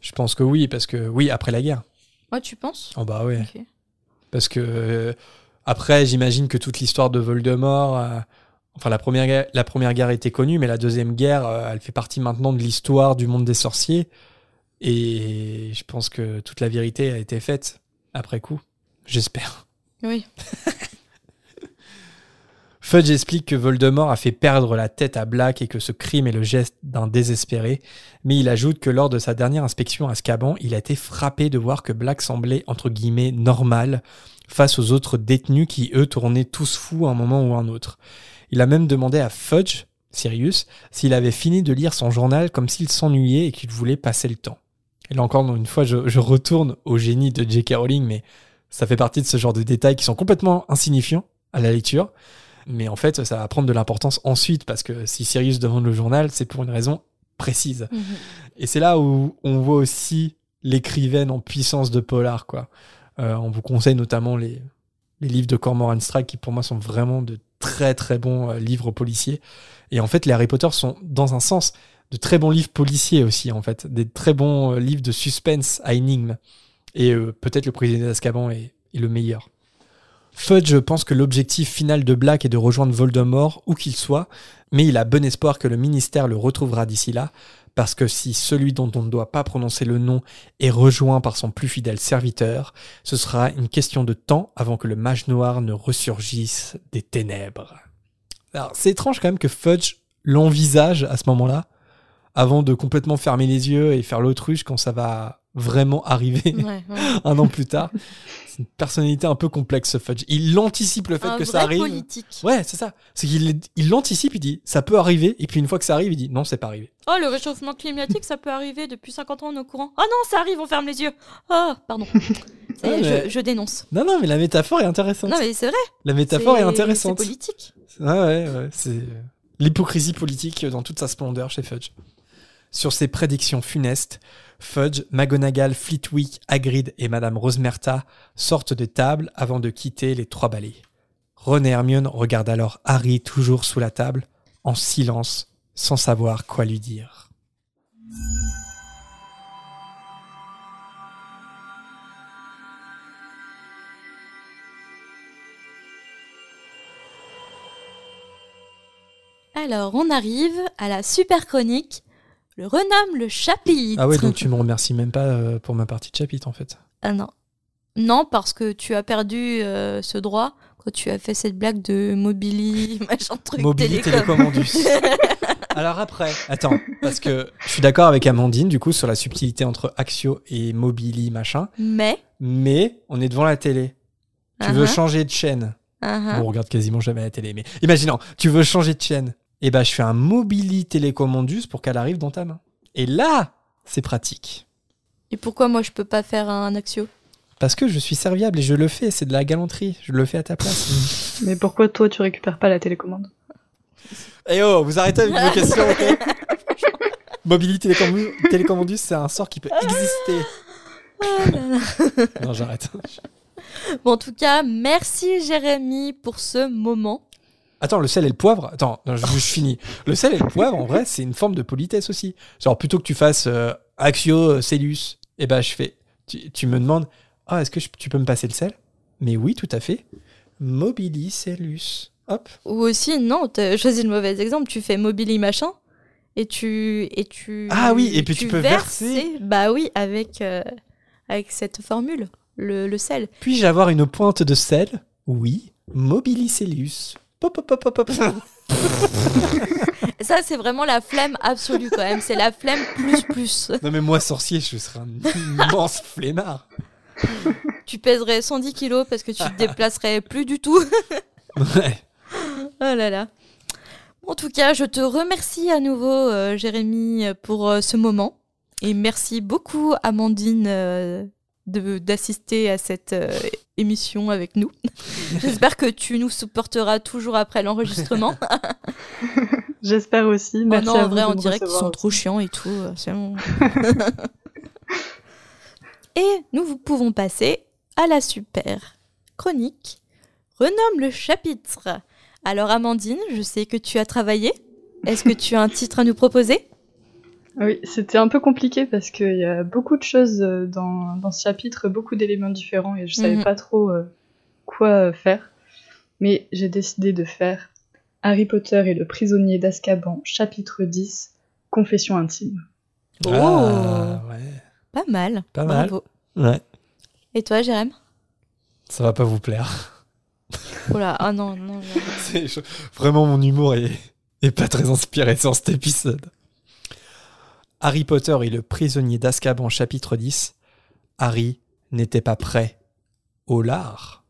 Je pense que oui, parce que oui, après la guerre. Ouais, tu penses? Oh bah ouais. Ok. Parce que euh, après, j'imagine que toute l'histoire de Voldemort, euh, enfin la première, guerre, la première guerre était connue, mais la deuxième guerre, euh, elle fait partie maintenant de l'histoire du monde des sorciers. Et je pense que toute la vérité a été faite après coup. J'espère. Oui. Fudge explique que Voldemort a fait perdre la tête à Black et que ce crime est le geste d'un désespéré, mais il ajoute que lors de sa dernière inspection à Azkaban, il a été frappé de voir que Black semblait entre guillemets normal face aux autres détenus qui eux tournaient tous fous à un moment ou un autre. Il a même demandé à Fudge, Sirius, s'il avait fini de lire son journal comme s'il s'ennuyait et qu'il voulait passer le temps. Et là encore, une fois, je, je retourne au génie de J.K. Rowling, mais ça fait partie de ce genre de détails qui sont complètement insignifiants à la lecture. Mais en fait, ça va prendre de l'importance ensuite, parce que si Sirius demande le journal, c'est pour une raison précise. Mhm. Et c'est là où on voit aussi l'écrivaine en puissance de Polar, quoi. Euh, on vous conseille notamment les, les livres de Cormoran Strike, qui pour moi sont vraiment de très très bons euh, livres policiers. Et en fait, les Harry Potter sont, dans un sens, de très bons livres policiers aussi, en fait. Des très bons euh, livres de suspense à énigmes. Et euh, peut-être le prisonnier d'Azkaban est, est le meilleur. Fudge pense que l'objectif final de Black est de rejoindre Voldemort, où qu'il soit, mais il a bon espoir que le ministère le retrouvera d'ici là, parce que si celui dont on ne doit pas prononcer le nom est rejoint par son plus fidèle serviteur, ce sera une question de temps avant que le mage noir ne ressurgisse des ténèbres. Alors, c'est étrange quand même que Fudge l'envisage à ce moment-là, avant de complètement fermer les yeux et faire l'autruche quand ça va vraiment arriver Ouais, ouais. un an plus tard. C'est une personnalité un peu complexe, Fudge. Il anticipe le fait Un que vrai ça arrive. politique. Ouais, c'est ça. C'est qu'il il l'anticipe, il dit ça peut arriver, et puis une fois que ça arrive, il dit non, c'est pas arrivé. Oh, le réchauffement climatique, ça peut arriver depuis 50 ans, on est au courant. Ah non, ça arrive, on ferme les yeux. Ah, pardon. Mais- je, je dénonce. Non, non, mais la métaphore est intéressante. Non, mais c'est vrai. la métaphore est, intéressante. C'est politique. Ouais, ouais, ouais. C'est l'hypocrisie politique dans toute sa splendeur chez Fudge. Sur ses prédictions funestes, Fudge, McGonagall, Flitwick, Hagrid et Madame Rosemerta sortent de table avant de quitter les trois balais. Ron et Hermione regardent alors Harry toujours sous la table, en silence, sans savoir quoi lui dire. Alors, on arrive à la super chronique. Le renomme le chapitre. Ah ouais, donc tu me remercies même pas euh, pour ma partie de chapitre en fait. Ah non. Non, parce que tu as perdu euh, ce droit quand tu as fait cette blague de Mobili, machin truc, Mobili télécom. Alors après, attends, parce que je suis d'accord avec Amandine du coup sur la subtilité entre Axio et Mobili machin, Mais? mais on est devant la télé. Tu veux Uh-huh, changer de chaîne. uh-huh. Bon, on regarde quasiment jamais la télé, mais imaginons, tu veux changer de chaîne. Et ben, je fais un Mobili télécommandus pour qu'elle arrive dans ta main. Et là, c'est pratique. Et pourquoi moi je peux pas faire un Axio? Parce que je suis serviable et je le fais, c'est de la galanterie. Je le fais à ta place. Mais pourquoi toi tu récupères pas la télécommande? Eh oh, vous arrêtez avec vos questions, ok Mobili télécommu- télécommandus, c'est un sort qui peut exister. Ah là là. Non, j'arrête. Bon, en tout cas, merci Jérémy pour ce moment. Attends, le sel et le poivre? Attends, non, je, je finis. Le sel et le poivre, en vrai, c'est une forme de politesse aussi. Genre, plutôt que tu fasses euh, Axio, euh, Cellus, et ben je fais. Tu, tu me demandes Ah, est-ce que je- tu peux me passer le sel? Mais oui, tout à fait. Mobilicellus. Hop. Ou aussi, non, t'as choisi le mauvais exemple, tu fais mobili machin, et tu. Et tu Ah oui, et puis tu peux verser. Bah oui, avec, euh, avec cette formule, le, le sel. Puis-je avoir une pointe de sel? Oui. Mobilicellus. Pop, pop, pop, pop. Ça, c'est vraiment la flemme absolue quand même. C'est la flemme plus plus. non, mais moi, sorcier, je serais un immense flemmard. Tu pèserais 110 kilos parce que tu te déplacerais plus du tout. Ouais. Oh là là. En tout cas, je te remercie à nouveau, euh, Jérémy, pour euh, ce moment. Et merci beaucoup, Amandine, euh, d'assister à cette émission avec nous. J'espère que tu nous supporteras toujours après l'enregistrement. J'espère aussi. Oh Merci non, en vrai, en direct, ils sont aussi. trop chiants et tout. euh, c'est bon. et nous vous pouvons passer à la super chronique. Renomme le chapitre. Alors, Amandine, je sais que tu as travaillé. Est-ce que tu as un titre à nous proposer? Oui, c'était un peu compliqué parce qu'il y a beaucoup de choses euh, dans, dans ce chapitre, beaucoup d'éléments différents et je savais Mhm. pas trop euh, quoi euh, faire. Mais j'ai décidé de faire Harry Potter et le prisonnier d'Azkaban, chapitre 10, Confession intime. Oh. Ah, ouais. Pas mal. Pas mal. Bravo. Ouais. Et toi, Jérém? Ça va pas vous plaire. Oh là, ah non, non. Vraiment, mon humour est, est pas très inspiré sur cet épisode. Harry Potter et le prisonnier d'Azkaban, chapitre 10. Harry n'était pas prêt au lard.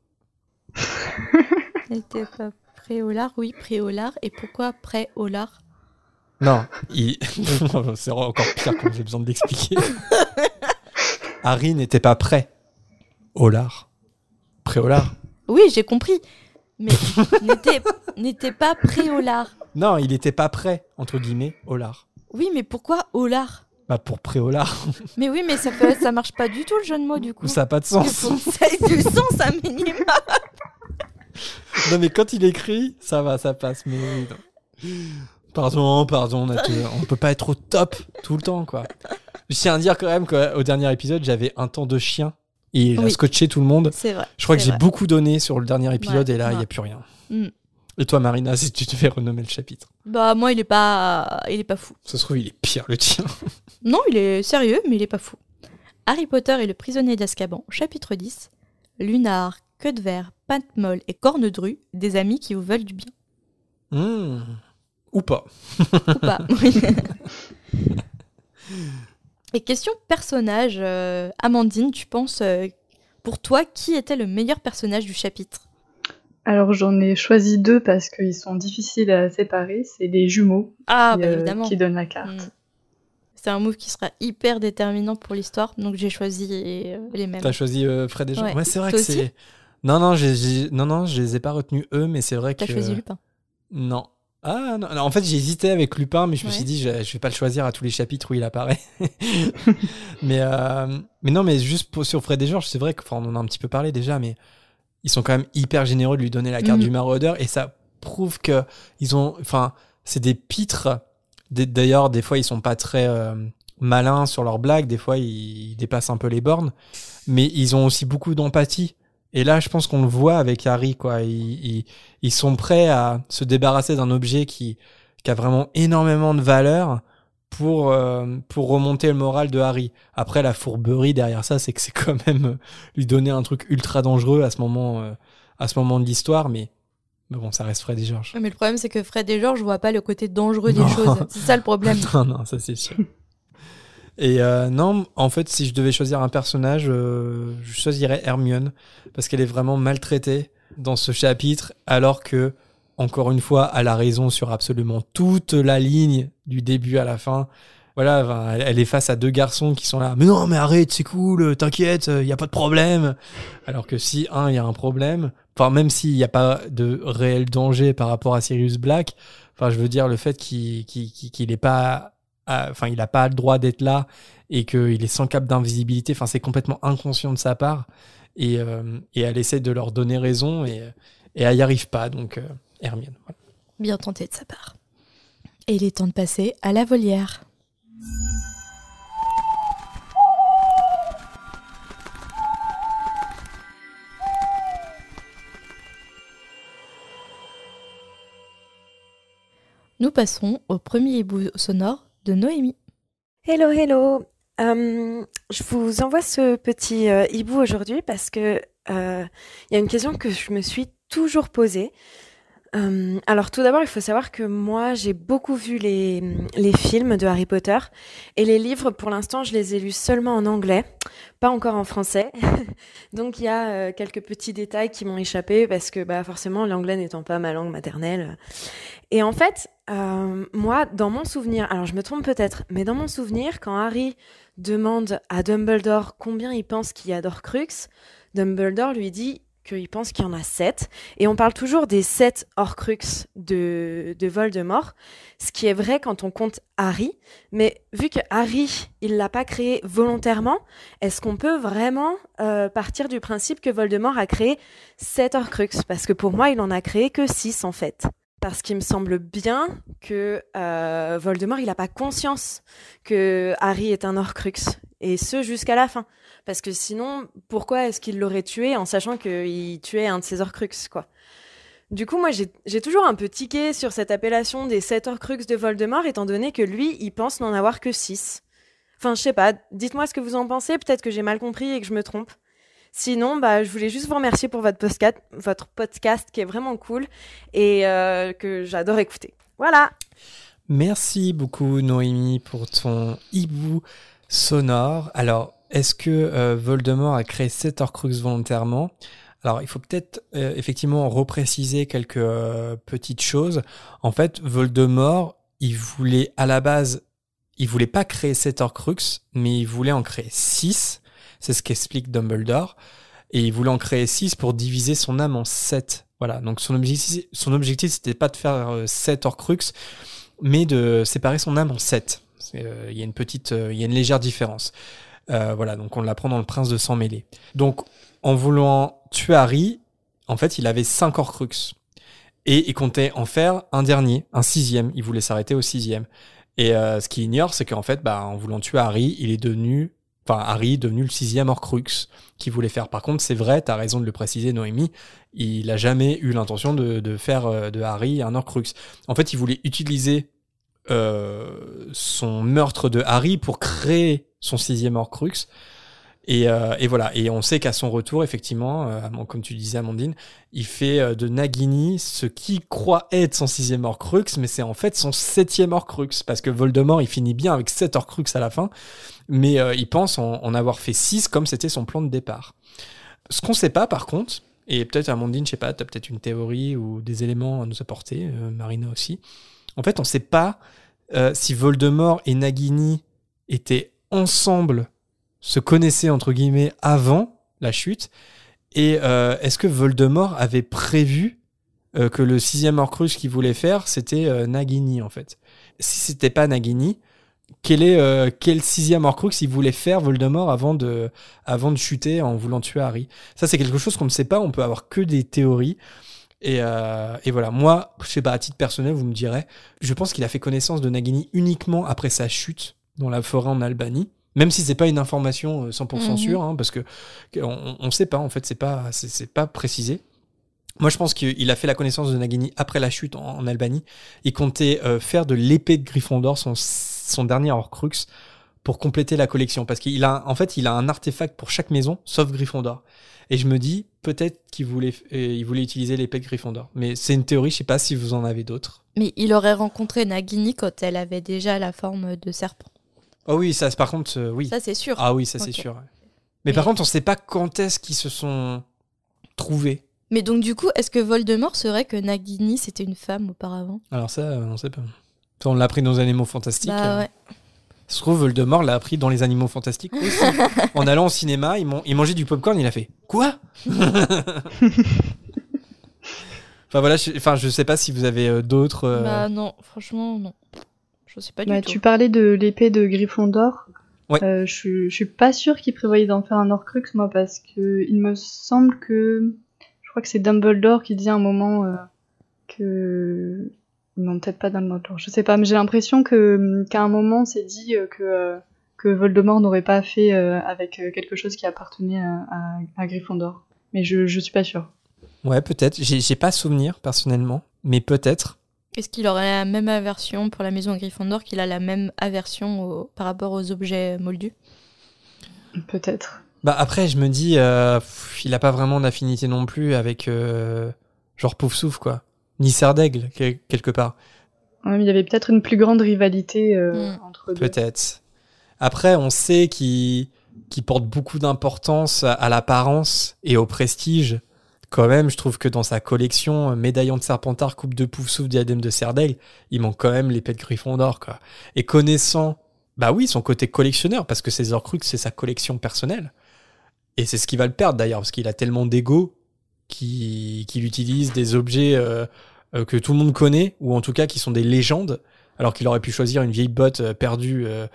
N'était pas prêt au lard Oui, prêt au lard. Et pourquoi prêt au lard? Non, il... c'est encore pire quand j'ai besoin de l'expliquer. Harry n'était pas prêt au lard. Prêt au lard Oui, j'ai compris. Mais n'était n'était pas prêt au lard. Non, il n'était pas prêt, entre guillemets, au lard. Oui, mais pourquoi au lard Bah pour prêt au lard, Mais oui, mais ça, peut, ça marche pas du tout le jeu de mots du coup. ça n'a pas de sens. ça ait du sens un minimum. Non mais quand il écrit, ça va, ça passe. Mais non. pardon, pardon, on, a tout- on peut pas être au top tout le temps quoi. Je tiens à dire quand même qu'au dernier épisode, j'avais un temps de chien et il a scotché tout le monde. C'est vrai. Je crois que j'ai beaucoup donné sur le dernier épisode Ouais, et là il ouais. y a plus rien. Mm. Et toi Marina, si tu devais renommer le chapitre, Bah moi, il est pas, il est pas fou. ça se trouve il est pire le tien. Non, il est sérieux, mais il est pas fou. Harry Potter et le prisonnier d'Azkaban, chapitre 10. Lunar, queue de verre, Pintmolle et Cornedru, des amis qui vous veulent du bien. Hmm. Ou pas. Ou pas. oui. et question personnage, euh, Amandine, tu penses, euh, pour toi, qui était le meilleur personnage du chapitre? Alors j'en ai choisi deux parce qu'ils sont difficiles à séparer. C'est les jumeaux Ah, qui, bah euh, évidemment. qui donnent la carte. Mm. C'est un move qui sera hyper déterminant pour l'histoire, donc j'ai choisi euh, les mêmes. T'as choisi euh, Fred et Jean. Ouais. Ouais, c'est vrai Toi que c'est. Non non, j'ai- non non, je les ai pas retenus eux, mais c'est vrai que. T'as choisi Lupin. Non. Ah non, non, en fait j'hésitais avec Lupin, mais je me suis dit je, je vais pas le choisir à tous les chapitres où il apparaît. mais, euh, mais non, mais juste pour, sur Fred et Georges, c'est vrai qu'on en a un petit peu parlé déjà, mais ils sont quand même hyper généreux de lui donner la carte Mhm. du maraudeur et ça prouve que ils ont, enfin, c'est des pitres. D'ailleurs, des fois ils sont pas très euh, malins sur leurs blagues, des fois ils, ils dépassent un peu les bornes, mais ils ont aussi beaucoup d'empathie. Et là, je pense qu'on le voit avec Harry, quoi. Ils, ils- ils sont prêts à se débarrasser d'un objet qui, qui a vraiment énormément de valeur pour, euh, pour remonter le moral de Harry. Après, la fourberie derrière ça, c'est que c'est quand même euh, lui donner un truc ultra dangereux à ce moment, euh, à ce moment de l'histoire, mais, mais bon, ça reste Fred et George. Mais le problème, c'est que Fred et George voient pas le côté dangereux des choses. C'est ça le problème. non, non, ça c'est sûr. Et euh, non, en fait, si je devais choisir un personnage, euh, je choisirais Hermione parce qu'elle est vraiment maltraitée dans ce chapitre, alors que, encore une fois, elle a raison sur absolument toute la ligne du début à la fin. Voilà, elle, est face à deux garçons qui sont là. Mais non, mais arrête, c'est cool, t'inquiète, il y a pas de problème. Alors que si un, il y a un problème, enfin même s'il n'y a pas de réel danger par rapport à Sirius Black, enfin je veux dire le fait qu'il qu'il pas enfin il n'a pas le droit d'être là et qu'il est sans cap d'invisibilité enfin c'est complètement inconscient de sa part et, euh, elle essaie de leur donner raison et, elle n'y arrive pas donc euh, Hermione. Voilà. Bien tenté de sa part. Et il est temps de passer à la volière. Nous passons au premier hibou sonore de Noémie. Hello, hello. Hum, je vous envoie ce petit euh, hibou aujourd'hui parce que euh, il y a une question que je me suis toujours posée. Euh, alors tout d'abord, il faut savoir que moi, j'ai beaucoup vu les, films de Harry Potter et les livres, pour l'instant, je les ai lus seulement en anglais, pas encore en français. Donc il y a euh, quelques petits détails qui m'ont échappé parce que bah, forcément, l'anglais n'étant pas ma langue maternelle. Et en fait, euh, moi, dans mon souvenir, alors je me trompe peut-être, mais dans mon souvenir, quand Harry demande à Dumbledore combien il pense qu'il y a d'Orcrux, Dumbledore lui dit qu'il pense qu'il y en a sept. Et on parle toujours des sept Horcrux de, de Voldemort, ce qui est vrai quand on compte Harry. Mais vu que Harry, il l'a pas créé volontairement, est-ce qu'on peut vraiment euh, partir du principe que Voldemort a créé sept Horcrux Parce que pour moi, il en a créé que six en fait. Parce qu'il me semble bien que euh, Voldemort, il n'a pas conscience que Harry est un Horcrux. Et ce, jusqu'à la fin. Parce que sinon, pourquoi est-ce qu'il l'aurait tué en sachant qu'il tuait un de ses Horcrux, quoi? Du coup, moi, j'ai toujours un peu tiqué sur cette appellation des 7 Horcrux de Voldemort, étant donné que lui, il pense n'en avoir que 6. Enfin, je sais pas, dites-moi ce que vous en pensez, peut-être que j'ai mal compris et que je me trompe. Sinon, bah, je voulais juste vous remercier pour votre podcast, votre podcast qui est vraiment cool et euh, que j'adore écouter. Voilà. Merci beaucoup Noémie pour ton hibou sonore. Alors, est-ce que euh, Voldemort a créé cet Horcrux volontairement? Alors, il faut peut-être euh, effectivement repréciser quelques euh, petites choses. En fait, Voldemort, il voulait à la base, il voulait pas créer cet Horcrux, mais il voulait en créer six. C'est ce qu'explique Dumbledore. Et il voulait en créer six pour diviser son âme en sept. Voilà. Donc son objectif, son objectif, c'était pas de faire euh, sept Horcrux, mais de séparer son âme en sept. Euh, il y a une petite, euh, il y a une légère différence. Euh, voilà, donc on l'apprend dans le Prince de sang mêlé. Donc, en voulant tuer Harry, en fait, il avait cinq Horcrux. Et il comptait en faire un dernier, un sixième. Il voulait s'arrêter au sixième. Et euh, ce qu'il ignore, c'est qu'en fait, bah, en voulant tuer Harry, il est devenu, enfin, Harry est devenu le sixième Horcrux qu'il voulait faire. Par contre, c'est vrai, t'as raison de le préciser, Noémie, il a jamais eu l'intention de, de faire euh, de Harry un Horcrux. En fait, il voulait utiliser son meurtre de Harry pour créer son sixième Horcrux. Et, euh, et voilà. Et on sait qu'à son retour, effectivement, euh, comme tu disais, Amandine, il fait euh, de Nagini ce qui croit être son sixième Horcrux, mais c'est en fait son septième Horcrux, parce que Voldemort, il finit bien avec sept Horcrux à la fin, mais euh, il pense en, avoir fait six comme c'était son plan de départ. Ce qu'on sait pas, par contre, et peut-être Amandine, je sais pas, t'as peut-être une théorie ou des éléments à nous apporter, euh, Marina aussi. En fait, on sait pas euh, si Voldemort et Nagini étaient ensemble, se connaissaient entre guillemets avant la chute, et euh, est-ce que Voldemort avait prévu euh, que le sixième Horcrux qu'il voulait faire, c'était Nagini en fait? Si c'était pas Nagini, quel est quel sixième Horcrux il voulait faire Voldemort avant de avant de chuter en voulant tuer Harry? Ça c'est quelque chose qu'on ne sait pas, on peut avoir que des théories. Et, euh, et voilà, moi, je sais pas, à titre personnel, vous me direz, je pense qu'il a fait connaissance de Nagini uniquement après sa chute dans la forêt en Albanie. Même si c'est pas une information euh, 100% Mhm. sûre, hein, parce que on, on sait pas, en fait, c'est pas, c'est c'est pas précisé. Moi, je pense qu'il a fait la connaissance de Nagini après la chute en, en Albanie. Il comptait euh, faire de l'épée de Gryffondor son, son dernier Horcrux pour compléter la collection, parce qu'il a, en fait, il a un artefact pour chaque maison, sauf Gryffondor. Et je me dis, peut-être qu'il voulait, euh, il voulait utiliser l'épée de Gryffondor. Mais c'est une théorie, je sais pas si vous en avez d'autres. Mais il aurait rencontré Nagini quand elle avait déjà la forme de serpent. Oh oui, ça, par contre, euh, oui. Ça, c'est sûr. Ah oui, ça c'est sûr. Mais, Mais- par contre, on sait pas quand est-ce qu'ils se sont trouvés. Mais donc, du coup, est-ce que Voldemort serait que Nagini, c'était une femme auparavant? Alors ça, euh, on sait pas. Ça, on l'a appris dans animaux fantastiques. Bah euh. ouais. Se trouve, Voldemort l'a appris dans les animaux fantastiques aussi. en allant au cinéma, il, man- il mangeait du popcorn, il a fait Quoi? Enfin voilà, je, enfin, je sais pas si vous avez euh, d'autres. euh, Bah non, franchement, non. Je sais pas du Bah, tout. tu parlais de l'épée de Gryffondor. Ouais. Euh, je, suis- je suis pas sûre qu'il prévoyait d'en faire un Horcrux, moi, parce que il me semble que je crois que c'est Dumbledore qui dit à un moment euh, que non, peut-être pas Dumbledore, je sais pas, mais j'ai l'impression que qu'à un moment c'est dit euh, que euh, que Voldemort n'aurait pas fait euh, avec quelque chose qui appartenait à, à, à Gryffondor. Mais je je suis pas sûre. Ouais, peut-être. J'ai j'ai pas souvenir personnellement, mais peut-être. Est-ce qu'il aurait la même aversion pour la maison Gryffondor qu'il a la même aversion au- par rapport aux objets moldus? Peut-être. Bah après, je me dis, euh, pff, il a pas vraiment d'affinité non plus avec euh, genre Poufsouffle, quoi. Ni Serre d'Aigle, quel- quelque part. Ouais, il y avait peut-être une plus grande rivalité euh, Mm. entre deux. Peut-être. Après, on sait qu'il porte beaucoup d'importance à l'apparence et au prestige. Quand même, je trouve que dans sa collection, euh, médaillon de Serpentard, coupe de Poufsouffle, diadème de Serdaigle, il manque quand même l'épée de Gryffondor, quoi. Et connaissant, bah oui, son côté collectionneur, parce que ces Horcruxes, c'est sa collection personnelle. Et c'est ce qui va le perdre d'ailleurs, parce qu'il a tellement d'ego qu'il qu'il utilise des objets euh, euh, que tout le monde connaît, ou en tout cas qui sont des légendes, alors qu'il aurait pu choisir une vieille botte euh, perdue, euh,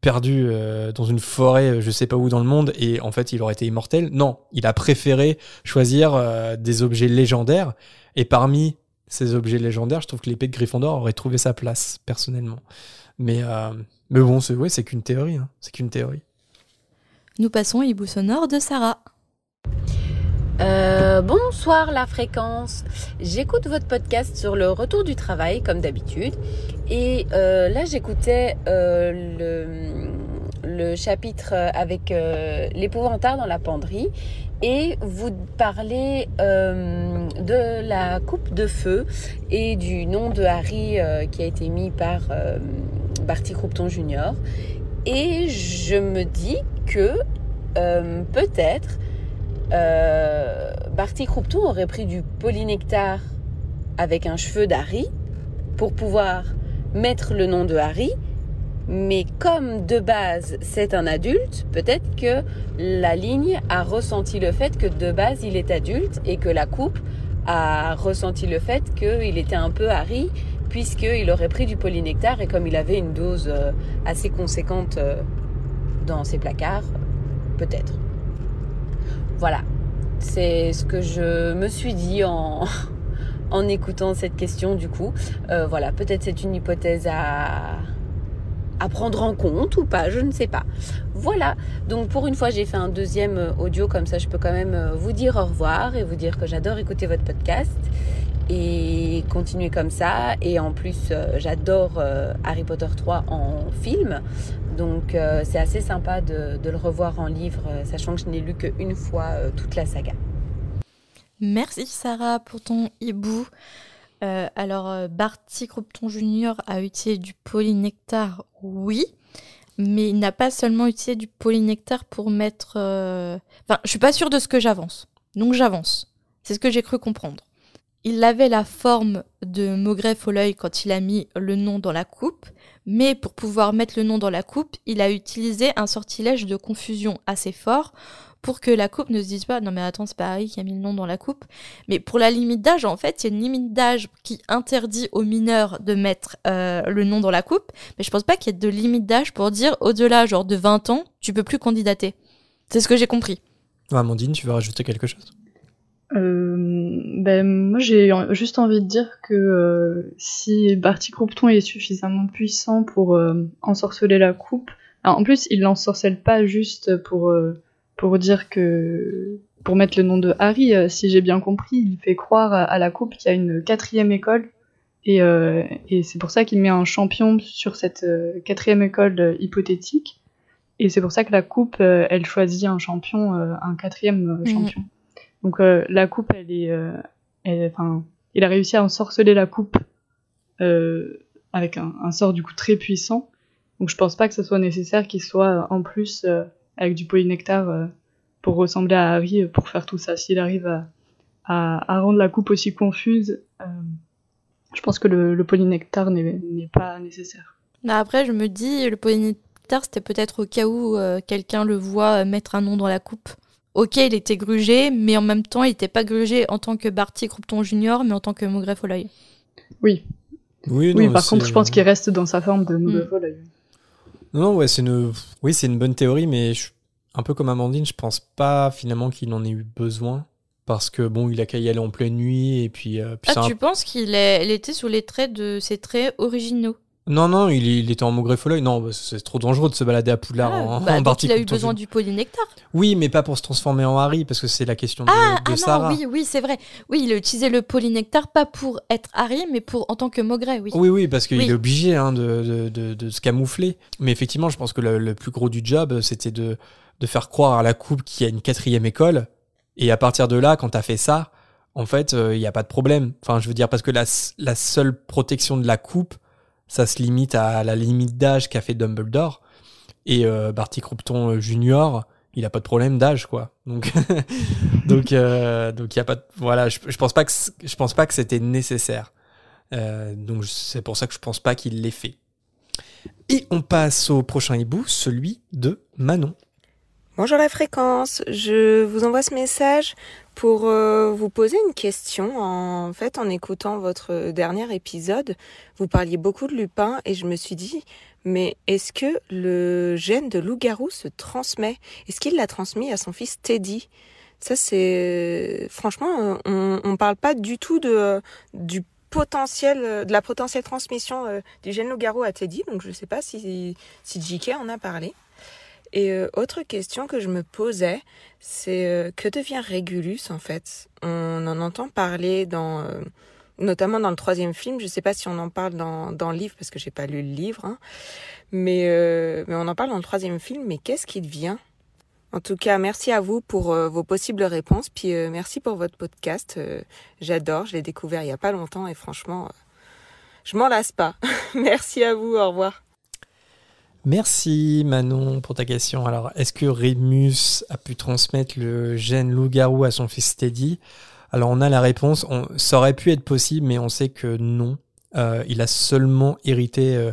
perdue euh, dans une forêt, euh, je sais pas où dans le monde, et en fait il aurait été immortel. Non, il a préféré choisir euh, des objets légendaires, et parmi ces objets légendaires, je trouve que l'épée de Gryffondor aurait trouvé sa place, personnellement. Mais, mais bon, c'est ouais, qu'une théorie, hein. c'est qu'une théorie. Nous passons au hibou sonore de Sarah. Euh, bonsoir la fréquence. J'écoute votre podcast sur le retour du travail comme d'habitude. Et euh, là j'écoutais euh, le, le chapitre avec euh, l'épouvantard dans la penderie. Et vous parlez euh, de la coupe de feu et du nom de Harry qui a été mis par Barty Croupton Jr. Et je me dis que peut-être euh, Barty Croupton aurait pris du polynectar avec un cheveu d'Harry pour pouvoir mettre le nom de Harry. Mais comme de base c'est un adulte, peut-être que la ligne a ressenti le fait que de base il est adulte et que la coupe a ressenti le fait qu'il était un peu Harry puisqu'il aurait pris du polynectar et comme il avait une dose euh, assez conséquente euh, dans ses placards, peut-être. Voilà, c'est ce que je me suis dit en, écoutant cette question du coup. Euh, voilà, peut-être c'est une hypothèse à, à prendre en compte ou pas, je ne sais pas. Voilà, donc pour une fois j'ai fait un deuxième euh, audio comme ça je peux quand même euh, vous dire au revoir et vous dire que j'adore écouter votre podcast et continuer comme ça. Et en plus j'adore Harry Potter 3 en film, donc euh, c'est assez sympa de, le revoir en livre, euh, sachant que je n'ai lu qu'une fois euh, toute la saga. Merci Sarah pour ton hibou. Alors, Barty Croupton Junior a utilisé du polynectar, oui, mais il n'a pas seulement utilisé du polynectar pour mettre. Enfin, je suis pas sûre de ce que j'avance, donc j'avance. C'est ce que j'ai cru comprendre. Il avait la forme de Maugref au l'œil quand il a mis le nom dans la coupe, mais pour pouvoir mettre le nom dans la coupe, il a utilisé un sortilège de confusion assez fort pour que la coupe ne se dise pas non mais attends c'est pas Harry qui a mis le nom dans la coupe. Mais pour la limite d'âge en fait il y a une limite d'âge qui interdit aux mineurs de mettre euh, le nom dans la coupe. Mais je pense pas qu'il y ait de limite d'âge pour dire au-delà de 20 ans tu peux plus candidater. C'est ce que j'ai compris. Amandine, tu veux rajouter quelque chose? Ben, moi, j'ai juste envie de dire que euh, si Barty Croupton est suffisamment puissant pour euh, ensorceler la coupe, alors, en plus, il l'ensorcelle pas juste pour, euh, pour dire que. pour mettre le nom de Harry, euh, si j'ai bien compris, il fait croire à, la coupe qu'il y a une quatrième école. Et, euh, et c'est pour ça qu'il met un champion sur cette euh, quatrième école euh, hypothétique. Et c'est pour ça que la coupe, euh, elle choisit un champion, euh, un quatrième euh, Mhm. Donc euh, la coupe, elle est, euh, enfin, il a réussi à ensorceler la coupe euh, avec un, sort du coup très puissant. Donc je pense pas que ce soit nécessaire qu'il soit en plus avec du polynectar pour ressembler à Harry pour faire tout ça. S'il arrive à, rendre la coupe aussi confuse, je pense que le, polynectar n'est pas nécessaire. Mais après je me dis le polynectar c'était peut-être au cas où quelqu'un le voit mettre un nom dans la coupe ok il était grugé mais en même temps il était pas grugé en tant que Barty Croupton Junior mais en tant que Maugref au l'œil Oui, Oui, oui non, par contre, je pense qu'il reste dans sa forme de mauvais Mm. vol. Non, non, ouais, c'est une, oui, c'est une bonne théorie, mais je- un peu comme Amandine, je pense pas finalement qu'il en ait eu besoin. Parce que bon, il a qu'à y aller en pleine nuit, et puis, euh, puis Ah, un- tu penses qu'il est... il était sous les traits de ses traits originaux? Non, non, il, il était en maugré follet. Non, bah, c'est trop dangereux de se balader à Poudlard Ah, en, bah, en donc il a eu besoin du polynectar. Oui, mais pas pour se transformer en Harry, parce que c'est la question de, Ah, de ah Sarah. non, oui, oui, c'est vrai. Oui, il a utilisé le polynectar pas pour être Harry, mais pour en tant que Maugret, oui. Oui, oui, parce qu'il Oui. est obligé hein, de, de, se camoufler. Mais effectivement, je pense que le, le plus gros du job, c'était de, de faire croire à la coupe qu'il y a une quatrième école. Et à partir de là, quand t'as fait ça, en fait, il n'y a pas de problème. Enfin, je veux dire, parce que la seule protection de la coupe, ça se limite à la limite d'âge qu'a fait Dumbledore. Et euh, Barty Crompton Junior, il a pas de problème d'âge, quoi. Donc, euh, il y a pas. Je, pense pas que c'était nécessaire. Euh, c'est pour ça que je pense pas qu'il l'ait fait. Et on passe au prochain hibou, celui de Manon. Bonjour la fréquence, je vous envoie ce message pour euh, vous poser une question. En fait, en écoutant votre dernier épisode, vous parliez beaucoup de Lupin et je me suis dit, mais est-ce que le gène de loup-garou se transmet? Est-ce qu'il l'a transmis à son fils Teddy? Ça, c'est franchement, on, on parle pas du tout de du potentiel, de la potentielle transmission euh, du gène loup-garou à Teddy. Donc, je sais pas si si JK en a parlé. Et euh, autre question que je me posais, c'est euh, que devient Régulus en fait? On en entend parler dans, euh, notamment dans le troisième film. Je sais pas si on en parle dans, dans le livre parce que j'ai pas lu le livre, hein. mais euh, mais on en parle dans le troisième film. Mais qu'est-ce qui devient? En tout cas, merci à vous pour euh, vos possibles réponses. Puis euh, merci pour votre podcast. Euh, J'adore. Je l'ai découvert il y a pas longtemps et franchement, euh, je m'en lasse pas. merci à vous. Au revoir. Merci Manon pour ta question. Alors, est-ce que Rémus a pu transmettre le gène loup-garou à son fils Teddy? Alors, on a la réponse. On, ça aurait pu être possible, mais on sait que non. Euh, il a seulement hérité euh,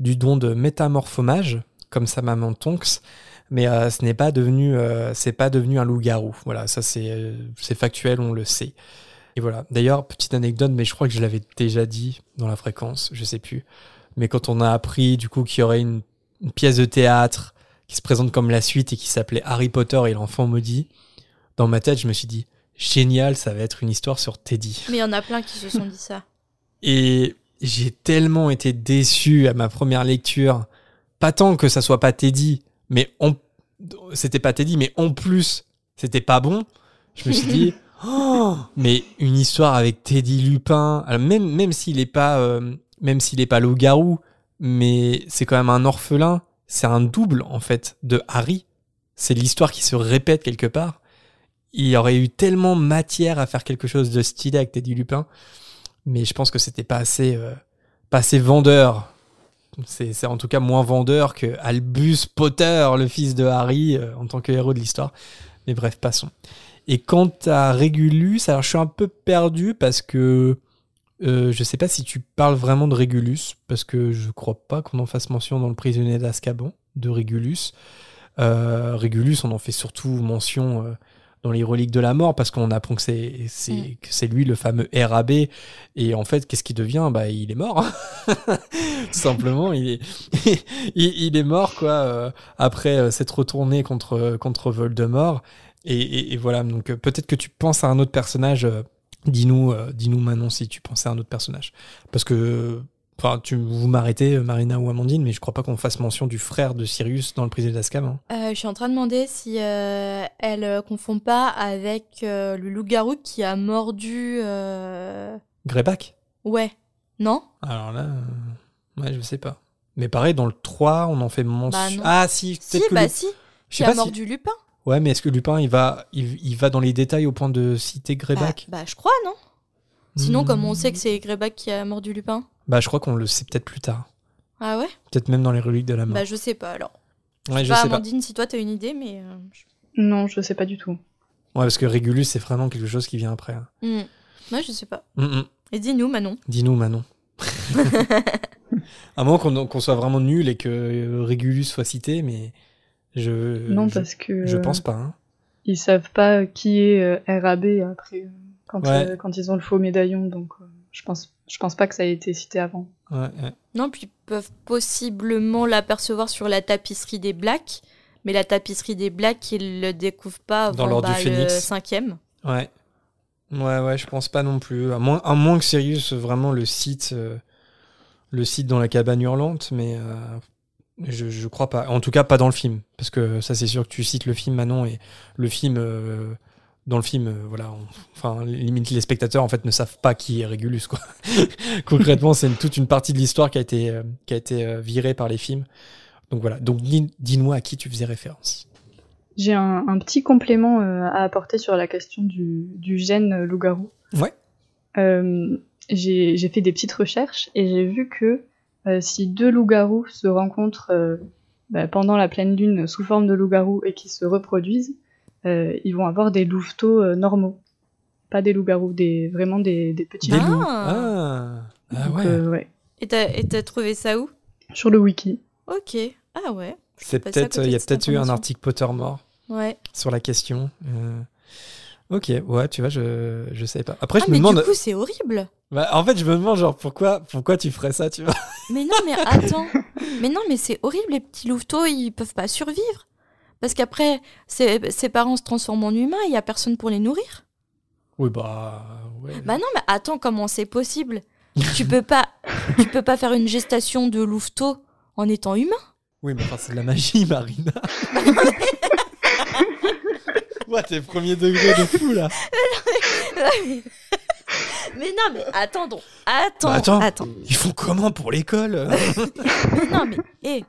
du don de métamorphomage, comme sa maman Tonks, mais euh, ce n'est pas devenu, c'est pas devenu un loup-garou. Voilà, ça c'est factuel, on le sait. Et voilà. D'ailleurs, petite anecdote, mais je crois que je l'avais déjà dit dans la fréquence, je sais plus. Mais quand on a appris du coup qu'il y aurait une une pièce de théâtre qui se présente comme la suite et qui s'appelait Harry Potter et l'enfant maudit, dans ma tête, je me suis dit, génial, ça va être une histoire sur Teddy. Mais il y en a plein qui se sont dit ça. Et j'ai tellement été déçu à ma première lecture, pas tant que ça soit pas Teddy, mais on... c'était pas Teddy, mais en plus, c'était pas bon. Je me suis dit, oh, mais une histoire avec Teddy Lupin, alors même, même s'il est pas, euh, même s'il est pas loup-garou, mais c'est quand même un orphelin. C'est un double, en fait, de Harry. C'est l'histoire qui se répète quelque part. Il y aurait eu tellement matière à faire quelque chose de stylé avec Teddy Lupin. Mais je pense que c'était pas assez, euh, pas assez vendeur. C'est en tout cas moins vendeur que Albus Potter, le fils de Harry, euh, en tant que héros de l'histoire. Mais bref, passons. Et quant à Régulus, alors je suis un peu perdu parce que euh, je sais pas si tu parles vraiment de Régulus, parce que je crois pas qu'on en fasse mention dans le prisonnier d'Azkaban de Régulus. Euh, Régulus, on en fait surtout mention euh, dans les reliques de la mort, parce qu'on apprend que c'est c'est Mm. que c'est lui le fameux RAB. Et en fait, qu'est-ce qu'il devient? Bah, il est mort. Tout simplement, il est il, il est mort quoi euh, après s'être retourné contre contre Voldemort. Et, et- et voilà, donc peut-être que tu penses à un autre personnage. Dis-nous, euh, dis-nous Manon si tu pensais à un autre personnage. Parce que, enfin, tu vous m'arrêtez, euh, Marina ou Amandine, mais je crois pas qu'on fasse mention du frère de Sirius dans le prisonnier d'Azkaban. Euh, je suis en train de demander si euh, elle euh, confond pas avec le loup-garou qui a mordu. Greyback? Ouais. Non? Alors là, ouais, je sais pas. Mais pareil, dans le 3, on en fait mention. Bah ah si, Si, peut-être que bah le- si. je Qui a si- mordu Lupin? Ouais, mais est-ce que Lupin, il va, il, il va dans les détails au point de citer bah, Greyback bah, je crois, non? Sinon, Hmm. comme on sait que c'est Greyback qui a mordu Lupin. Bah, je crois qu'on le sait peut-être plus tard. Ah ouais? Peut-être même dans les reliques de la mort. Bah, je sais pas alors. ouais, je Bah, sais pas. Amandine, si toi t'as une idée, mais. euh, Non, je sais pas du tout. Ouais, parce que Régulus, c'est vraiment quelque chose qui vient après. hein. je- Hmm. Ouais, je sais pas. Hum. Et dis-nous, Manon. Dis-nous, Manon. à moins qu'on qu'on soit vraiment nul et que euh, Régulus soit cité, mais je. non, je, parce que je pense pas. hein. ils savent pas qui est euh, RAB après euh, quand, Ouais. euh, quand ils ont le faux médaillon, donc je pense je pense pas que ça a été cité avant. Ouais, ouais. Non, puis ils peuvent possiblement l'apercevoir sur la tapisserie des Blacks. Mais la tapisserie des Blacks, ils le découvrent pas avant Dans l'Ordre du bah, le cinquième. Ouais. Ouais, ouais, je pense pas non plus. À moins, à moins que Sirius vraiment le cite, euh, le site dans la cabane hurlante, mais euh, je, je crois pas. En tout cas, pas dans le film. Parce que ça, c'est sûr que tu cites le film, Manon, et le film. euh, dans le film, euh, voilà, on- enfin, limite les spectateurs en fait ne savent pas qui est Régulus, quoi. Concrètement, c'est toute une partie de l'histoire qui a été, euh, qui a été virée par les films. Donc voilà. Donc dis- dis-nous à qui tu faisais référence. J'ai un, un petit complément à apporter sur la question du, du gène loup-garou. Ouais. J'ai fait des petites recherches et j'ai vu que si deux loups-garous se rencontrent euh, bah, pendant la pleine lune sous forme de loup-garou et qui se reproduisent, euh, ils vont avoir des louveteaux euh, normaux. Pas des loups-garous, des, vraiment des, des petits Des loups. loups. Ah. Ah, ah Donc, ouais. euh, ouais. Et t'as et t'as trouvé ça où? Sur le wiki. Ok. Ah ouais. C'est à peut-être, il y a peut-être eu un article Pottermore Ouais. sur la question. Euh, Ok, ouais, tu vois, je, je savais pas. Après, ah, je me mais demande. du coup, c'est horrible. Bah, en fait, je me demande, genre, pourquoi, pourquoi tu ferais ça, tu vois? Mais non, mais attends. mais non, mais c'est horrible, les petits louveteaux, ils peuvent pas survivre. Parce qu'après, ses, ses parents se transforment en humains, il y a personne pour les nourrir. Oui, bah. Ouais. Bah non, mais attends, comment c'est possible? Tu peux pas, tu peux pas faire une gestation de louveteau en étant humain? Oui, mais enfin, c'est de la magie, Marina. ouais, t'es premier degré de fou, là. mais non, mais attends donc. Attends, Bah, attends. attends. Ils font comment pour l'école Mais non, mais hé,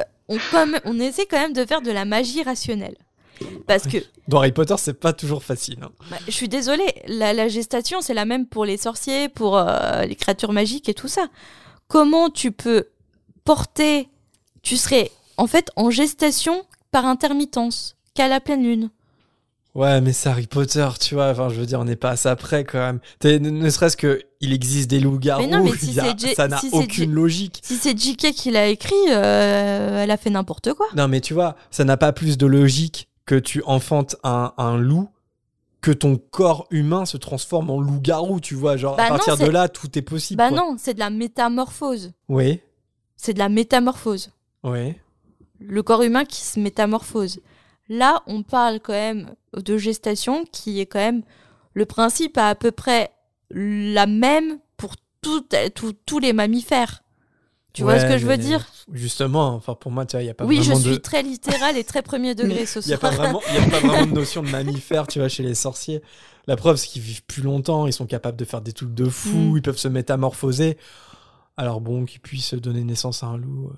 euh, on, comme, on essaie quand même de faire de la magie rationnelle. Parce que, Dans Harry Potter, c'est pas toujours facile. hein. bah, je suis désolée, la, la gestation, c'est la même pour les sorciers, pour euh, les créatures magiques et tout ça. Comment tu peux porter. Tu serais en fait en gestation par intermittence, qu'à la pleine lune? Ouais, mais c'est Harry Potter, tu vois. Enfin, je veux dire, on n'est pas à ça près quand même. T'es- Ne, serait-ce que il existe des loups-garous. Mais non, mais si il y a- c'est J- ça n'a si aucune logique. Si c'est JK qui l'a écrit, euh, elle a fait n'importe quoi. Non, mais tu vois, ça n'a pas plus de logique que tu enfantes un, un loup que ton corps humain se transforme en loup-garou, tu vois. Genre, Bah à non, partir de là, tout est possible. Bah quoi. non, c'est de la métamorphose. Oui, C'est de la métamorphose. oui. le corps humain qui se métamorphose. Là, on parle quand même de gestation qui est quand même le principe à à peu près la même pour tout- tout- tous les mammifères. Tu vois ce que je veux dire? Justement, enfin, pour moi, tu vois, il n'y a pas Oui, je vraiment suis de. très littérale et très premier degré ce Il n'y a, soir. pas vraiment- y a pas vraiment de notion de mammifère, tu vois, chez les sorciers. La preuve, c'est qu'ils vivent plus longtemps, ils sont capables de faire des trucs de fou, Mm. ils peuvent se métamorphoser. Alors bon, qu'ils puissent donner naissance à un loup. euh.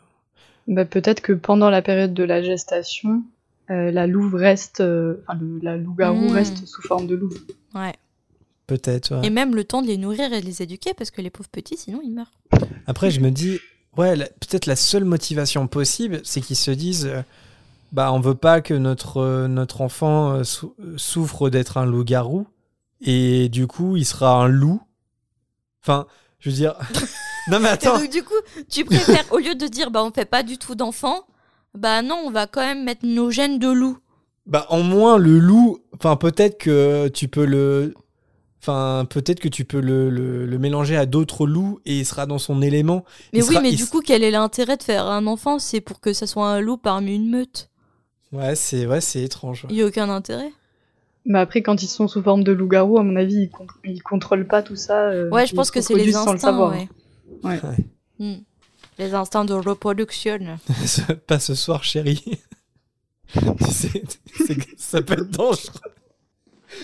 Bah, peut-être que pendant la période de la gestation, euh, la louve reste, euh, enfin, le, la loup-garou Mm. reste sous forme de louve. Ouais. Peut-être. ouais. Et même le temps de les nourrir et de les éduquer parce que les pauvres petits, sinon ils meurent. Après, je me dis, ouais, peut-être la seule motivation possible, c'est qu'ils se disent, euh, bah, on veut pas que notre, euh, notre enfant sou- souffre d'être un loup-garou, et du coup, il sera un loup. Enfin, je veux dire. non, mais Et attends. donc du coup, tu préfères, au lieu de dire bah on fait pas du tout d'enfants, bah non, on va quand même mettre nos gènes de loup. Bah, en moins, le loup, enfin, peut-être que tu peux le. Enfin, peut-être que tu peux le, le- le mélanger à d'autres loups et il sera dans son élément. Mais Il oui, sera- mais du coup, quel est l'intérêt de faire un enfant? C'est pour que ça soit un loup parmi une meute. Ouais, c'est ouais, c'est étrange. Il n'y a aucun intérêt? Mais après, quand ils sont sous forme de loup-garou, à mon avis, ils, con- ils contrôlent pas tout ça. euh, Ouais, je pense se que c'est les sans le instincts. savoir. ouais. Ouais. Ouais. Hmm. Les instincts de reproduction. pas ce soir, chérie. C'est- ça peut être dangereux.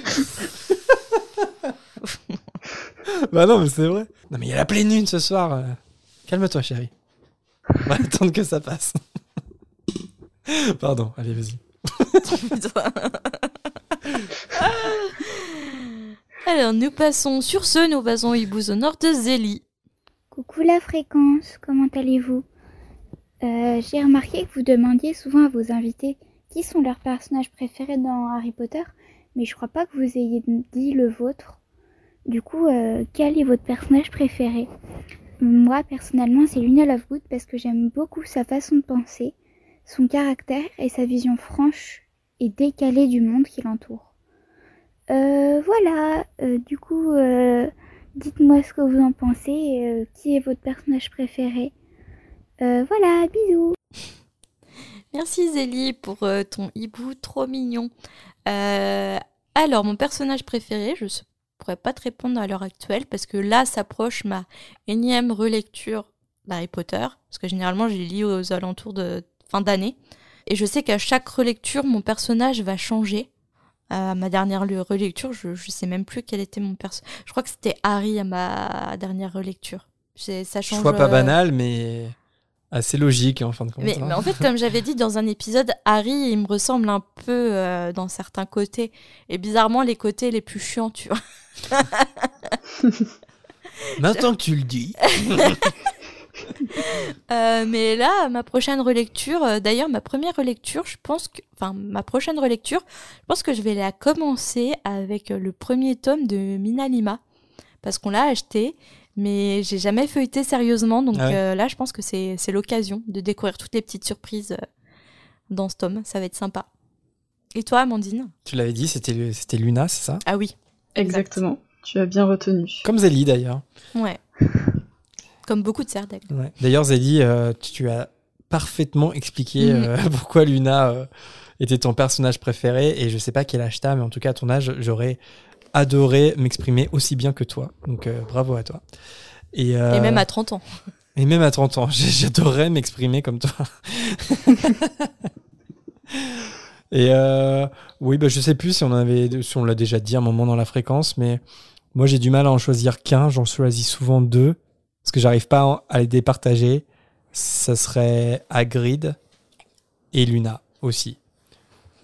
bah non, mais c'est vrai. Non, mais il y a la pleine lune ce soir. Calme-toi, chérie. On va attendre que ça passe. Pardon, allez, vas-y. Alors, nous passons sur ce, nous passons au nord de Zélie. Coucou la fréquence, comment allez-vous? Euh, J'ai remarqué que vous demandiez souvent à vos invités qui sont leurs personnages préférés dans Harry Potter, mais je crois pas que vous ayez dit le vôtre. Du coup, euh, quel est votre personnage préféré? Moi, personnellement, c'est Luna Lovegood parce que j'aime beaucoup sa façon de penser, son caractère et sa vision franche et décalée du monde qui l'entoure. Euh, voilà, du coup, dites-moi ce que vous en pensez, euh, qui est votre personnage préféré. Euh, voilà, bisous Merci Zélie pour euh, ton hibou trop mignon. Alors, mon personnage préféré, je pourrais pas te répondre à l'heure actuelle parce que là s'approche ma énième relecture d'Harry Potter. Parce que généralement, j'ai lu aux alentours de fin d'année. Et je sais qu'à chaque relecture, mon personnage va changer. À ma dernière le- relecture, je, je sais même plus quel était mon perso. Je crois que c'était Harry à ma dernière relecture. C'est- Ça change. Choix pas euh, banal, mais assez logique en fin de compte. mais, hein. mais en fait, comme j'avais dit dans un épisode, Harry, il me ressemble un peu euh, dans certains côtés. Et bizarrement, les côtés les plus chiants, tu vois. Maintenant que tu le dis. Euh, mais là, ma prochaine relecture, euh, d'ailleurs, ma première relecture, je pense que. Enfin, ma prochaine relecture, je pense que je vais la commencer avec euh, le premier tome de Mina Lima. Parce qu'on l'a acheté, mais j'ai jamais feuilleté sérieusement. Donc Ah ouais. euh, là, je pense que c'est c'est l'occasion de découvrir toutes les petites surprises euh, dans ce tome. Ça va être sympa. Et toi, Amandine? Tu l'avais dit, c'était c'était Luna, c'est ça? Ah oui. Exactement. Tu as bien retenu. Comme Zélie d'ailleurs. Ouais. Comme beaucoup de. Ouais. D'ailleurs, Zélie, euh, tu as parfaitement expliqué Mhm. euh, pourquoi Luna euh, était ton personnage préféré. Et je sais pas quel âge t'as, mais en tout cas, à ton âge, j'aurais adoré m'exprimer aussi bien que toi. Donc, bravo à toi. Et, Et même à 30 ans. et même à 30 ans, j'adorerais m'exprimer comme toi. et oui, bah, je sais plus si on, avait, si on l'a déjà dit un moment dans la fréquence, mais moi j'ai du mal à en choisir qu'un. J'en choisis souvent deux parce que j'arrive pas à les départager. Ça serait Hagrid et Luna aussi.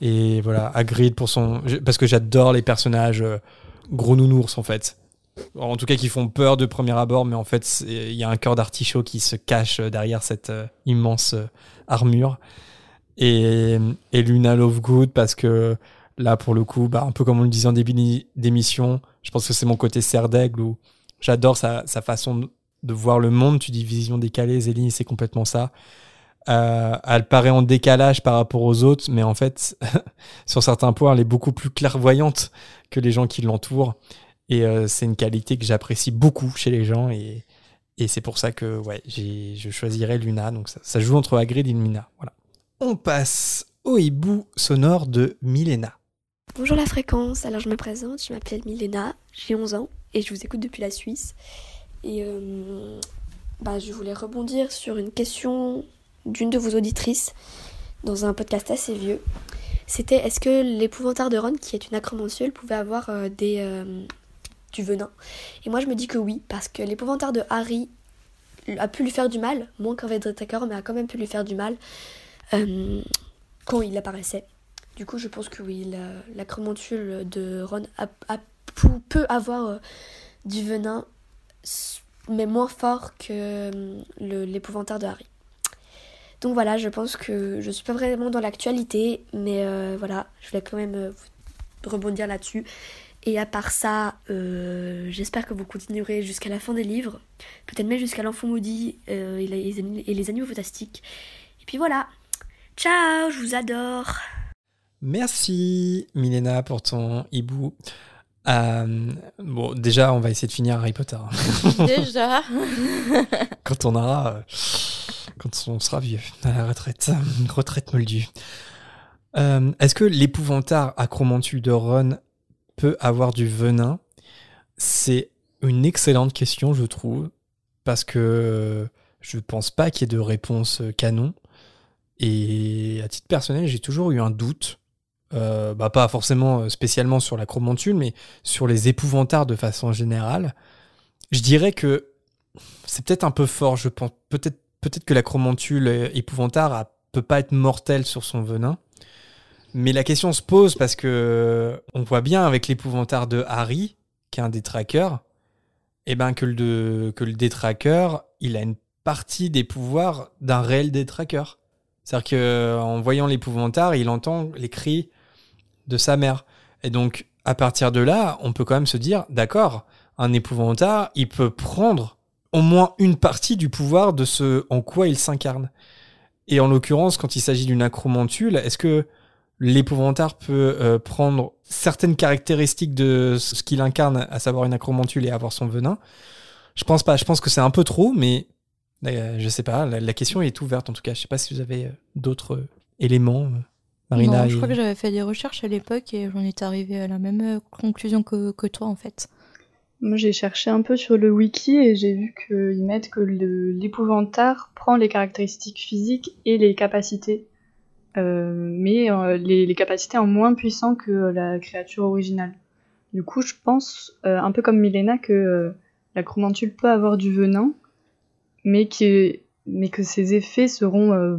Et voilà, Hagrid pour son. Parce que j'adore les personnages euh, gros nounours en fait. En tout cas, qui font peur de premier abord, mais en fait, il y a un cœur d'artichaut qui se cache euh, derrière cette euh, immense armure. Et, et Luna Lovegood, parce que là, pour le coup, bah, un peu comme on le disait en début d'émission, je pense que c'est mon côté serre d'aigle où j'adore sa, sa façon de- voir le monde. Tu dis vision décalée, Zélie, c'est complètement ça. Euh, elle paraît en décalage par rapport aux autres, mais en fait, sur certains points, elle est beaucoup plus clairvoyante que les gens qui l'entourent. Et euh, c'est une qualité que j'apprécie beaucoup chez les gens. Et, c'est pour ça que ouais, je choisirais Luna. Donc ça, ça joue entre Hagrid et Luna. Voilà. On passe au hibou sonore de Milena. Bonjour la fréquence, alors je me présente, je m'appelle Milena, j'ai 11 ans et je vous écoute depuis la Suisse. Et euh, bah, je voulais rebondir sur une question d'une de vos auditrices dans un podcast assez vieux. C'était est-ce que l'épouvantard de Ron, qui est une acromontule, pouvait avoir euh, des, euh, du venin? Et moi je me dis que oui, parce que l'épouvantard de Harry a pu lui faire du mal, moins qu'un Vedratakor, mais a quand même pu lui faire du mal quand il apparaissait. Du coup, je pense que oui, la, l'acromontule de Ron a, peut avoir du venin, mais moins fort que le- l'épouvantard de Harry. Donc voilà, je pense que je suis pas vraiment dans l'actualité, mais euh, voilà, je voulais quand même euh, rebondir là-dessus. Et à part ça, euh, j'espère que vous continuerez jusqu'à la fin des livres, peut-être même jusqu'à l'enfant maudit et, les, et les animaux fantastiques. Et puis voilà, ciao, je vous adore. Merci Milena pour ton hibou. Euh, bon, déjà, on va essayer de finir Harry Potter. Déjà. quand on aura, euh, quand on sera vieux, à la retraite, retraite moldue. Euh, Est-ce que l'épouvantard acromantule de Ron peut avoir du venin? C'est une excellente question, je trouve, parce que je pense pas qu'il y ait de réponse canon. Et à titre personnel, j'ai toujours eu un doute. Euh, bah, pas forcément euh, spécialement sur l'acromantule, mais sur les épouvantards de façon générale. Je dirais que c'est peut-être un peu fort, je pense. Peut-être que l'acromantule euh, épouvantard a- peut pas être mortel sur son venin. Mais la question se pose parce que on voit bien avec l'épouvantard de Harry, qui est un détraqueur, et ben que le, que le détraqueur, il a une partie des pouvoirs d'un réel détraqueur. C'est-à-dire qu'en voyant l'épouvantard, il entend les cris de sa mère. Et donc, à partir de là, on peut quand même se dire, d'accord, un épouvantard, il peut prendre au moins une partie du pouvoir de ce en quoi il s'incarne. Et en l'occurrence, quand il s'agit d'une acromantule, est-ce que l'épouvantard peut euh, prendre certaines caractéristiques de ce qu'il incarne, à savoir une acromantule et avoir son venin? Je pense pas. Je pense que c'est un peu trop, mais euh, je sais pas. La, question est ouverte en tout cas. Je sais pas si vous avez euh, d'autres euh, éléments, Marina. non, je et- crois que j'avais fait des recherches à l'époque et j'en étais arrivée à la même euh, conclusion que, que toi en fait. Moi, j'ai cherché un peu sur le wiki et j'ai vu qu'ils mettent que l'épouvantard prend les caractéristiques physiques et les capacités, euh, mais euh, les, les capacités en moins puissant que la créature originale. Du coup, je pense, euh, un peu comme Milena, que euh, la chromantule peut avoir du venin, mais, qui, mais que ses effets seront euh,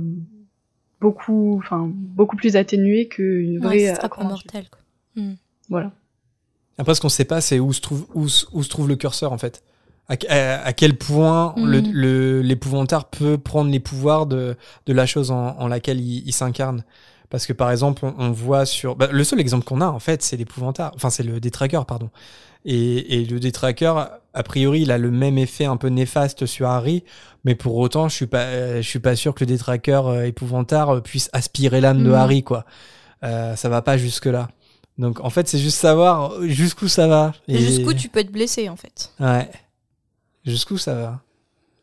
beaucoup, enfin, beaucoup plus atténués qu'une Ouais, vraie euh, chromantule. mortel. Quoi. Voilà. Après, ce qu'on sait pas, c'est où se trouve où, se- où se trouve le curseur en fait. À, à- à quel point le- Mhm. le- l'épouvantard peut prendre les pouvoirs de, de la chose en, en laquelle il, il s'incarne. Parce que par exemple, on, on voit sur bah, le seul exemple qu'on a en fait, c'est l'épouvantard. Enfin, c'est le détraqueur, pardon. Et, et le détraqueur, a priori, il a le même effet un peu néfaste sur Harry, mais pour autant, je suis pas, euh, je suis pas sûr que le détraqueur euh, épouvantard euh, puisse aspirer l'âme de Mhm. Harry, quoi. Euh, ça va pas jusque là. Donc en fait, c'est juste savoir jusqu'où ça va. Et Jusqu'où tu peux être blessé en fait. Ouais. Jusqu'où ça va.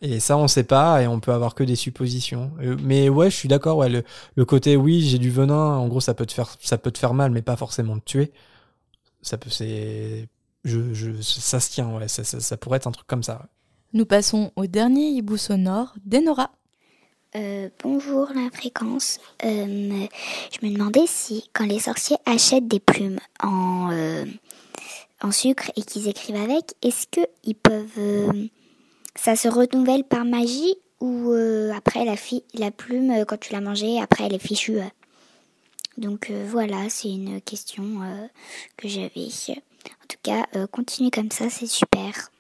Et ça, on sait pas, et on peut avoir que des suppositions. Euh, mais ouais, je suis d'accord. Ouais, le, le côté, oui, j'ai du venin. En gros, ça peut te faire, ça peut te faire mal, mais pas forcément te tuer. Ça peut, c'est, je, je, ça se tient. Ouais, ça, ça, ça pourrait être un truc comme ça. Nous passons au dernier hibou sonore d'Enora. Euh, bonjour la fréquence. Euh, je me demandais si quand les sorciers achètent des plumes en, euh, en sucre et qu'ils écrivent avec, est-ce que ils peuvent euh, ça se renouvelle par magie ou euh, après la, plume euh, quand tu l'as mangée après elle est fichue euh. Donc euh, voilà, c'est une question euh, que j'avais. En tout cas, euh, continue comme ça, c'est super.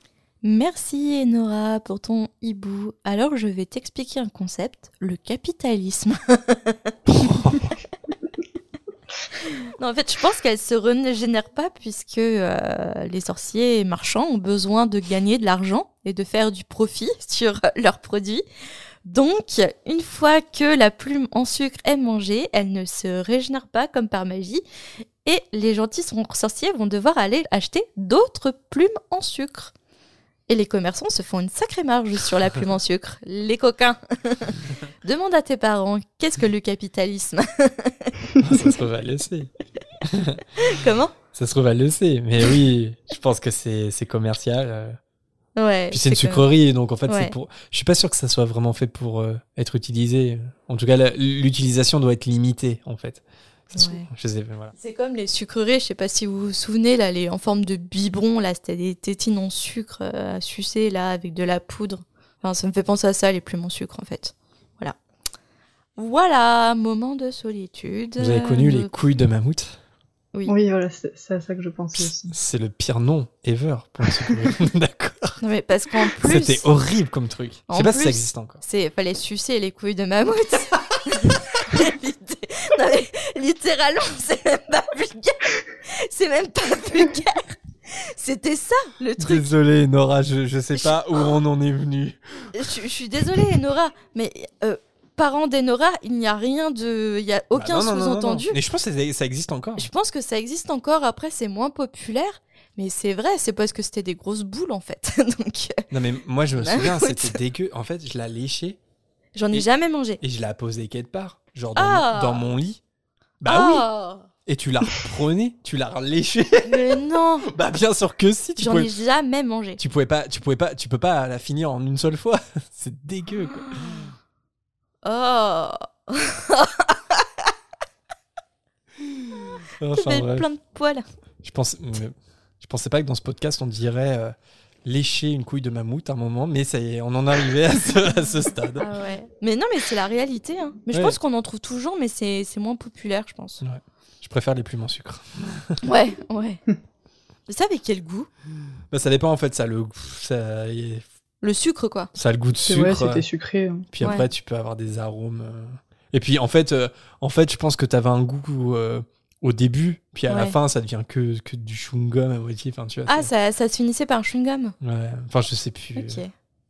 Merci Enora pour ton hibou. Alors je vais t'expliquer un concept, le capitalisme. non, en fait, je pense qu'elle se régénère pas puisque euh, les sorciers et marchands ont besoin de gagner de l'argent et de faire du profit sur leurs produits. Donc, une fois que la plume en sucre est mangée, elle ne se régénère pas comme par magie et les gentils sorciers vont devoir aller acheter d'autres plumes en sucre. Et les commerçants se font une sacrée marge sur la plume en sucre. Les coquins. Demande à tes parents, qu'est-ce que le capitalisme ça se trouve, elle le sait. Comment Ça se trouve, elle le sait. Mais oui, je pense que c'est, commercial. euh. Ouais. Puis c'est une quand même- sucrerie, donc en fait, Ouais. c'est pour. Je suis pas sûr que ça soit vraiment fait pour euh, être utilisé. En tout cas, l'utilisation doit être limitée, en fait. Ouais. voilà. C'est comme les sucreries, je sais pas si vous vous souvenez, là, les en forme de biberon, là, c'était des tétines en sucre euh, à sucer, là, avec de la poudre. Enfin, ça me fait penser à ça, les plumes en sucre, en fait. Voilà. Voilà, moment de solitude. Vous avez connu les couilles de mammouth? Oui. Oui, voilà, c'est à ça que je pensais aussi. C'est le pire nom ever pour. D'accord. Non, mais parce qu'en plus. C'était horrible comme truc. Je En sais pas si ça existe encore. C'est fallait sucer les couilles de mammouth. Non, mais littéralement, c'est même pas vulgaire. C'est même pas vulgaire. C'était ça le truc. Désolé, Nora, je, je sais pas où on en est venu. Je, je suis désolée, Nora, mais euh, parents d'Enora, il n'y a rien de, il y a aucun Bah non. sous-entendu. Mais je pense que ça- ça existe encore. Je pense que ça existe encore. Après, c'est moins populaire. Mais c'est vrai, c'est parce que c'était des grosses boules en fait. Donc, euh, Non, mais moi, je me souviens, c'était dégueu. En fait, je l'ai léché j'en ai Et- jamais mangé. et je l'ai posé quelque part. Genre dans, Ah. dans mon lit. Bah oui. Ah, Et tu la reprenais, tu la reléchais. Mais non, bah bien sûr que si. Tu j'en pouvais, ai jamais mangé. tu pouvais pas, tu pouvais pas, tu peux pas la finir en une seule fois. C'est dégueu. Quoi. Oh, Enfin, plein de poils. Je pense, je pensais pas que dans ce podcast on dirait euh, lécher une couille de mammouth à un moment, mais ça y est, on en arrivait à ce, à ce stade. Ah ouais. Mais non, mais c'est la réalité. hein. Mais je Ouais. pense qu'on en trouve toujours, mais c'est moins populaire, je pense. Je préfère les plumes en sucre. Ouais, ouais. Mais ça avec quel goût? Bah, ça dépend en fait, ça a le, ça, y est- Le sucre, quoi. ça a le goût de sucre. c'était sucré. hein. Puis Ouais. après, tu peux avoir des arômes. euh. Et puis en fait, euh, en fait, je pense que tu avais un goût euh, au début, puis à la fin, ça devient que, que du chewing-gum à moitié. Enfin, tu vois, Ah, ça, ça se finissait par un chewing-gum? ouais. Enfin, je sais plus. Ok,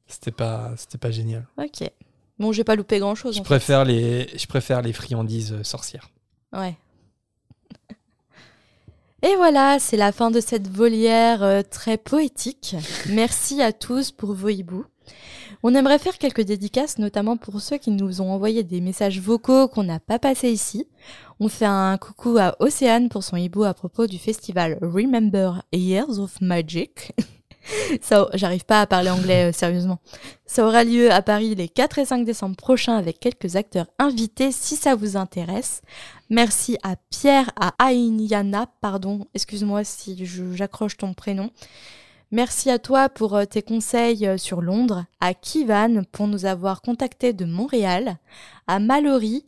C'était pas, c'était pas génial. ok. Bon, j'ai pas loupé grand-chose. Je en fait. préfère les, je préfère les friandises euh, sorcières. Ouais. Et voilà, c'est la fin de cette volière euh, très poétique. Merci à tous pour vos hiboux. On aimerait faire quelques dédicaces, notamment pour ceux qui nous ont envoyé des messages vocaux qu'on n'a pas passés ici. On fait un coucou à Océane pour son hibou à propos du festival Remember Years of Magic. Ça, j'arrive pas à parler anglais euh, sérieusement. Ça aura lieu à Paris les 4 et 5 décembre prochains avec quelques acteurs invités si ça vous intéresse. Merci à Pierre, à Ainyana, pardon, excuse-moi si j'accroche ton prénom. Merci à toi pour euh, tes conseils euh, sur Londres, à Kivan pour nous avoir contactés de Montréal, à Mallory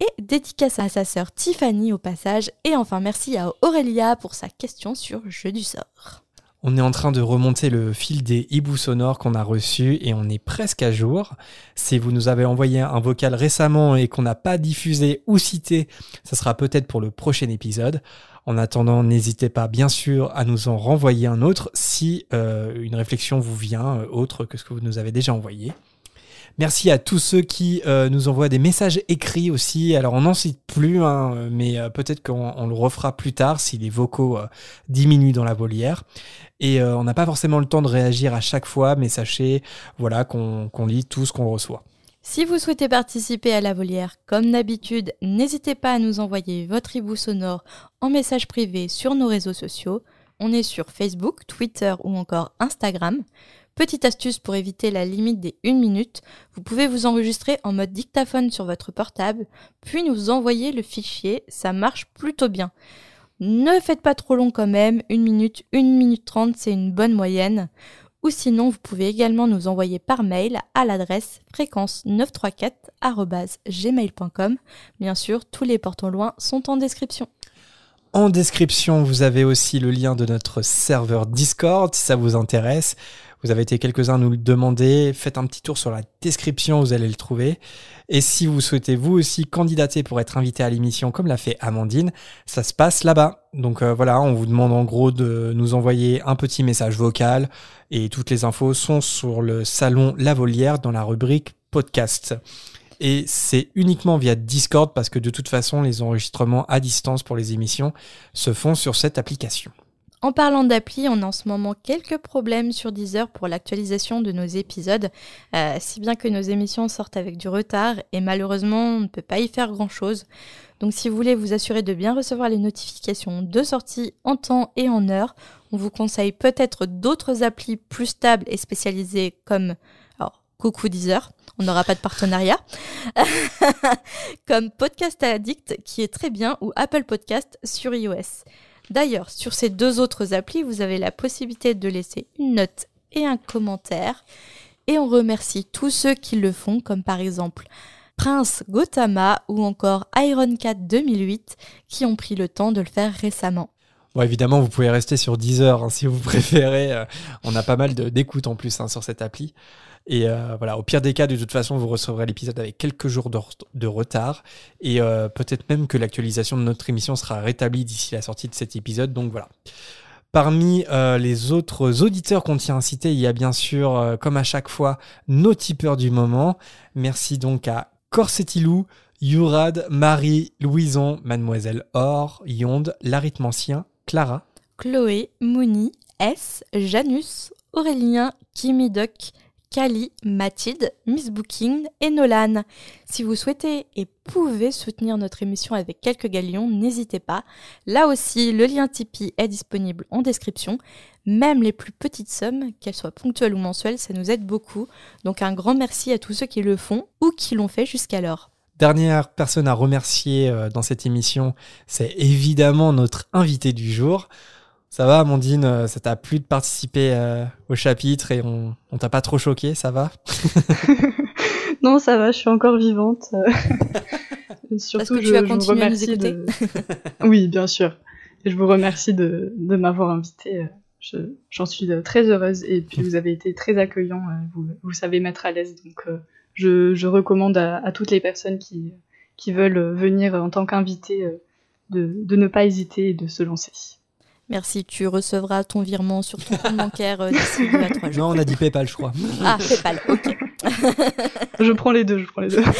et dédicace à sa sœur Tiffany au passage. Et enfin, merci à Aurélia pour sa question sur Jeu du sort. On est en train de remonter le fil des hiboux sonores qu'on a reçus et on est presque à jour. Si vous nous avez envoyé un vocal récemment et qu'on n'a pas diffusé ou cité, ça sera peut-être pour le prochain épisode. En attendant, n'hésitez pas bien sûr à nous en renvoyer un autre si euh, une réflexion vous vient euh, autre que ce que vous nous avez déjà envoyé. Merci à tous ceux qui euh, nous envoient des messages écrits aussi. Alors on n'en cite plus, hein, mais peut-être qu'on on le refera plus tard si les vocaux diminuent dans la volière. Et on n'a pas forcément le temps de réagir à chaque fois, mais sachez voilà qu'on lit tout ce qu'on reçoit. Si vous souhaitez participer à la volière, comme d'habitude, n'hésitez pas à nous envoyer votre hibou sonore en message privé sur nos réseaux sociaux. On est sur Facebook, Twitter ou encore Instagram. Petite astuce pour éviter la limite des 1 minute, vous pouvez vous enregistrer en mode dictaphone sur votre portable, puis nous envoyer le fichier, ça marche plutôt bien. Ne faites pas trop long quand même, 1 minute, 1 minute 30 c'est une bonne moyenne. Ou sinon, vous pouvez également nous envoyer par mail à l'adresse fréquence934@gmail.com. Bien sûr, tous les portons loin sont en description. En description, vous avez aussi le lien de notre serveur Discord si ça vous intéresse. Vous avez été quelques-uns à nous le demander. Faites un petit tour sur la description, vous allez le trouver. Et si vous souhaitez vous aussi candidater pour être invité à l'émission comme l'a fait Amandine, ça se passe là-bas. Donc euh, voilà, on vous demande en gros de nous envoyer un petit message vocal et toutes les infos sont sur le salon La Volière dans la rubrique podcast. Et c'est uniquement via Discord parce que de toute façon, les enregistrements à distance pour les émissions se font sur cette application. En parlant d'appli, on a en ce moment quelques problèmes sur Deezer pour l'actualisation de nos épisodes, euh, si bien que nos émissions sortent avec du retard et malheureusement on ne peut pas y faire grand-chose. Donc si vous voulez vous assurer de bien recevoir les notifications de sortie en temps et en heure, on vous conseille peut-être d'autres applis plus stables et spécialisées comme alors, Coucou Deezer, on n'aura pas de partenariat, comme Podcast Addict qui est très bien ou Apple Podcast sur iOS. D'ailleurs, sur ces deux autres applis, vous avez la possibilité de laisser une note et un commentaire. Et on remercie tous ceux qui le font, comme par exemple Prince Gotama ou encore Ironcat 2008, qui ont pris le temps de le faire récemment. Bon, évidemment, vous pouvez rester sur Deezer hein, si vous préférez. Euh, on a pas mal d'écoutes en plus hein, sur cette appli. Et euh, voilà, au pire des cas, de toute façon, vous recevrez l'épisode avec quelques jours de, re- de retard. Et euh, peut-être même que l'actualisation de notre émission sera rétablie d'ici la sortie de cet épisode. Donc voilà. Parmi euh, les autres auditeurs qu'on tient à citer, il y a bien sûr, comme à chaque fois, nos tipeurs du moment. Merci donc à Corsetilou, Yourad, Marie, Louison, Mademoiselle Or, Yonde, l'arithmancien, Clara, Chloé, Mouni, S, Janus, Aurélien, Kimi Doc, Kali, Mathilde, Miss Booking et Nolan. Si vous souhaitez et pouvez soutenir notre émission avec quelques galions, n'hésitez pas. Là aussi, le lien Tipeee est disponible en description. Même les plus petites sommes, qu'elles soient ponctuelles ou mensuelles, ça nous aide beaucoup. Donc un grand merci à tous ceux qui le font ou qui l'ont fait jusqu'alors. Dernière personne à remercier euh, dans cette émission, c'est évidemment notre invité du jour. Ça va, Amandine euh, Ça t'a plu de participer euh, au chapitre et on, on t'a pas trop choqué Ça va? Non, ça va, je suis encore vivante. euh. Surtout, que tu je, vas je vous continuer à nous remercie de... oui, bien sûr. Et je vous remercie de, de m'avoir invité. je- J'en suis très heureuse. Et puis, vous avez été très accueillant. Vous, vous savez mettre à l'aise. Donc, je, je recommande à, à toutes les personnes qui, qui veulent venir en tant qu'invité de, de ne pas hésiter et de se lancer. Merci, tu recevras ton virement sur ton compte bancaire euh, d'ici deux à trois jours. Non, on a dit PayPal, je crois. Ah, PayPal, ok. Je prends les deux, je prends les deux.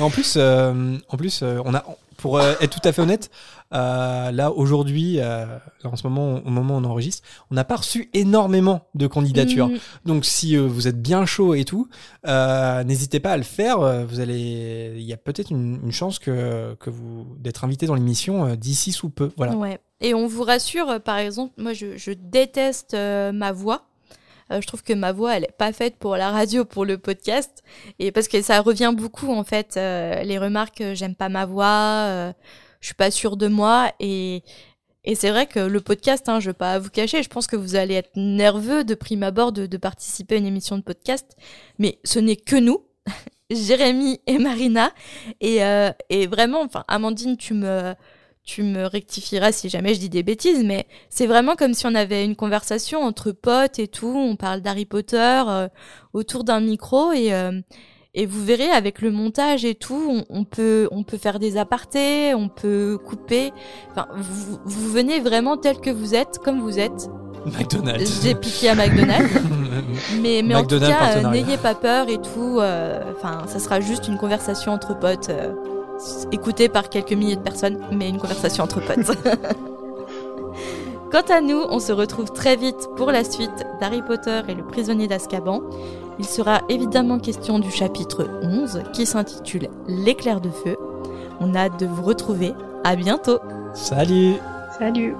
En plus, euh, en plus euh, on a pour euh, être tout à fait honnête, euh, là aujourd'hui, euh, en ce moment, au moment où on enregistre, on n'a pas reçu énormément de candidatures. Mm. Donc si euh, vous êtes bien chaud et tout, n'hésitez pas à le faire. Vous allez, il y a peut-être une, une chance que, que vous d'être invité dans l'émission d'ici sous peu. Voilà. Ouais. Et on vous rassure, par exemple, moi je, je déteste ma voix. Euh, je trouve que ma voix, elle est pas faite pour la radio, pour le podcast. Et parce que ça revient beaucoup, en fait, euh, les remarques, euh, j'aime pas ma voix, je suis pas sûre de moi. Et, et c'est vrai que le podcast, hein, je vais pas vous cacher, je pense que vous allez être nerveux de prime abord de, participer à une émission de podcast. Mais ce n'est que nous, Jérémy et Marina. Et, et vraiment, enfin, Amandine, tu me tu me rectifieras si jamais je dis des bêtises, mais c'est vraiment comme si on avait une conversation entre potes et tout. On parle d'Harry Potter euh, autour d'un micro et euh, et vous verrez avec le montage et tout, on, on peut on peut faire des apartés, on peut couper. Enfin, vous, vous venez vraiment tel que vous êtes, comme vous êtes. McDonald's. J'ai piqué à McDonald's, mais mais en tout cas, n'ayez pas peur et tout. euh, Enfin, ça sera juste une conversation entre potes. Écouté par quelques milliers de personnes, mais une conversation entre potes. Quant à nous, on se retrouve très vite pour la suite d'Harry Potter et le prisonnier d'Azkaban. Il sera évidemment question du chapitre 11 qui s'intitule L'éclair de feu. On a de vous retrouver. À bientôt. Salut. Salut.